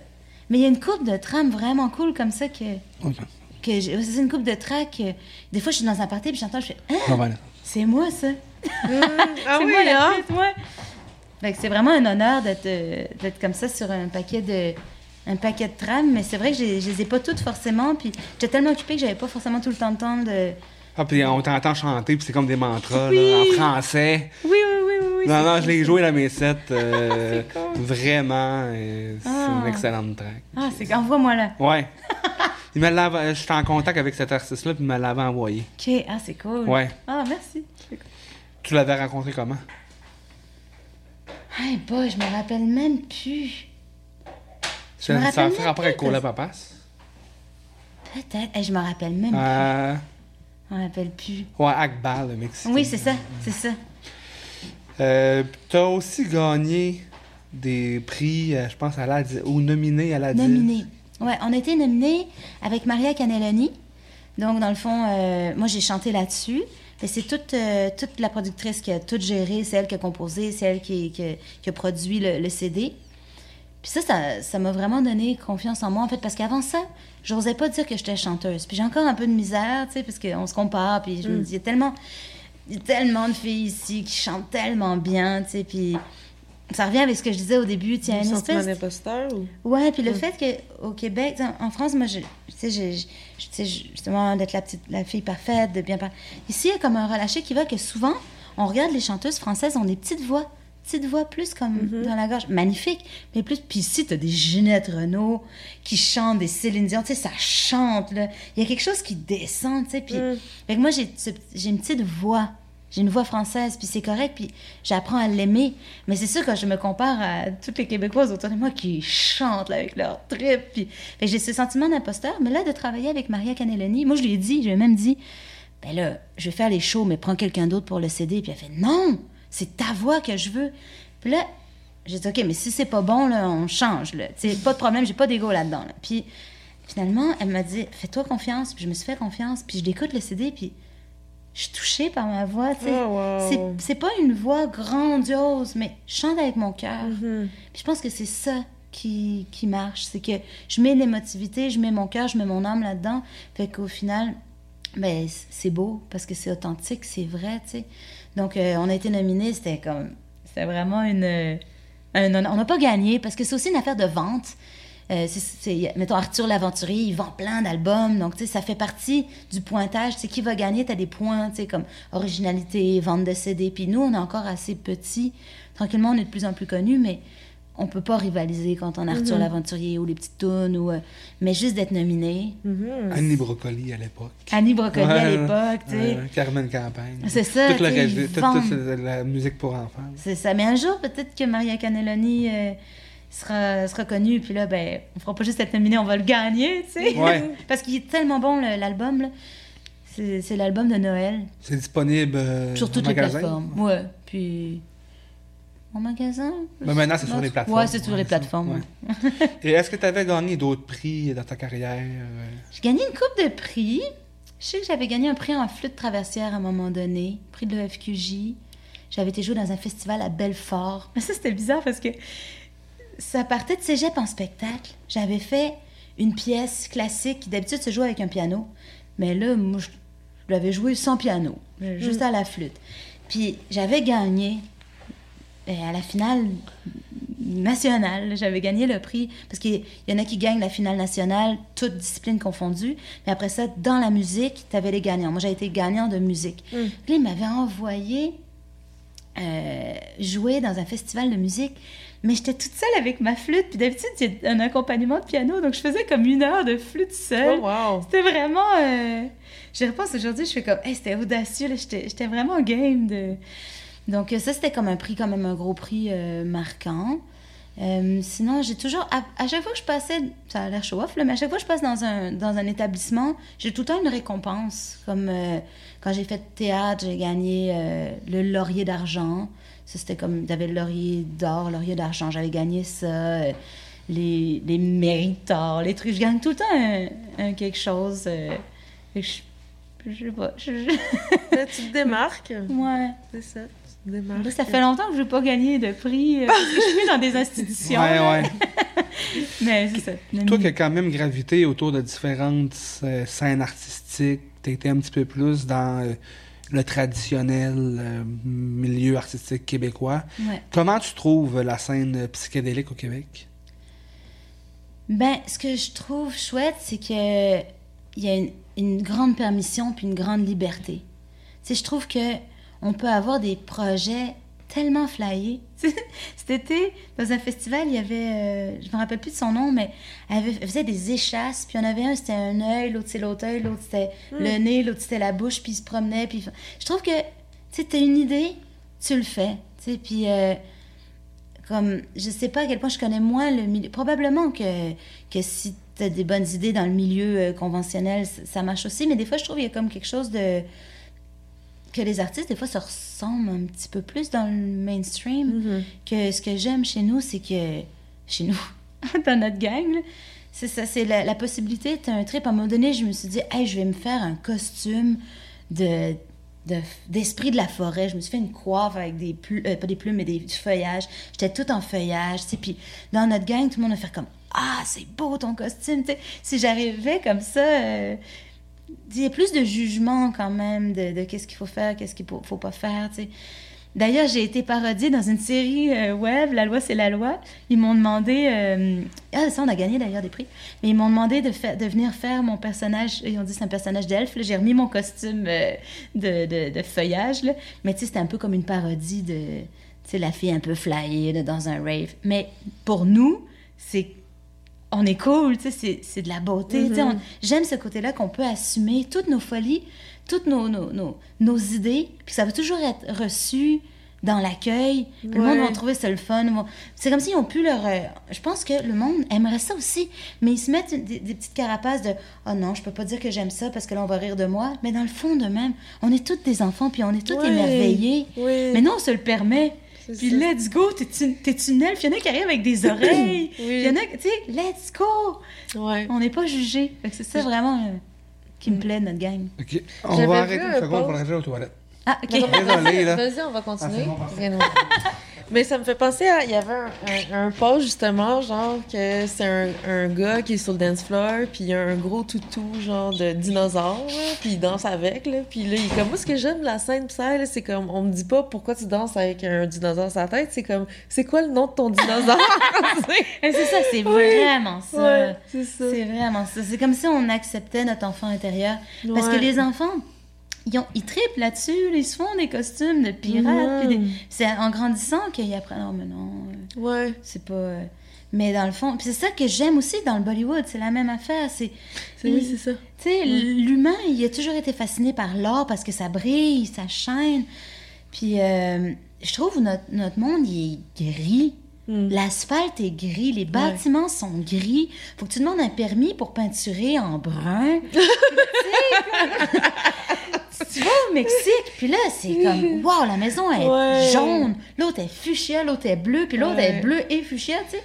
Speaker 3: Mais il y a une coupe de trame vraiment cool comme ça que. Que c'est une coupe de track. euh, Des fois, je suis dans un party puis j'entends, je fais Ah,
Speaker 1: Ah, voilà.
Speaker 3: c'est moi ça. [LAUGHS] [LAUGHS]
Speaker 2: Ah
Speaker 3: c'est
Speaker 2: oui,
Speaker 3: moi la
Speaker 2: hein?
Speaker 3: Fait que c'est vraiment un honneur d'être euh, d'être comme ça sur un paquet de un paquet de trames, mais c'est vrai que je les ai pas toutes forcément, puis j'étais tellement occupée que j'avais pas forcément tout le temps de temps de...
Speaker 1: Ah, puis on t'entend chanter, puis c'est comme des mantras,
Speaker 3: Oui.
Speaker 1: là, en français.
Speaker 3: Oui, oui, oui,
Speaker 1: non, non, je l'ai joué dans mes sets. [LAUGHS] euh,
Speaker 3: cool.
Speaker 1: Vraiment, euh, c'est
Speaker 3: Ah.
Speaker 1: une excellente track.
Speaker 3: Ah, c'est... Envoie-moi là.
Speaker 1: Ouais. [LAUGHS] il me l'avait, j'étais en contact avec cet artiste-là, puis il me l'avait envoyé.
Speaker 3: OK, ah, c'est cool.
Speaker 1: Ouais.
Speaker 3: Ah, merci. Cool.
Speaker 1: Tu l'avais rencontré comment?
Speaker 3: Hey boy, je me rappelle même plus. Je me
Speaker 1: Ça, ça a fait rapport avec Cola Papas?
Speaker 3: Peut-être. Hey, je me rappelle même
Speaker 1: Euh,
Speaker 3: plus. Je me rappelle plus.
Speaker 1: ouais, Akbar, le Mexicain.
Speaker 3: Oui, c'est ça, c'est ça.
Speaker 1: Euh, T'as aussi gagné des prix, euh, je pense, à la ou nominé à la
Speaker 3: Nominé. Ouais, on a été nominé avec Maria Caneloni. Donc, dans le fond, euh, moi, j'ai chanté là-dessus. Et c'est toute, euh, toute la productrice qui a tout géré, c'est elle qui a composé, c'est elle qui, qui- qui a produit le, le CD. Puis ça, ça, ça m'a vraiment donné confiance en moi, en fait, parce qu'avant ça, j'osais pas dire que j'étais chanteuse. Puis j'ai encore un peu de misère, tu sais, parce qu'on se compare, puis je me dis, il y a tellement, y a tellement de filles ici qui chantent tellement bien, tu sais, puis ça revient avec ce que je disais au début,
Speaker 2: Un
Speaker 3: une espèce...
Speaker 2: d'imposteur ou...
Speaker 3: Ouais, puis le fait qu'au Québec, en France, moi, je, tu sais, justement, d'être la petite, la fille parfaite, de bien parler. Ici, il y a comme un relâché qui va que souvent, on regarde les chanteuses françaises, ont des petites voix, petites voix plus comme dans la gorge, magnifique, mais plus. Puis ici, t'as des Ginette Renault qui chantent, des Céline Dion, tu sais, ça chante, là. Il y a quelque chose qui descend, tu sais, puis.
Speaker 2: Mm.
Speaker 3: Fait que moi, j'ai une petite voix. J'ai une voix française, puis c'est correct, puis j'apprends à l'aimer. Mais c'est sûr, quand je me compare à toutes les Québécoises autour de moi qui chantent là, avec leur trip, puis j'ai ce sentiment d'imposteur. Mais là, de travailler avec Maria Caneloni, moi, je lui ai dit, je lui ai même dit, ben là, je vais faire les shows, mais prends quelqu'un d'autre pour le CD. Puis elle fait, non, c'est ta voix que je veux. Puis là, j'ai dit, OK, mais si c'est pas bon, là, on change. Là. Pas de problème, j'ai pas d'ego là-dedans. là. Puis finalement, elle m'a dit, fais-toi confiance. Puis je me suis fait confiance. Puis je l'écoute le CD, puis je suis touchée par ma voix. tu.
Speaker 2: Oh, wow.
Speaker 3: C'est- pas une voix grandiose, mais je chante avec mon cœur.
Speaker 2: Mhm.
Speaker 3: Puis je pense que c'est ça qui, qui marche. C'est que je mets l'émotivité, je mets mon cœur, je mets mon âme là-dedans. Fait qu'au final, ben, c'est beau parce que c'est authentique, c'est vrai, tu sais. Donc, euh, on a été nominés, c'était comme. C'était vraiment une. euh, on n'a pas gagné parce que c'est aussi une affaire de vente. Euh, mettons, Arthur l'Aventurier, il vend plein d'albums. Donc, tu sais, ça fait partie du pointage. Tu sais, qui va gagner, tu as des points, tu sais, comme originalité, vente de CD. Puis nous, on est encore assez petits. Tranquillement, on est de plus en plus connus, mais on peut pas rivaliser quand on a Arthur l'Aventurier ou les petites tunes. Ou, euh, mais juste d'être nominé.
Speaker 2: Mhm.
Speaker 1: Annie Brocoli à l'époque.
Speaker 3: Annie Brocoli à l'époque, tu sais.
Speaker 1: Carmen Campagne.
Speaker 3: C'est ça,
Speaker 1: Toute, la, toute- toute la musique pour enfants.
Speaker 3: C'est ça. Mais un jour, peut-être que Maria Caneloni euh, sera, sera connue, puis là, ben, on fera pas juste être nominé, on va le gagner, tu sais.
Speaker 1: Ouais. [LAUGHS]
Speaker 3: Parce qu'il est tellement bon, l'album. C'est l'album de Noël.
Speaker 1: C'est disponible euh,
Speaker 3: sur toutes les plateformes. Ouais. Puis. En magasin?
Speaker 1: Mais maintenant, c'est sur les plateformes.
Speaker 3: Ouais, c'est sur les plateformes.
Speaker 1: Ouais. Et est-ce que tu avais gagné d'autres prix dans ta carrière? euh?
Speaker 3: J'ai gagné une coupe de prix. Je sais que j'avais gagné un prix en flûte traversière à un moment donné, prix de l'EFQJ. J'avais été jouer dans un festival à Belfort. Mais ça, c'était bizarre parce que ça partait de cégep en spectacle. J'avais fait une pièce classique qui d'habitude se joue avec un piano. Mais là, moi, je l'avais joué sans piano, juste à la flûte. Puis j'avais gagné à la finale nationale. J'avais gagné le prix parce qu'il y en a qui gagnent la finale nationale, toutes disciplines confondues. Mais après ça, dans la musique, tu avais les gagnants. Moi, j'ai été gagnant de musique.
Speaker 2: Mm.
Speaker 3: Puis là, il m'avait envoyé euh, jouer dans un festival de musique. Mais j'étais toute seule avec ma flûte. Puis d'habitude, il y a un accompagnement de piano. Donc, je faisais comme une heure de flûte seule.
Speaker 2: Oh, wow.
Speaker 3: C'était vraiment. Euh... Je repense aujourd'hui, je fais comme. Hey, c'était audacieux. j'étais vraiment game de. Donc, euh, ça, c'était comme un prix, quand même un gros prix euh, marquant. Euh, sinon, j'ai toujours. À, à chaque fois que je passais. Ça a l'air show-off, là, mais à chaque fois que je passe dans un, dans un établissement, j'ai tout le temps une récompense. Comme euh, quand j'ai fait théâtre, j'ai gagné le laurier d'argent. Ça, c'était comme. T'avais le laurier d'or, laurier d'argent. J'avais gagné ça. les, les méritors, les trucs. Je gagne tout le temps un, un quelque chose. je, je sais pas. Je,
Speaker 2: tu te démarques. [LAUGHS]
Speaker 3: ouais.
Speaker 2: C'est ça.
Speaker 3: Ça fait longtemps que je n'ai pas gagné de prix. euh, parce que je suis dans des institutions.
Speaker 1: Ouais, ouais. [LAUGHS]
Speaker 3: Mais c'est ça.
Speaker 1: Toi qui as quand même gravité autour de différentes euh, scènes artistiques, tu été un petit peu plus dans euh, le traditionnel euh, milieu artistique québécois.
Speaker 3: Ouais.
Speaker 1: Comment tu trouves la scène psychédélique au Québec?
Speaker 3: Ben, ce que je trouve chouette, c'est que il y a une, une grande permission puis une grande liberté. Tu sais, je trouve que on peut avoir des projets tellement flyés. [LAUGHS] Cet été, dans un festival, il y avait, euh, je me rappelle plus de son nom, mais elle, avait- elle faisait des échasses. Puis il y en avait un, c'était un œil, l'autre c'est l'autre œil, l'autre c'était le nez, l'autre c'était la bouche, puis il se promenait. Puis je trouve que, tu sais, une idée, tu le fais. Tu sais, puis euh, comme je sais pas à quel point je connais moins le milieu. Probablement que, que si tu as des bonnes idées dans le milieu euh, conventionnel, ça, ça marche aussi, mais des fois je trouve qu'il y a comme quelque chose de. Que les artistes, des fois, se ressemblent un petit peu plus dans le mainstream.
Speaker 2: Mhm.
Speaker 3: Que ce que j'aime chez nous, c'est que. chez nous, [LAUGHS] dans notre gang, là, c'est ça, c'est la, la possibilité. T'as un trip. À un moment donné, je me suis dit, hey, je vais me faire un costume de de- d'esprit de, la forêt. Je me suis fait une coiffe avec des plumes, pas des plumes, mais des, du feuillage. J'étais toute en feuillage, tu sais. Puis dans notre gang, tout le monde a fait comme Ah, c'est beau ton costume, tu sais. Si j'arrivais comme ça, euh, il y a plus de jugement quand même de, qu'est-ce qu'il faut faire, qu'est-ce qu'il faut, faut pas faire, tu. D'ailleurs, j'ai été parodiée dans une série euh, web, La loi, c'est la loi. Ils m'ont demandé. euh, Ah, ça, on a gagné d'ailleurs des prix. Mais ils m'ont demandé de, faire, de venir faire mon personnage. Ils ont dit c'est un personnage d'elfe. J'ai remis mon costume euh, de, de, feuillage. Là. Mais tu sais, c'était un peu comme une parodie de. Tu sais, la fille un peu flyée dans un rave. Mais pour nous, c'est. On est cool, tu sais, c'est- de la beauté. on- J'aime ce côté-là qu'on peut assumer toutes nos folies, toutes nos, nos, nos, nos idées, puis ça va toujours être reçu dans l'accueil. Puis Le monde
Speaker 2: Ouais.
Speaker 3: va trouver ça le fun. vont- C'est comme s'ils ont pu leur... euh, Je pense que le monde aimerait ça aussi, mais ils se mettent des, des petites carapaces de « Oh non, je peux pas dire que j'aime ça parce que là, on va rire de moi. » Mais dans le fond de même, on est toutes des enfants, puis on est toutes
Speaker 2: Ouais.
Speaker 3: émerveillés. Mais non, on se le permet. Puis
Speaker 2: ça.
Speaker 3: let's go, t'es une, elfe. Il y en a qui arrivent avec des [CLEARS THROAT] oreilles.
Speaker 2: Oui.
Speaker 3: Il y en a, tu sais, let's go.
Speaker 2: Ouais.
Speaker 3: On n'est pas jugé. Fait que c'est ça vraiment euh, qui me plaît de notre gang.
Speaker 1: OK. On va arrêter
Speaker 2: un
Speaker 1: une seconde pour aller aux toilettes.
Speaker 3: Ah, ok.
Speaker 1: Désolé, là.
Speaker 2: Vas-y, on va continuer.
Speaker 1: Ah,
Speaker 2: Mais ça me fait penser à. Il y avait un, un, un post justement, genre, que c'est un, un gars qui est sur le dance floor, puis il a un gros toutou, genre, de dinosaure, puis il danse avec, là. Puis là, il est comme. Moi, ce que j'aime de la scène Psy, là, c'est comme. On me dit pas pourquoi tu danses avec un dinosaure sur la tête, c'est comme. C'est quoi le nom de ton dinosaure? [LAUGHS]
Speaker 3: Et c'est ça, c'est vraiment ça.
Speaker 2: ouais, c'est ça.
Speaker 3: C'est vraiment ça. C'est comme si on acceptait notre enfant intérieur. Parce que les enfants, ils, ont, ils trippent là-dessus. Ils se font des costumes de pirates. des-. C'est en grandissant qu'ils apprennent. Non, mais non, euh,
Speaker 2: Ouais.
Speaker 3: c'est pas. euh, Mais dans le fond, c'est ça que j'aime aussi dans le Bollywood, c'est la même affaire. C'est,
Speaker 2: C'est, oui, c'est ça.
Speaker 3: tu sais, l'humain, il a toujours été fasciné par l'or parce que ça brille, ça chaîne. Puis euh, je trouve notre, notre monde, il est gris.
Speaker 2: Mm.
Speaker 3: L'asphalte est gris, les bâtiments sont gris. Faut que tu demandes un permis pour peinturer en brun. [LAUGHS] Tu vas au Mexique, puis là, c'est comme, [LAUGHS] waouh, la maison est
Speaker 2: Ouais.
Speaker 3: jaune, l'autre est fuchsia, l'autre est bleu, puis l'autre
Speaker 2: Ouais.
Speaker 3: est bleu et fuchsia, tu sais.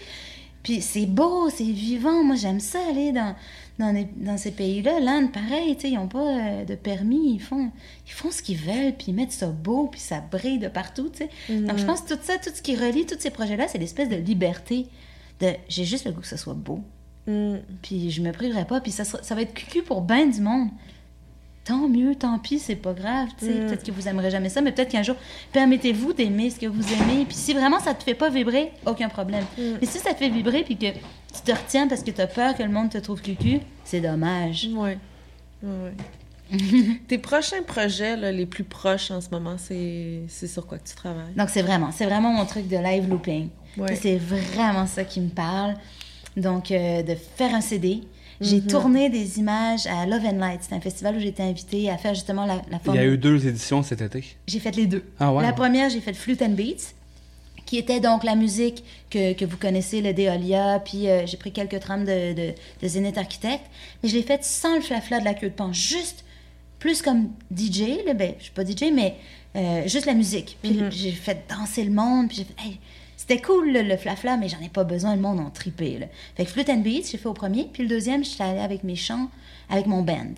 Speaker 3: Puis c'est beau, c'est vivant. Moi, j'aime ça aller dans, dans, les- dans ces pays-là. L'Inde, pareil, ils n'ont pas euh, de permis. Ils font, ils font ce qu'ils veulent, puis ils mettent ça beau, puis ça brille de partout, sais. Donc, je pense que tout ça, tout ce qui relie tous ces projets-là, c'est l'espèce de liberté de j'ai juste le goût que ça soit beau.
Speaker 2: Mm.
Speaker 3: Puis je me priverai pas, puis ça, ça va être cucu pour ben du monde. Tant mieux, tant pis, c'est pas grave, tu sais.
Speaker 2: Mm.
Speaker 3: Peut-être que vous aimerez jamais ça, mais peut-être qu'un jour, permettez-vous d'aimer ce que vous aimez. Puis si vraiment ça te fait pas vibrer, aucun problème.
Speaker 2: Mm.
Speaker 3: Mais si ça te fait vibrer, puis que tu te retiens parce que tu as peur que le monde te trouve cucu, c'est dommage.
Speaker 2: Ouais, ouais. [LAUGHS] Tes prochains projets, là, les plus proches en ce moment, c'est sur quoi que tu travailles?
Speaker 3: Donc c'est vraiment, c'est vraiment mon truc de live looping.
Speaker 2: Ouais.
Speaker 3: C'est vraiment ça qui me parle. Donc euh, de faire un CD. J'ai
Speaker 2: Mhm.
Speaker 3: tourné des images à Love and Light. C'est un festival où j'ai été invitée à faire justement la, la
Speaker 1: Il
Speaker 3: forme.
Speaker 1: y a eu deux éditions cet été.
Speaker 3: J'ai fait les deux.
Speaker 1: Ah ouais?
Speaker 3: La première, j'ai fait Flute and Beats, qui était donc la musique que, que vous connaissez, le Deolia, puis euh, j'ai pris quelques trames de, de, de Zenith Architect, mais je l'ai faite sans le flafla de la queue de pan, juste plus comme DJ, là, ben, je suis pas DJ, mais euh, juste la musique. Puis
Speaker 2: Mhm.
Speaker 3: j'ai fait danser le monde, puis j'ai fait, hey, c'était cool le, flafla, mais j'en ai pas besoin, le monde en tripé. Fait que Flute and Beats, j'ai fait au premier, puis le deuxième, je allée avec mes chants, avec mon band.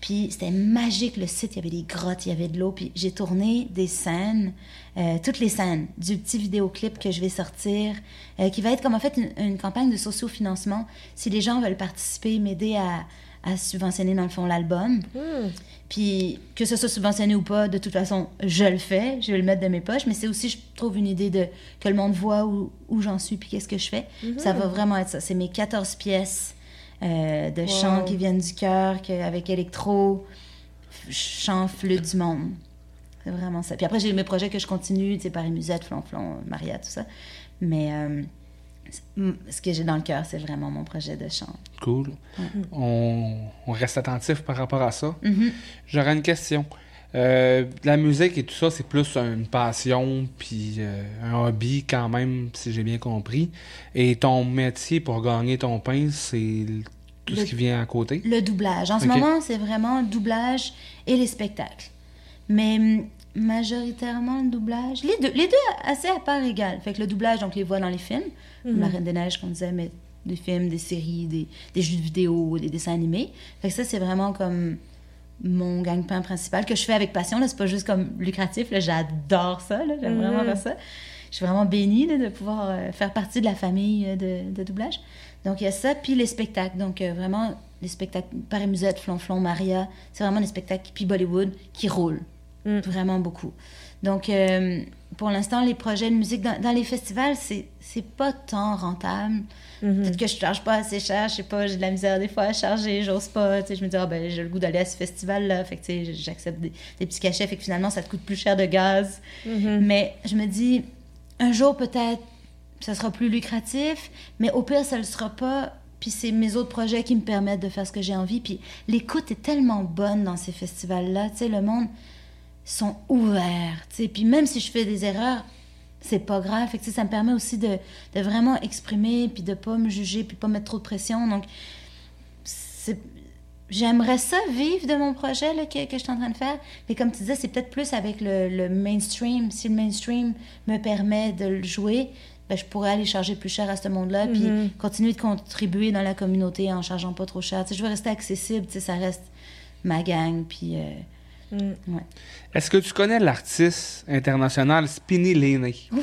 Speaker 3: Puis c'était magique le site, il y avait des grottes, il y avait de l'eau. Puis j'ai tourné des scènes, euh, toutes les scènes, du petit vidéoclip que je vais sortir, euh, qui va être comme en fait une, campagne de sociofinancement. Si les gens veulent participer, m'aider à, à subventionner dans le fond l'album.
Speaker 2: Hmm.
Speaker 3: Puis que ce soit subventionné ou pas, de toute façon, je le fais, je vais le mettre de mes poches. Mais c'est aussi, je trouve, une idée de que le monde voit où, où j'en suis puis qu'est-ce que je fais. Ça va vraiment être ça. C'est mes 14 pièces euh, de chants
Speaker 2: Wow.
Speaker 3: qui viennent du cœur, avec électro, chant, flûte du monde. C'est vraiment ça. Puis après, j'ai mes projets que je continue, tu sais, Paris Musette, Flonflon, Maria, tout ça. Mais euh, ce que j'ai dans le cœur, c'est vraiment mon projet de chant.
Speaker 1: Cool. On, on reste attentif par rapport à ça.
Speaker 3: Mhm.
Speaker 1: J'aurais une question. Euh, la musique et tout ça, c'est plus une passion puis euh, un hobby quand même, si j'ai bien compris. Et ton métier pour gagner ton pain, c'est tout ce
Speaker 3: Le-
Speaker 1: qui vient à côté?
Speaker 3: Le doublage. En ce moment, c'est vraiment doublage et les spectacles. Mais hum, majoritairement le doublage. Les deux, les deux assez à part égale. Fait que le doublage, donc les voix dans les films, comme La Reine des Neiges qu'on disait, mais des films, des séries, des, des jeux vidéo, des dessins animés. Fait que ça, c'est vraiment comme mon gagne-pain principal que je fais avec passion. Là, c'est pas juste comme lucratif. Là, j'adore ça. Là, j'aime vraiment
Speaker 2: Mhm.
Speaker 3: faire ça. Je suis vraiment bénie là, de pouvoir euh, faire partie de la famille euh, de, de doublage. Donc, il y a ça, puis les spectacles. Donc, euh, vraiment, les spectacles, Paris Musette, Flonflon, Maria, c'est vraiment des spectacles, puis Bollywood, qui roulent.
Speaker 2: Mm.
Speaker 3: Vraiment beaucoup. Donc, euh, pour l'instant, les projets de musique dans, dans les festivals, c'est pas tant rentable.
Speaker 2: Mhm.
Speaker 3: Peut-être que je charge pas assez cher, je sais pas, j'ai de la misère des fois à charger, j'ose pas. Tu sais, je me dis, ah ben, j'ai le goût d'aller à ce festival-là. Fait que, tu sais, j'accepte des, des petits cachets, fait que finalement, ça te coûte plus cher de gaz.
Speaker 2: Mhm.
Speaker 3: Mais je me dis, un jour peut-être, ça sera plus lucratif, mais au pire, ça le sera pas. Puis c'est mes autres projets qui me permettent de faire ce que j'ai envie. Puis l'écoute est tellement bonne dans ces festivals-là. Tu sais, le monde sont ouverts. Tu sais, puis même si je fais des erreurs, c'est pas grave. Fait que, ça me permet aussi de, de vraiment exprimer, puis de pas me juger, puis pas mettre trop de pression. Donc, c'est J'aimerais ça vivre de mon projet là, que, que je suis en train de faire. Mais comme tu disais, c'est peut-être plus avec le, le mainstream. Si le mainstream me permet de le jouer, ben, je pourrais aller charger plus cher à ce monde-là, puis continuer de contribuer dans la communauté en chargeant pas trop cher. Tu sais, je veux rester accessible, ça reste ma gang, puis... euh,
Speaker 2: Mm.
Speaker 1: Est-ce que tu connais l'artiste international Spinny Laney?
Speaker 3: Oui!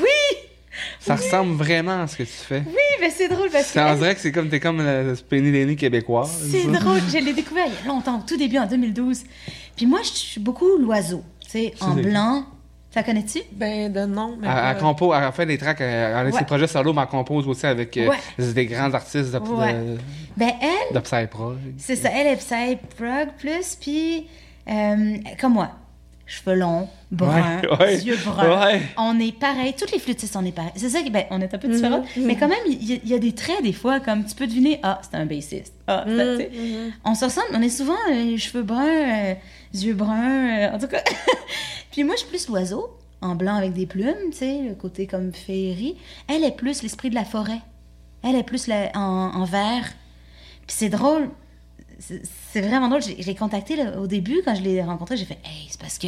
Speaker 1: Ça ressemble vraiment à ce que tu fais.
Speaker 3: Oui, mais c'est drôle parce
Speaker 1: Ça, on dirait que c'est comme t'es comme la Spinny Laney québécoise.
Speaker 3: C'est drôle, je l'ai découvert il y a longtemps, au tout début en 2012. Puis moi, je suis beaucoup l'oiseau, tu sais, en blanc. Ça connais-tu?
Speaker 2: Ben, de nom, mais.
Speaker 1: Elle,
Speaker 2: pas-
Speaker 1: elle compose, elle fait des tracks, elle, elle a
Speaker 3: Ouais.
Speaker 1: ses projets solo, mais elle compose aussi avec euh,
Speaker 3: Ouais.
Speaker 1: des grands artistes de,
Speaker 3: Ouais.
Speaker 1: de,
Speaker 3: Ben, elle,
Speaker 1: de
Speaker 3: c'est ça, elle est Psy Prog plus, puis euh, comme moi, cheveux longs, bruns,
Speaker 1: Ouais, [LAUGHS] ouais,
Speaker 3: yeux bruns.
Speaker 1: ouais.
Speaker 3: On est pareil, toutes les flûtistes, on est pareil. C'est ça qui, ben, on est un peu différents,
Speaker 2: Mhm,
Speaker 3: mais quand même, il y, a- il y a des traits des fois, comme tu peux deviner, ah, c'est un bassiste. Ah,
Speaker 2: Mhm, mhm.
Speaker 3: On se ressemble, on est souvent euh, les cheveux bruns, euh, yeux bruns, euh, en tout cas. [LAUGHS] Puis moi, je suis plus l'oiseau, en blanc avec des plumes, tu sais, le côté comme féerie. Elle est plus l'esprit de la forêt. Elle est plus la- en, en vert. Puis c'est drôle, c'est vraiment drôle. L'ai contacté là, au début, quand je l'ai rencontré, j'ai fait Hey, c'est parce que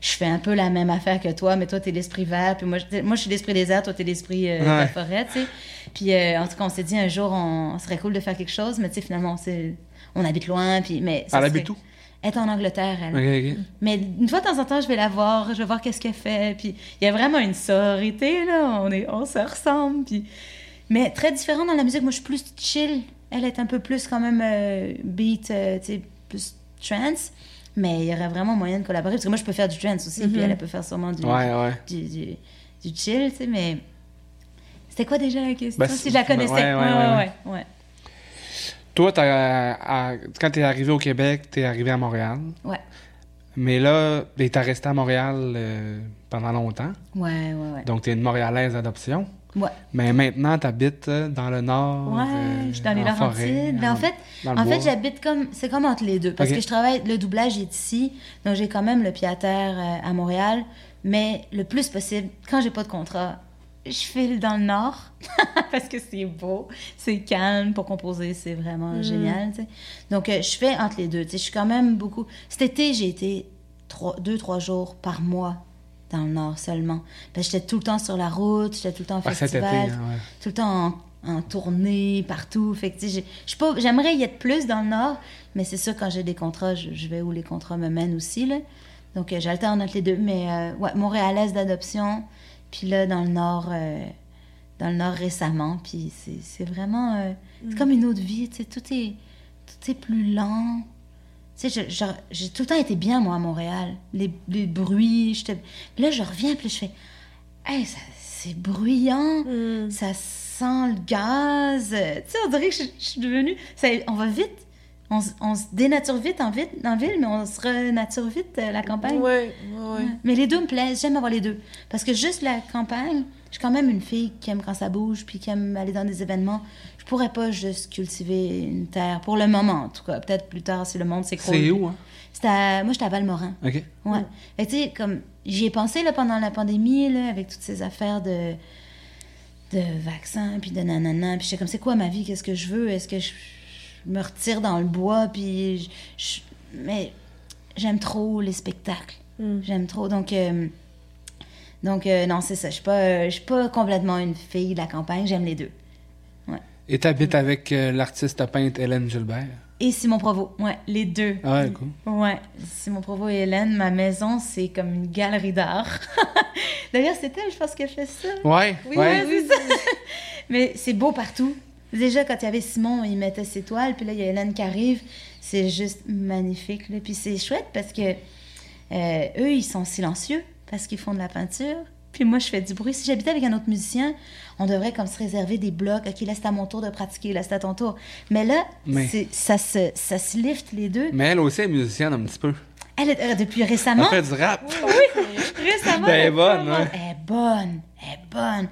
Speaker 3: je fais un peu la même affaire que toi, mais toi, t'es l'esprit vert, puis moi, je- moi je suis l'esprit des airs, toi, t'es l'esprit euh, de la forêt, tu sais. Puis euh, en tout cas, on s'est dit un jour, on, serait cool de faire quelque chose, mais tu sais, finalement, on, on habite loin, puis. Mais ça
Speaker 1: Elle habite où?
Speaker 3: Elle est en Angleterre, elle.
Speaker 1: Ok, ok.
Speaker 3: Mais une fois de temps en temps, je vais la voir, je vais voir qu'est-ce qu'elle fait. Puis il y a vraiment une sororité, là. On, est, on se ressemble. Puis... Mais très différent dans la musique. Moi, je suis plus chill. Elle est un peu plus quand même euh, beat, euh, tu sais, plus trance. Mais il y aurait vraiment moyen de collaborer. Parce que moi, je peux faire du trance aussi. Puis elle, elle peut faire sûrement du,
Speaker 1: Ouais, ouais.
Speaker 3: du, du, du chill, tu sais. Mais c'était quoi déjà la question?
Speaker 1: Ben,
Speaker 3: si je la connaissais.
Speaker 1: ouais, ouais,
Speaker 3: ouais,
Speaker 1: ouais,
Speaker 3: ouais, ouais.
Speaker 1: Toi, t'as- à- quand t'es arrivé au Québec, t'es arrivé à Montréal.
Speaker 3: Ouais.
Speaker 1: Mais là, t'es resté à Montréal euh, pendant longtemps.
Speaker 3: Ouais, ouais, ouais.
Speaker 1: Donc, t'es une Montréalaise d'adoption.
Speaker 3: Ouais.
Speaker 1: Mais maintenant, t'habites euh, dans le nord.
Speaker 3: Ouais,
Speaker 1: euh,
Speaker 3: je suis dans les Laurentides. En fait, en j'habite comme. C'est comme entre les deux. Parce que je travaille. Le doublage est ici. Donc, j'ai quand même le pied à terre euh, à Montréal. Mais le plus possible, quand j'ai pas de contrat, je file dans le nord. [LAUGHS] parce que c'est beau. C'est calme pour composer. C'est vraiment
Speaker 2: Mm.
Speaker 3: génial. tu. Donc, euh, je fais entre les deux. tu sais. Je suis quand même beaucoup. Cet été, j'ai été trois, deux, trois jours par mois dans le nord seulement. J'étais tout le temps sur la route. J'étais tout le temps en
Speaker 1: Ah, été,
Speaker 3: festival
Speaker 1: hein, ouais.
Speaker 3: tout le temps en, en tournée, partout. Fait que, j'aimerais y être plus dans le Nord, mais c'est sûr, quand j'ai des contrats, je, je vais où les contrats me mènent aussi, là. Donc, euh, j'alterne entre les deux. Mais, euh, ouais, Montréalaise d'adoption, puis là, dans le Nord, euh, dans le Nord récemment, puis c'est, c'est vraiment... euh, c'est comme une autre vie, tu sais, tout est, tout est plus lent. J'ai tout le temps été bien, moi, à Montréal. Les, les bruits. Puis là, je reviens, puis je fais... Hey, c'est bruyant
Speaker 2: Mm.
Speaker 3: ça sent le gaz. Tu sais, on dirait que je, je suis devenue. ça- on va vite. On, on se dénature vite en, vite en ville, mais on se renature vite euh, la campagne.
Speaker 2: Ouais. Ouais.
Speaker 3: Mais les deux me plaisent. J'aime avoir les deux. Parce que juste la campagne, je suis quand même une fille qui aime quand ça bouge, puis qui aime aller dans des événements. Je pourrais pas juste cultiver une terre, pour le moment en tout cas. Peut-être plus tard si le monde s'écroule.
Speaker 1: C'est où, hein?
Speaker 3: À- Moi, j'étais à Valmorin.
Speaker 1: OK.
Speaker 3: Ouais. Fait que, tu sais, comme j'y ai pensé là, pendant la pandémie, là, avec toutes ces affaires de, de vaccins, puis de nanana. Puis j'étais comme, c'est quoi ma vie? Qu'est-ce que je veux? Est-ce que je, je me retire dans le bois? Puis je- je- mais j'aime trop les spectacles.
Speaker 2: Mm.
Speaker 3: J'aime trop. Donc, euh, donc euh, non, c'est ça. Je suis pas, euh, suis pas complètement une fille de la campagne. J'aime les deux.
Speaker 1: Et t'habites avec euh, l'artiste peintre Hélène Gilbert?
Speaker 3: Et Simon Provo. Ouais, les deux.
Speaker 1: Ah ouais, cool.
Speaker 3: Ouais, Simon Provo et Hélène, ma maison, c'est comme une galerie d'art. [LAUGHS] D'ailleurs, c'est elle, je pense, qui a fait ça.
Speaker 1: Ouais,
Speaker 3: Oui,
Speaker 1: ouais.
Speaker 3: ça. [LAUGHS] Mais c'est beau partout. Déjà, quand il y avait Simon, il mettait ses toiles, puis là, il y a Hélène qui arrive. C'est juste magnifique. Là. Puis c'est chouette parce que euh, eux, ils sont silencieux parce qu'ils font de la peinture. Puis moi, je fais du bruit. Si j'habitais avec un autre musicien, on devrait comme se réserver des blocs. OK, là, c'est à mon tour de pratiquer, là, c'est à ton tour. Mais là,
Speaker 1: Mais-
Speaker 3: ça, se, ça se lift les deux.
Speaker 1: Mais elle aussi est musicienne un petit peu.
Speaker 3: Elle est, euh, depuis
Speaker 1: Elle
Speaker 3: récemment,
Speaker 1: fait du rap.
Speaker 3: récemment,
Speaker 1: Ben, elle est
Speaker 3: elle
Speaker 1: bonne, ouais.
Speaker 3: Elle est bonne, elle est bonne.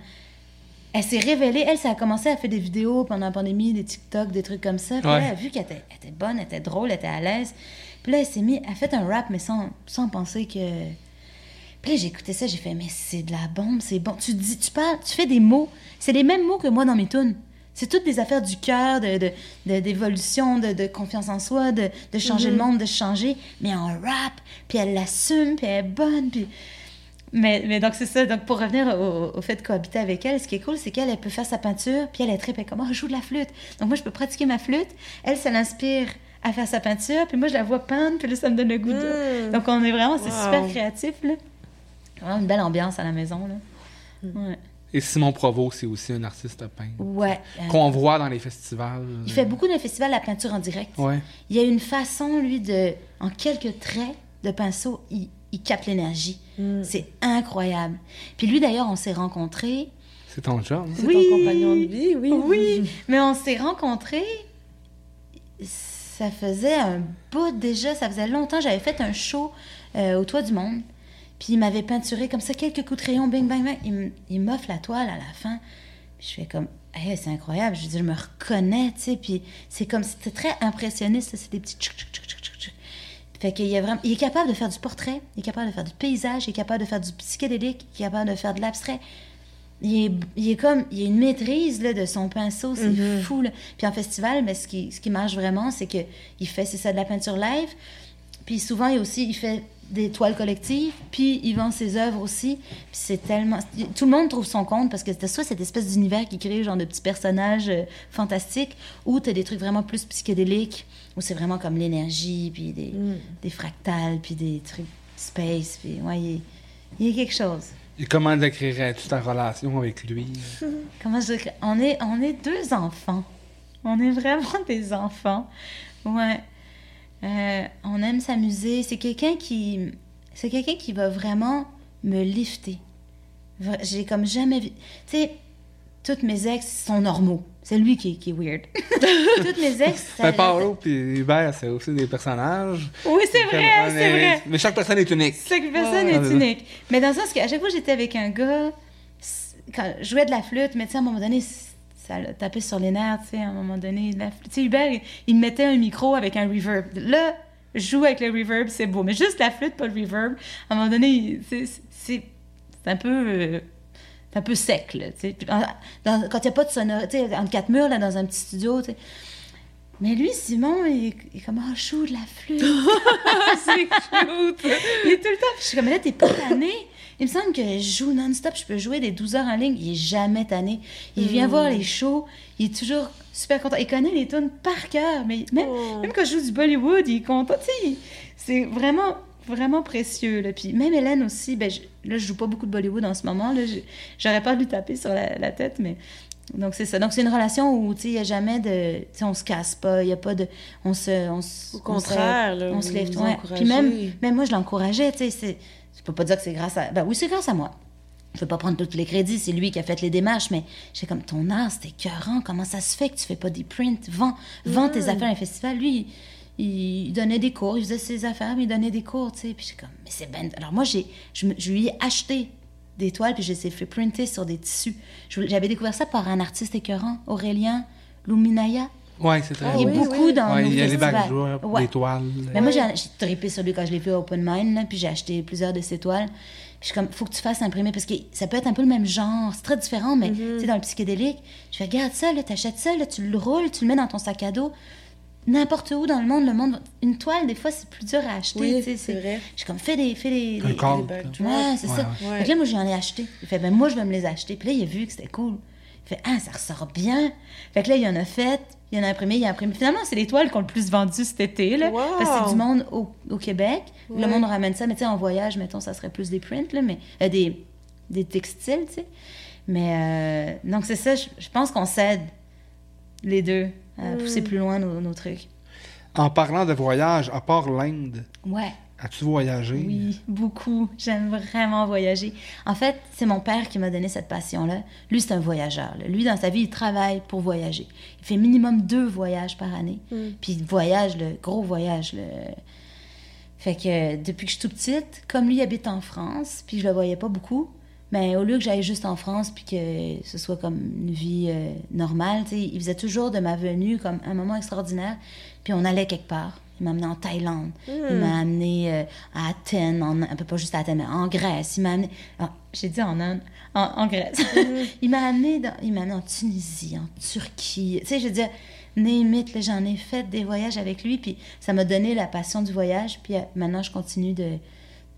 Speaker 3: Elle s'est révélée, elle, ça a commencé à faire des vidéos pendant la pandémie, des TikTok, des trucs comme ça. Puis
Speaker 1: Ouais.
Speaker 3: là, elle a vu qu'elle était, elle était bonne, elle était drôle, elle était à l'aise. Puis là, elle s'est mis, elle a fait un rap, mais sans, sans penser que... Puis là, j'ai écouté ça, j'ai fait, mais c'est de la bombe, c'est bon. Tu dis, tu parles, tu fais des mots, c'est les mêmes mots que moi dans mes tunes. C'est toutes des affaires du cœur, de, de- de- d'évolution, de, de confiance en soi, de, de changer le monde, de changer, mais en rap. Puis elle l'assume, puis elle est bonne, puis... Mais, mais donc, c'est ça. Donc, pour revenir au, au fait de cohabiter avec elle, ce qui est cool, c'est qu'elle, elle peut faire sa peinture, puis elle est très comme, oh, je joue de la flûte. Donc, moi, je peux pratiquer ma flûte. Elle, ça l'inspire à faire sa peinture, puis moi, je la vois peindre, puis là, ça me donne le goût de...
Speaker 2: Mm.
Speaker 3: Donc, on est vraiment, c'est
Speaker 2: Wow.
Speaker 3: super créatif, là. Vraiment une belle ambiance à la maison, là. Ouais.
Speaker 1: Et Simon Provo, c'est aussi un artiste peintre.
Speaker 3: Ouais. Euh,
Speaker 1: Qu'on voit dans les festivals.
Speaker 3: il fait beaucoup de festivals à peinture en direct.
Speaker 1: Ouais.
Speaker 3: Il y a une façon, lui, de, en quelques traits de pinceau, il, il capte l'énergie.
Speaker 2: Mm.
Speaker 3: C'est incroyable. Puis lui, d'ailleurs, on s'est rencontrés.
Speaker 1: C'est ton job. hein?
Speaker 2: C'est
Speaker 3: Oui.
Speaker 2: ton compagnon de vie, oui.
Speaker 3: Oui, mais on s'est rencontrés. Ça faisait un bout déjà, ça faisait longtemps. J'avais fait un show euh, au Toit du Monde. Puis il m'avait peinturé comme ça, quelques coups de crayon, bing, bang, bang. Il, m'offre la toile à la fin. Puis je fais comme, Hey, c'est incroyable. Je dire, je me reconnais, tu sais. Puis c'est comme, c'était très impressionniste. C'est des petits tchouc, tchouc, tchouc, tchouc. Fait qu'il a vraiment, il est capable de faire du portrait, il est capable de faire du paysage, il est capable de faire du psychédélique, il est capable de faire de l'abstrait. il est, il est comme, il a une maîtrise là, de son pinceau, c'est
Speaker 2: Mhm.
Speaker 3: fou. Là. Puis en festival, mais ce qui, ce qui marche vraiment, c'est que il fait, c'est ça, de la peinture live. Puis souvent, il aussi, il fait des toiles collectives, puis il vend ses œuvres aussi. Puis c'est tellement... Tout le monde trouve son compte, parce que c'est soit cette espèce d'univers qui crée genre de petits personnages euh, fantastiques, ou t'as des trucs vraiment plus psychédéliques, où c'est vraiment comme l'énergie, puis des,
Speaker 2: Mm.
Speaker 3: des fractales, puis des trucs space, puis ouais, il, y a- il y a quelque chose.
Speaker 1: Et comment décrirais-tu ta relation avec lui? [LAUGHS]
Speaker 3: Comment je? On est, on est deux enfants. On est vraiment [LAUGHS] des enfants. Ouais. Euh, on aime s'amuser. C'est quelqu'un qui... C'est quelqu'un qui va vraiment me lifter. J'ai comme jamais vu... Tu sais, toutes mes ex sont normaux. C'est lui qui, est- qui est weird. [LAUGHS] toutes mes ex... ça
Speaker 1: Ben, Paolo puis Hubert, c'est aussi des personnages.
Speaker 3: Oui, c'est vrai, c'est
Speaker 1: est-
Speaker 3: vrai.
Speaker 1: Mais chaque personne est unique.
Speaker 3: Chaque personne est unique. Mais dans le sens qu'à chaque fois que j'étais avec un gars, quand je jouais de la flûte, mais tu sais, à un moment donné, ça sur les nerfs, tu sais, à un moment donné. Tu sais, Hubert, il, il me mettait un micro avec un reverb. Là, joue avec le reverb, c'est beau. Mais juste la flûte, pas le reverb, à un moment donné, c'est- un peu... euh, un peu sec, là, tu sais. Quand il n'y a pas de sonorité, entre quatre murs, là, dans un petit studio, tu sais. Mais lui, Simon, il, est- il est comme, je joue de la flûte. [LAUGHS] [LAUGHS]
Speaker 2: c'est cute!
Speaker 3: Il est tout le temps. Je suis comme, là, t'es pas tanné. Il me semble que je joue non-stop. Je peux jouer des 12 heures en ligne. Il est jamais tanné. Il vient
Speaker 2: Mm.
Speaker 3: voir les shows. Il est toujours super content. Il connaît les tunes par cœur. Mais même,
Speaker 2: Oh.
Speaker 3: même quand je joue du Bollywood, il est content. C'est vraiment, vraiment précieux. Là. Puis même Hélène aussi, ben, je- là, je joue pas beaucoup de Bollywood en ce moment. J'aurais pas de lui taper sur la, la tête, mais... Donc, c'est ça. Donc, c'est une relation où, tu sais, il n'y a jamais de... Tu sais, on se casse pas. Il n'y a pas de... On se... On, se-
Speaker 2: Au
Speaker 3: on se-
Speaker 2: contraire, là,
Speaker 3: on se lève. ouais. Puis même, même moi, je l'encourageais, tu sais. c'est- Je peux pas dire que c'est grâce à... Ben oui, c'est grâce à moi. Je peux pas prendre tous les crédits, c'est lui qui a fait les démarches, mais j'ai comme ton art, c'était écœurant. Comment ça se fait que tu fais pas des prints? Vends, vends tes affaires à un festival. Lui, il, donnait des cours, il faisait ses affaires, mais il donnait des cours, tu sais. Puis j'ai comme, mais c'est ben. Alors moi, j'ai, je lui ai acheté des toiles, puis je les ai fait printer sur des tissus. J'avais découvert ça par un artiste écœurant, Aurélien Luminaya.
Speaker 1: Ouais, c'est très
Speaker 2: Ah
Speaker 3: il est
Speaker 2: oui,
Speaker 1: beau.
Speaker 3: beaucoup
Speaker 2: oui.
Speaker 3: dans
Speaker 1: Ouais,
Speaker 3: nos
Speaker 1: il y a les
Speaker 3: festivals.
Speaker 1: backdrops,
Speaker 3: Ouais.
Speaker 1: des toiles.
Speaker 3: Mais moi,
Speaker 2: Ouais.
Speaker 3: j'ai j'ai trippé sur lui quand je l'ai vu à Open Mind, là, puis j'ai acheté plusieurs de ses toiles. Puis je suis comme, faut que tu fasses imprimer, parce que ça peut être un peu le même genre. C'est très différent, mais tu sais, dans le psychédélique, je fais, regarde ça, là, t'achètes ça, là, tu le roules, tu le mets dans ton sac à dos. N'importe où dans le monde, le monde. Une toile, des fois, c'est plus dur à acheter.
Speaker 2: Oui, c'est vrai.
Speaker 3: Je suis comme, fais des. Fais des,
Speaker 1: Un
Speaker 3: des-. Ouais, c'est
Speaker 1: Ouais,
Speaker 3: ça.
Speaker 2: ouais.
Speaker 3: Fait que là, moi, j'en ai acheté. Il fait, ben, moi, je vais me les acheter. Puis là, il a vu que c'était cool. Il fait, ah, ça ressort bien. Fait que là, il en a fait, il en a imprimé, il a imprimé. Finalement, c'est les toiles qui ont le plus vendu cet été, là.
Speaker 2: Wow.
Speaker 3: Parce que c'est du monde au, au Québec.
Speaker 2: Ouais.
Speaker 3: Le monde ramène ça, mais tu sais, en voyage, mettons, ça serait plus des prints, là, mais euh, des, des textiles, tu sais. Mais euh, donc, c'est ça, je, je pense qu'on s'aide, les deux,
Speaker 2: Mm.
Speaker 3: pousser plus loin nos, nos trucs.
Speaker 1: En parlant de voyage, à part l'Inde,
Speaker 3: Ouais.
Speaker 1: as-tu voyagé?
Speaker 3: Oui, beaucoup. J'aime vraiment voyager. En fait, c'est mon père qui m'a donné cette passion-là. Lui, c'est un voyageur. là. Lui, dans sa vie, il travaille pour voyager. Il fait minimum deux voyages par année.
Speaker 2: Mm.
Speaker 3: Puis il voyage, le gros voyage. Le... Fait que euh, depuis que je suis toute petite, comme lui il habite en France, puis je le voyais pas beaucoup, mais au lieu que j'aille juste en France puis que ce soit comme une vie euh, normale, tu sais, il faisait toujours de ma venue comme un moment extraordinaire. Puis on allait quelque part. Il m'a amené en Thaïlande. Il m'a amené euh, à Athènes, en, un peu pas juste à Athènes, mais en Grèce. Il m'a amené. ah, J'ai dit en Inde, en, en Grèce. [LAUGHS] il m'a amené, dans- il m'a amené en Tunisie, en Turquie. Tu sais, je veux dire, j'en ai fait des voyages avec lui, puis ça m'a donné la passion du voyage. Puis euh, maintenant, je continue de,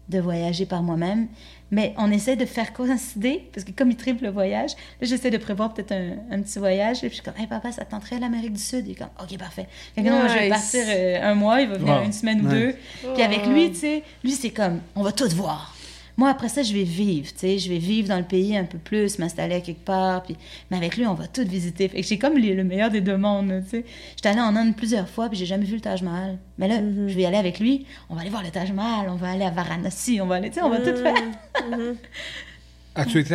Speaker 3: de voyager par moi-même. Mais on essaie de faire coïncider, parce que comme il triple le voyage, là, j'essaie de prévoir peut-être un, un petit voyage. Et puis je suis comme, hey papa, ça te tenterait à l'Amérique du Sud? Il est comme, ok, parfait. Fait que non, moi, je vais partir euh, un mois, il va venir
Speaker 1: Wow.
Speaker 3: une semaine ou
Speaker 1: Nice.
Speaker 3: deux. Puis avec lui, tu sais, lui, c'est comme, on va tout voir. Moi, après ça, je vais vivre, tu sais, je vais vivre dans le pays un peu plus, m'installer à quelque part, puis... Mais avec lui, on va tout visiter. Fait que j'ai comme les- le meilleur des deux mondes, tu sais. J'étais allée en Inde plusieurs fois, puis j'ai jamais vu le Taj Mahal. Mais là,
Speaker 2: Mhm.
Speaker 3: je vais y aller avec lui, on va aller voir le Taj Mahal, on va aller à Varanasi, on va aller, tu sais, on va tout faire.
Speaker 2: Mhm. [LAUGHS]
Speaker 1: As-tu été,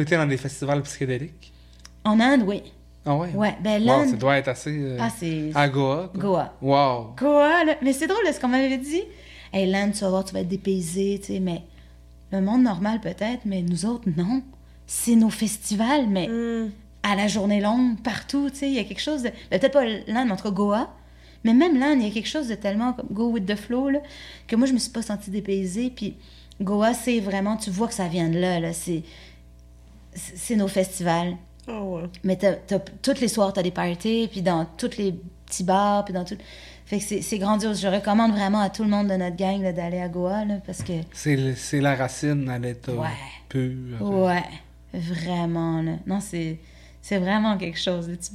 Speaker 1: été dans des festivals psychédéliques?
Speaker 3: En Inde, oui.
Speaker 1: Ah ouais?
Speaker 3: Ouais, ben
Speaker 1: Wow,
Speaker 3: l'Inde...
Speaker 1: ça doit être assez... euh,
Speaker 3: Ah, c'est...
Speaker 1: à Goa. quoi.
Speaker 3: Goa.
Speaker 1: Wow.
Speaker 3: Là? Mais c'est drôle, là, ce qu'on m'avait dit. Hey, l'Inde, tu vas voir, tu vas être dépaysé, tu sais, mais le monde normal peut-être, mais nous autres, non. C'est nos festivals, mais
Speaker 2: Mm.
Speaker 3: à la journée longue, partout, tu sais, il y a quelque chose de... ben, peut-être pas l'Inde, entre Goa, mais même l'Inde, il y a quelque chose de tellement comme go with the flow, là, que moi, je me suis pas sentie dépaysée, puis Goa, c'est vraiment, tu vois que ça vient de là, là, c'est... c'est nos festivals.
Speaker 2: Ah ouais.
Speaker 3: Mais t'as, t'as- toutes les soirs, t'as des parties, puis dans tous les petits bars, puis dans tout... Fait que c'est, grandiose. Je recommande vraiment à tout le monde de notre gang d'aller à Goa, là, parce que...
Speaker 1: C'est la racine à l'état
Speaker 3: Ouais.
Speaker 1: pur.
Speaker 3: Ouais, vraiment, là. Non, c'est, c'est vraiment quelque chose. Tu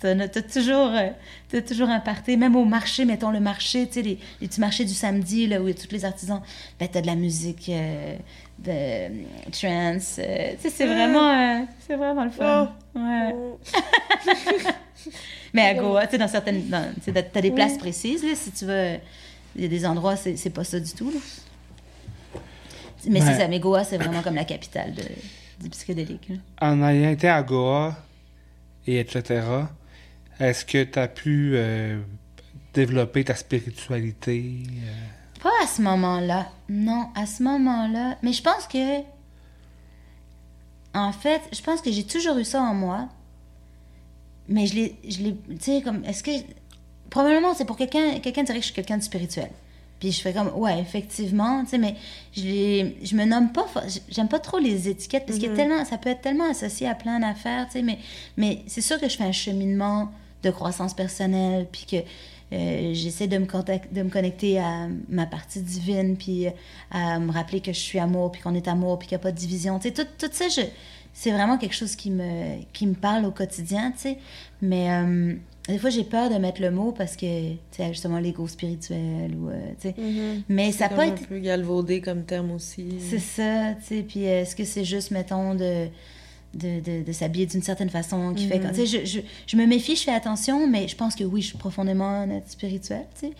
Speaker 3: t'as, toujours, euh, t'as toujours un party, même au marché, mettons le marché, tu sais, les, les petits marchés du samedi, là, où il y a tous les artisans, ben, t'as de la musique euh, de euh, trance. euh, tu sais, c'est vraiment, euh, c'est vraiment le fun. Ouais. [LAUGHS] [LAUGHS] Mais à Goa, tu sais, dans certaines. tu t'as des places précises, là, si tu veux. Il y a des endroits, c'est c'est pas ça du tout, là. Mais
Speaker 1: Ouais.
Speaker 3: c'est ça, mais Goa, c'est vraiment comme la capitale de, du psychédélique. là.
Speaker 1: En ayant été à Goa et etc., est-ce que tu as pu euh, développer ta spiritualité? euh?
Speaker 3: Pas à ce moment-là. Non, à ce moment-là. Mais je pense que. En fait, je pense que j'ai toujours eu ça en moi. Mais je l'ai. je l'ai- Tu sais, comme. Est-ce que. Probablement, c'est pour quelqu'un. Quelqu'un dirait que je suis quelqu'un de spirituel. Puis je fais comme. Ouais, effectivement. Tu sais, mais je, je me nomme pas. J'aime pas trop les étiquettes parce y a tellement. Ça peut être tellement associé à plein d'affaires. Tu sais, mais, mais c'est sûr que je fais un cheminement de croissance personnelle. Puis que. Euh, j'essaie de me, contact- de me connecter à ma partie divine, puis euh, à me rappeler que je suis amour, puis qu'on est amour, puis qu'il n'y a pas de division. Tu sais, tout, tout ça, je- c'est vraiment quelque chose qui me, qui me parle au quotidien, tu sais. Mais euh, des fois, j'ai peur de mettre le mot parce que, tu sais, justement, l'ego spirituel, ou, euh, tu sais.
Speaker 2: Mhm.
Speaker 3: Mais ça
Speaker 2: comme
Speaker 3: été
Speaker 2: un peu galvaudé comme terme aussi.
Speaker 3: c'est ça, tu sais. Puis est-ce que c'est juste, mettons, de, de, de, de s'habiller d'une certaine façon qui fait...
Speaker 2: Mhm.
Speaker 3: que- Tu sais, je, je, je me méfie, je fais attention, mais je pense que oui, je suis profondément spirituelle, tu sais.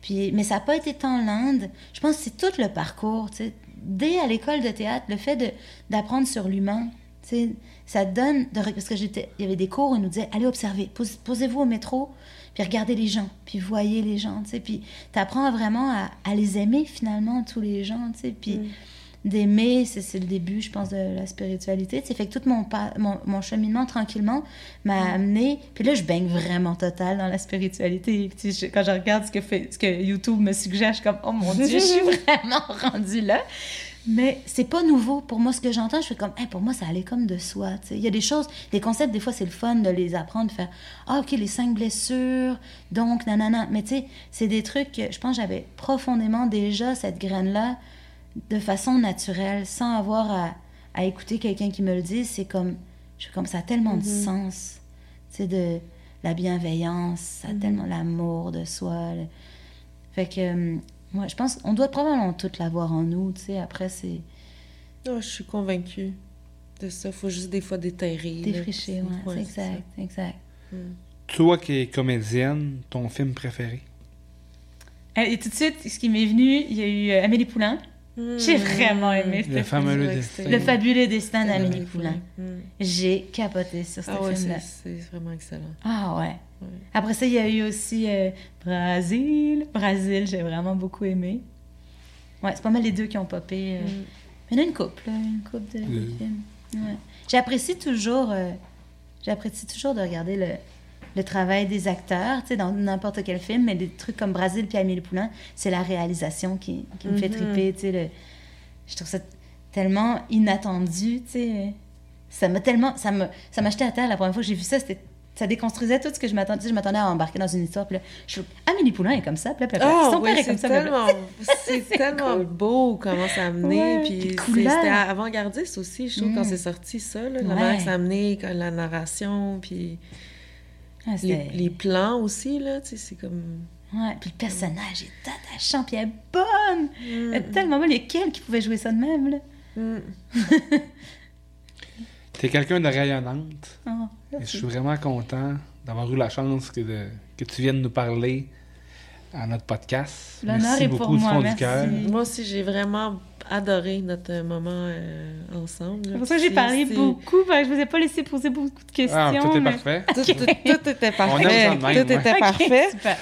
Speaker 3: Puis, mais ça n'a pas été tant l'Inde. Je pense que c'est tout le parcours, tu sais. Dès à l'école de théâtre, le fait d'apprendre sur l'humain, ça donne... De, parce que j'étais, il y avait des cours où ils nous disaient, allez observer, pose- posez-vous au métro, puis regardez les gens, puis voyez les gens, tu sais. Puis t'apprends vraiment à, à les aimer, finalement, tous les gens, tu sais. Puis d'aimer, c'est, c'est le début, je pense, de la spiritualité. Tu sais, fait que tout mon, pas- mon, mon cheminement, tranquillement, m'a amené... Puis là, je baigne vraiment total dans la spiritualité. Puis je- quand je regarde ce que, fait, ce que YouTube me suggère, je suis comme, oh mon Dieu, je suis [LAUGHS] vraiment rendue là. Mais c'est pas nouveau. Pour moi, ce que j'entends, je fais comme, Hey, pour moi, ça allait comme de soi. Il y a des choses, des concepts, des fois, c'est le fun de les apprendre, de faire, ah, OK, les cinq blessures, donc, nanana. Mais tu sais, c'est des trucs que je pense j'avais profondément déjà cette graine-là de façon naturelle, sans avoir à, à écouter quelqu'un qui me le dise. C'est comme, je fais comme, ça a tellement de sens. Tu sais, de la bienveillance, ça a tellement l'amour de soi. le- Fait que, moi, je pense qu'on doit probablement tout l'avoir en nous, tu sais. Après, c'est
Speaker 2: Ah, je suis convaincue de ça. Faut juste des fois déterrer. là,
Speaker 3: défriché,
Speaker 2: puis-
Speaker 3: ouais, exact, exact.
Speaker 1: Toi qui es comédienne, ton film préféré?
Speaker 3: Euh, Et tout de suite, ce qui m'est venu, il y a eu euh, Amélie Poulain.
Speaker 2: Hmm.
Speaker 3: J'ai vraiment aimé
Speaker 1: Le
Speaker 2: Ouais,
Speaker 1: destin.
Speaker 3: Le fabuleux destin d'Amélie
Speaker 2: Amélie
Speaker 3: Poulain.
Speaker 2: Hmm.
Speaker 3: J'ai capoté sur ce
Speaker 2: Ah ouais,
Speaker 3: film-là.
Speaker 2: c'est vraiment excellent.
Speaker 3: Ah ouais.
Speaker 2: Ouais.
Speaker 3: Après ça, il y a eu aussi euh, Brasil. Brasil, j'ai vraiment beaucoup aimé. Ouais, c'est pas mal les deux qui ont popé. euh.
Speaker 2: Mm.
Speaker 3: Mais il y en a une couple, là, une couple de,
Speaker 1: Mm.
Speaker 3: films. Ouais. J'apprécie toujours, euh, j'apprécie toujours de regarder le, le travail des acteurs, tu sais, dans n'importe quel film, mais des trucs comme Brasil puis Amélie Poulain, c'est la réalisation qui, qui me fait
Speaker 2: Mhm.
Speaker 3: triper, tu sais. le- Je trouve ça tellement inattendu, tu sais. Ça m'a tellement, ça m'a, ça m'a jeté à terre la première fois que j'ai vu ça, c'était ça déconstruisait tout ce que je m'attendais. Je m'attendais à embarquer dans une histoire. Puis là, je suis Amélie Poulain est comme ça. Puis là, puis après,
Speaker 2: Ah,
Speaker 3: son
Speaker 2: oui,
Speaker 3: père est
Speaker 2: c'est
Speaker 3: comme ça.
Speaker 2: tellement, [LAUGHS] c'est tellement
Speaker 3: cool.
Speaker 2: beau comment ça a amené.
Speaker 3: Ouais,
Speaker 2: puis c'était avant-gardiste aussi, je trouve,
Speaker 3: Mm.
Speaker 2: quand c'est sorti, ça. Là, La
Speaker 3: Ouais.
Speaker 2: manière que ça a amené, quand la narration, puis
Speaker 3: Ah,
Speaker 2: les, plans aussi, là, tu sais, c'est comme...
Speaker 3: Ouais, puis le personnage est attachant, puis elle est bonne. Elle est tellement bonne. Il y a quel qui pouvait jouer ça de même, là?
Speaker 2: Mm. [LAUGHS]
Speaker 1: T'es quelqu'un de rayonnante.
Speaker 3: Oh,
Speaker 1: Et je suis vraiment content d'avoir eu la chance que, de- que tu viennes nous parler à notre podcast.
Speaker 3: L'honneur
Speaker 1: Merci
Speaker 3: est
Speaker 1: beaucoup
Speaker 3: pour moi, merci.
Speaker 1: du cœur.
Speaker 2: Moi aussi, j'ai vraiment adoré notre moment euh, ensemble.
Speaker 3: C'est pour ça que j'ai parlé beaucoup, parce que je vous ai pas laissé poser beaucoup de questions.
Speaker 1: Ah, tout est
Speaker 3: mais-
Speaker 1: parfait. [LAUGHS]
Speaker 2: Tout, tout- tout était parfait.
Speaker 1: aime ça de même,
Speaker 2: tout
Speaker 1: ouais.
Speaker 2: était parfait.
Speaker 3: super.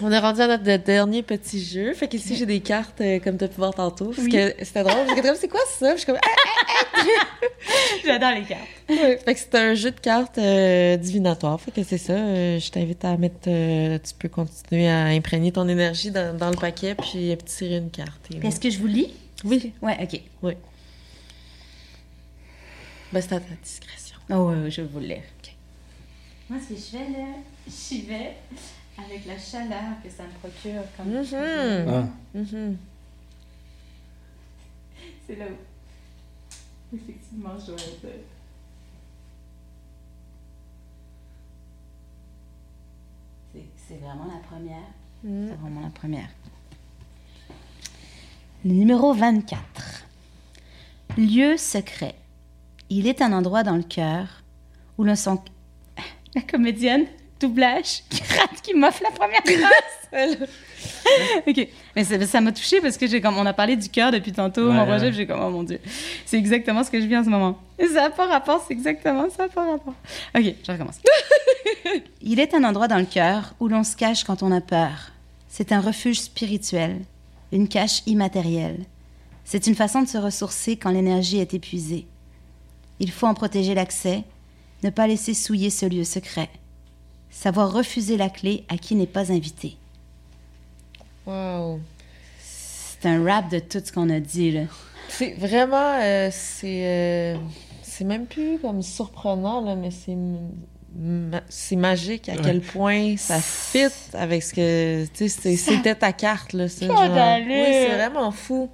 Speaker 2: On est rendu à notre dernier petit jeu. Fait qu'ici, j'ai des cartes, euh, comme tu as pu voir tantôt. Parce
Speaker 3: Oui.
Speaker 2: que c'était drôle. J'étais comme, c'est quoi ça? Puis je suis comme, ah! [LAUGHS]
Speaker 3: J'adore les cartes.
Speaker 2: Ouais. Fait que c'est un jeu de cartes euh, divinatoire. Fait que c'est ça. euh, je t'invite à mettre. euh, tu peux continuer à imprégner ton énergie dans, dans le paquet, puis tirer une carte. Et-
Speaker 3: Est-ce que je vous lis?
Speaker 2: Oui.
Speaker 3: Ouais, ok.
Speaker 2: Oui. Ben, c'est à ta discrétion.
Speaker 3: Oh, ouais, je vais vous le lire. Moi, ce que je fais, là, j'y vais avec la chaleur que ça me procure. Comme
Speaker 2: Mhm.
Speaker 1: Ah.
Speaker 2: Mhm. [LAUGHS]
Speaker 3: C'est là où, effectivement, je dois être. C'est- C'est vraiment la première.
Speaker 2: Mhm.
Speaker 3: C'est vraiment la première. Le numéro 24. Lieu secret. Il est un endroit dans le cœur où l'on sent... [LAUGHS] La comédienne, doublage, qui [LAUGHS] rate, qui m'offre la première phrase. [LAUGHS] ok. Mais ça m'a touchée parce que j'ai comme on a parlé du cœur depuis tantôt,
Speaker 1: Ouais,
Speaker 3: mon projet,
Speaker 1: ouais.
Speaker 3: j'ai comme oh mon dieu, c'est exactement ce que je vis en ce moment. Ça n'a pas rapport, c'est exactement ça n'a pas rapport. Ok, je recommence. [LAUGHS] Il est un endroit dans le cœur où l'on se cache quand on a peur. C'est un refuge spirituel, une cache immatérielle. C'est une façon de se ressourcer quand l'énergie est épuisée. Il faut en protéger l'accès, ne pas laisser souiller ce lieu secret. Savoir refuser la clé à qui n'est pas invité.
Speaker 2: Wow.
Speaker 3: C'est un rap de tout ce qu'on a dit, là.
Speaker 2: C'est vraiment. euh, c'est. euh, c'est même plus comme surprenant, là, mais c'est. ma- C'est magique à
Speaker 1: Ouais.
Speaker 2: quel point ça fit avec ce que. Tu sais,
Speaker 3: Ça-
Speaker 2: c'était ta carte, là. C'est
Speaker 3: Pas
Speaker 2: genre-. Oui, c'est vraiment fou.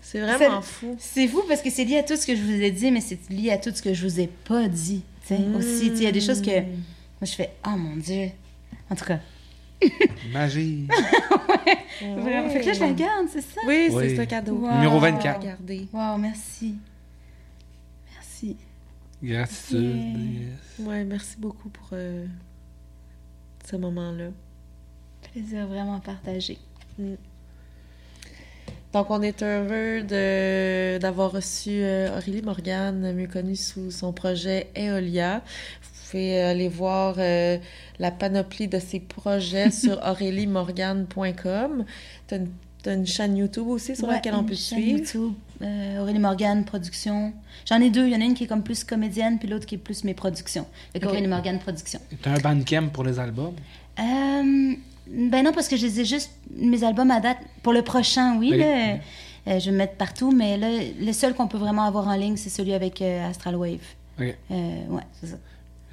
Speaker 2: C'est vraiment
Speaker 3: C'est-
Speaker 2: fou.
Speaker 3: C'est fou parce que c'est lié à tout ce que je vous ai dit, mais c'est lié à tout ce que je vous ai pas dit. tu sais. Aussi, tu sais, il y a des choses que. Moi, je fais, oh mon Dieu. En tout cas, [LAUGHS]
Speaker 1: Magie.
Speaker 3: vraiment. Fait que là, je la garde, c'est ça?
Speaker 2: Oui,
Speaker 1: Oui.
Speaker 2: c'est un cadeau.
Speaker 3: Wow.
Speaker 1: Numéro 24.
Speaker 2: Regardez.
Speaker 3: Wow, merci. Merci.
Speaker 1: Gratitude.
Speaker 3: Yeah.
Speaker 1: yes.
Speaker 2: Ouais, merci beaucoup pour euh, ce moment-là.
Speaker 3: Plaisir vraiment partagé.
Speaker 2: Donc, on est heureux de, d'avoir reçu euh, Aurélie Morgane, mieux connue sous son projet Eolia. Vous pouvez aller voir euh, la panoplie de ses projets [LAUGHS] sur auréliemorgane.com. Tu as une, t'as une chaîne YouTube aussi sur
Speaker 3: Ouais,
Speaker 2: laquelle on peut
Speaker 3: chaîne
Speaker 2: suivre?
Speaker 3: YouTube, euh, Aurélie Morgane, production. J'en ai deux. Il y en a une qui est comme plus comédienne, puis l'autre qui est plus mes productions. Fait. Aurélie Morgane, production.
Speaker 1: T'as un bandcamp pour les albums?
Speaker 3: Euh, ben non, parce que je les ai juste, mes albums à date, pour le prochain, oui, là, euh, je vais me mettre partout, mais là, le seul qu'on peut vraiment avoir en ligne, c'est celui avec euh, Astral Wave.
Speaker 1: Ok.
Speaker 3: Euh, ouais, c'est ça.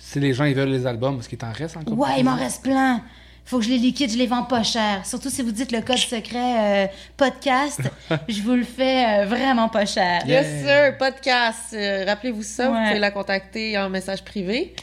Speaker 1: Si les gens ils veulent les albums, est-ce qu'il t'en reste encore?
Speaker 3: Ouais, il m'en reste plein. Faut que je les liquide, je les vends pas cher. Surtout si vous dites le code secret euh, podcast, [LAUGHS] je vous le fais euh, vraiment pas cher.
Speaker 1: Yeah.
Speaker 2: Yes, sir, podcast. Euh, Rappelez-vous ça, vous pouvez la contacter en message privé.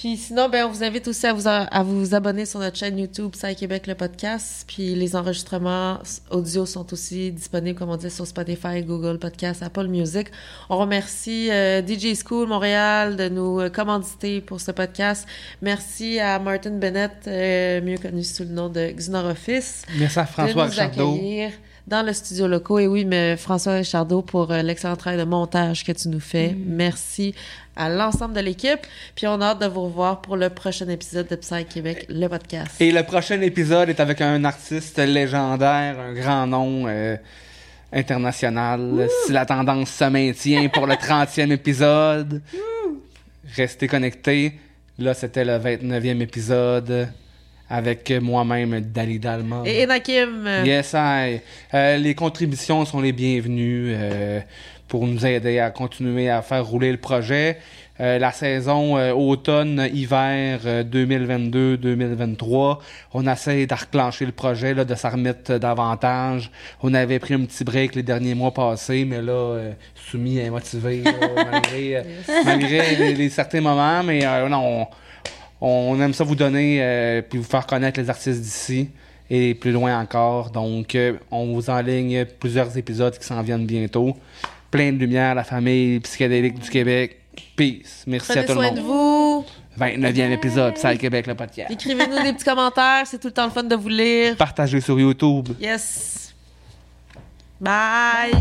Speaker 2: Puis sinon, ben, on vous invite aussi à vous, a- à vous abonner sur notre chaîne YouTube Psy Québec le podcast. Puis les enregistrements audio sont aussi disponibles, comme on dit, sur Spotify, Google Podcast, Apple Music. On remercie euh, DJ School Montréal de nous euh, commanditer pour ce podcast. Merci à Martin Bennett, euh, mieux connu sous le nom de Xnor Office
Speaker 1: Merci à François
Speaker 2: de nous accueillir dans le studio locaux. Et oui, mais François Richardot pour euh, l'excellent travail de montage que tu nous fais.
Speaker 3: Mm.
Speaker 2: Merci à l'ensemble de l'équipe. Puis on a hâte de vous revoir pour le prochain épisode de Psy Québec, le podcast.
Speaker 1: Et le prochain épisode est avec un artiste légendaire, un grand nom euh, international. Si la tendance se maintient pour le 30e épisode, restez connectés. Là, c'était le 29e épisode avec moi-même, Dalida Alma.
Speaker 2: Et Enakim, euh,
Speaker 1: Yes, I. Euh, les contributions sont les bienvenues euh, pour nous aider à continuer à faire rouler le projet. Euh, la saison euh, automne-hiver euh, 2022-2023, on essaie de reclencher le projet, là, de s'en remettre davantage. On avait pris un petit break les derniers mois passés, mais là, euh, soumis et motivé, là, [LAUGHS] malgré, euh, malgré les, les certains moments. Mais euh, non, on, on aime ça vous donner euh, puis vous faire connaître les artistes d'ici et plus loin encore. Donc, euh, on vous enligne plusieurs épisodes qui s'en viennent bientôt plein de lumière, la famille psychédélique du Québec. Peace. Merci à tout le monde.
Speaker 2: De vous.
Speaker 1: 29e épisode, Salle Québec, le podcast.
Speaker 2: Écrivez-nous des petits commentaires, c'est tout le temps le fun de vous lire.
Speaker 1: Partagez sur YouTube.
Speaker 2: Yes. Bye.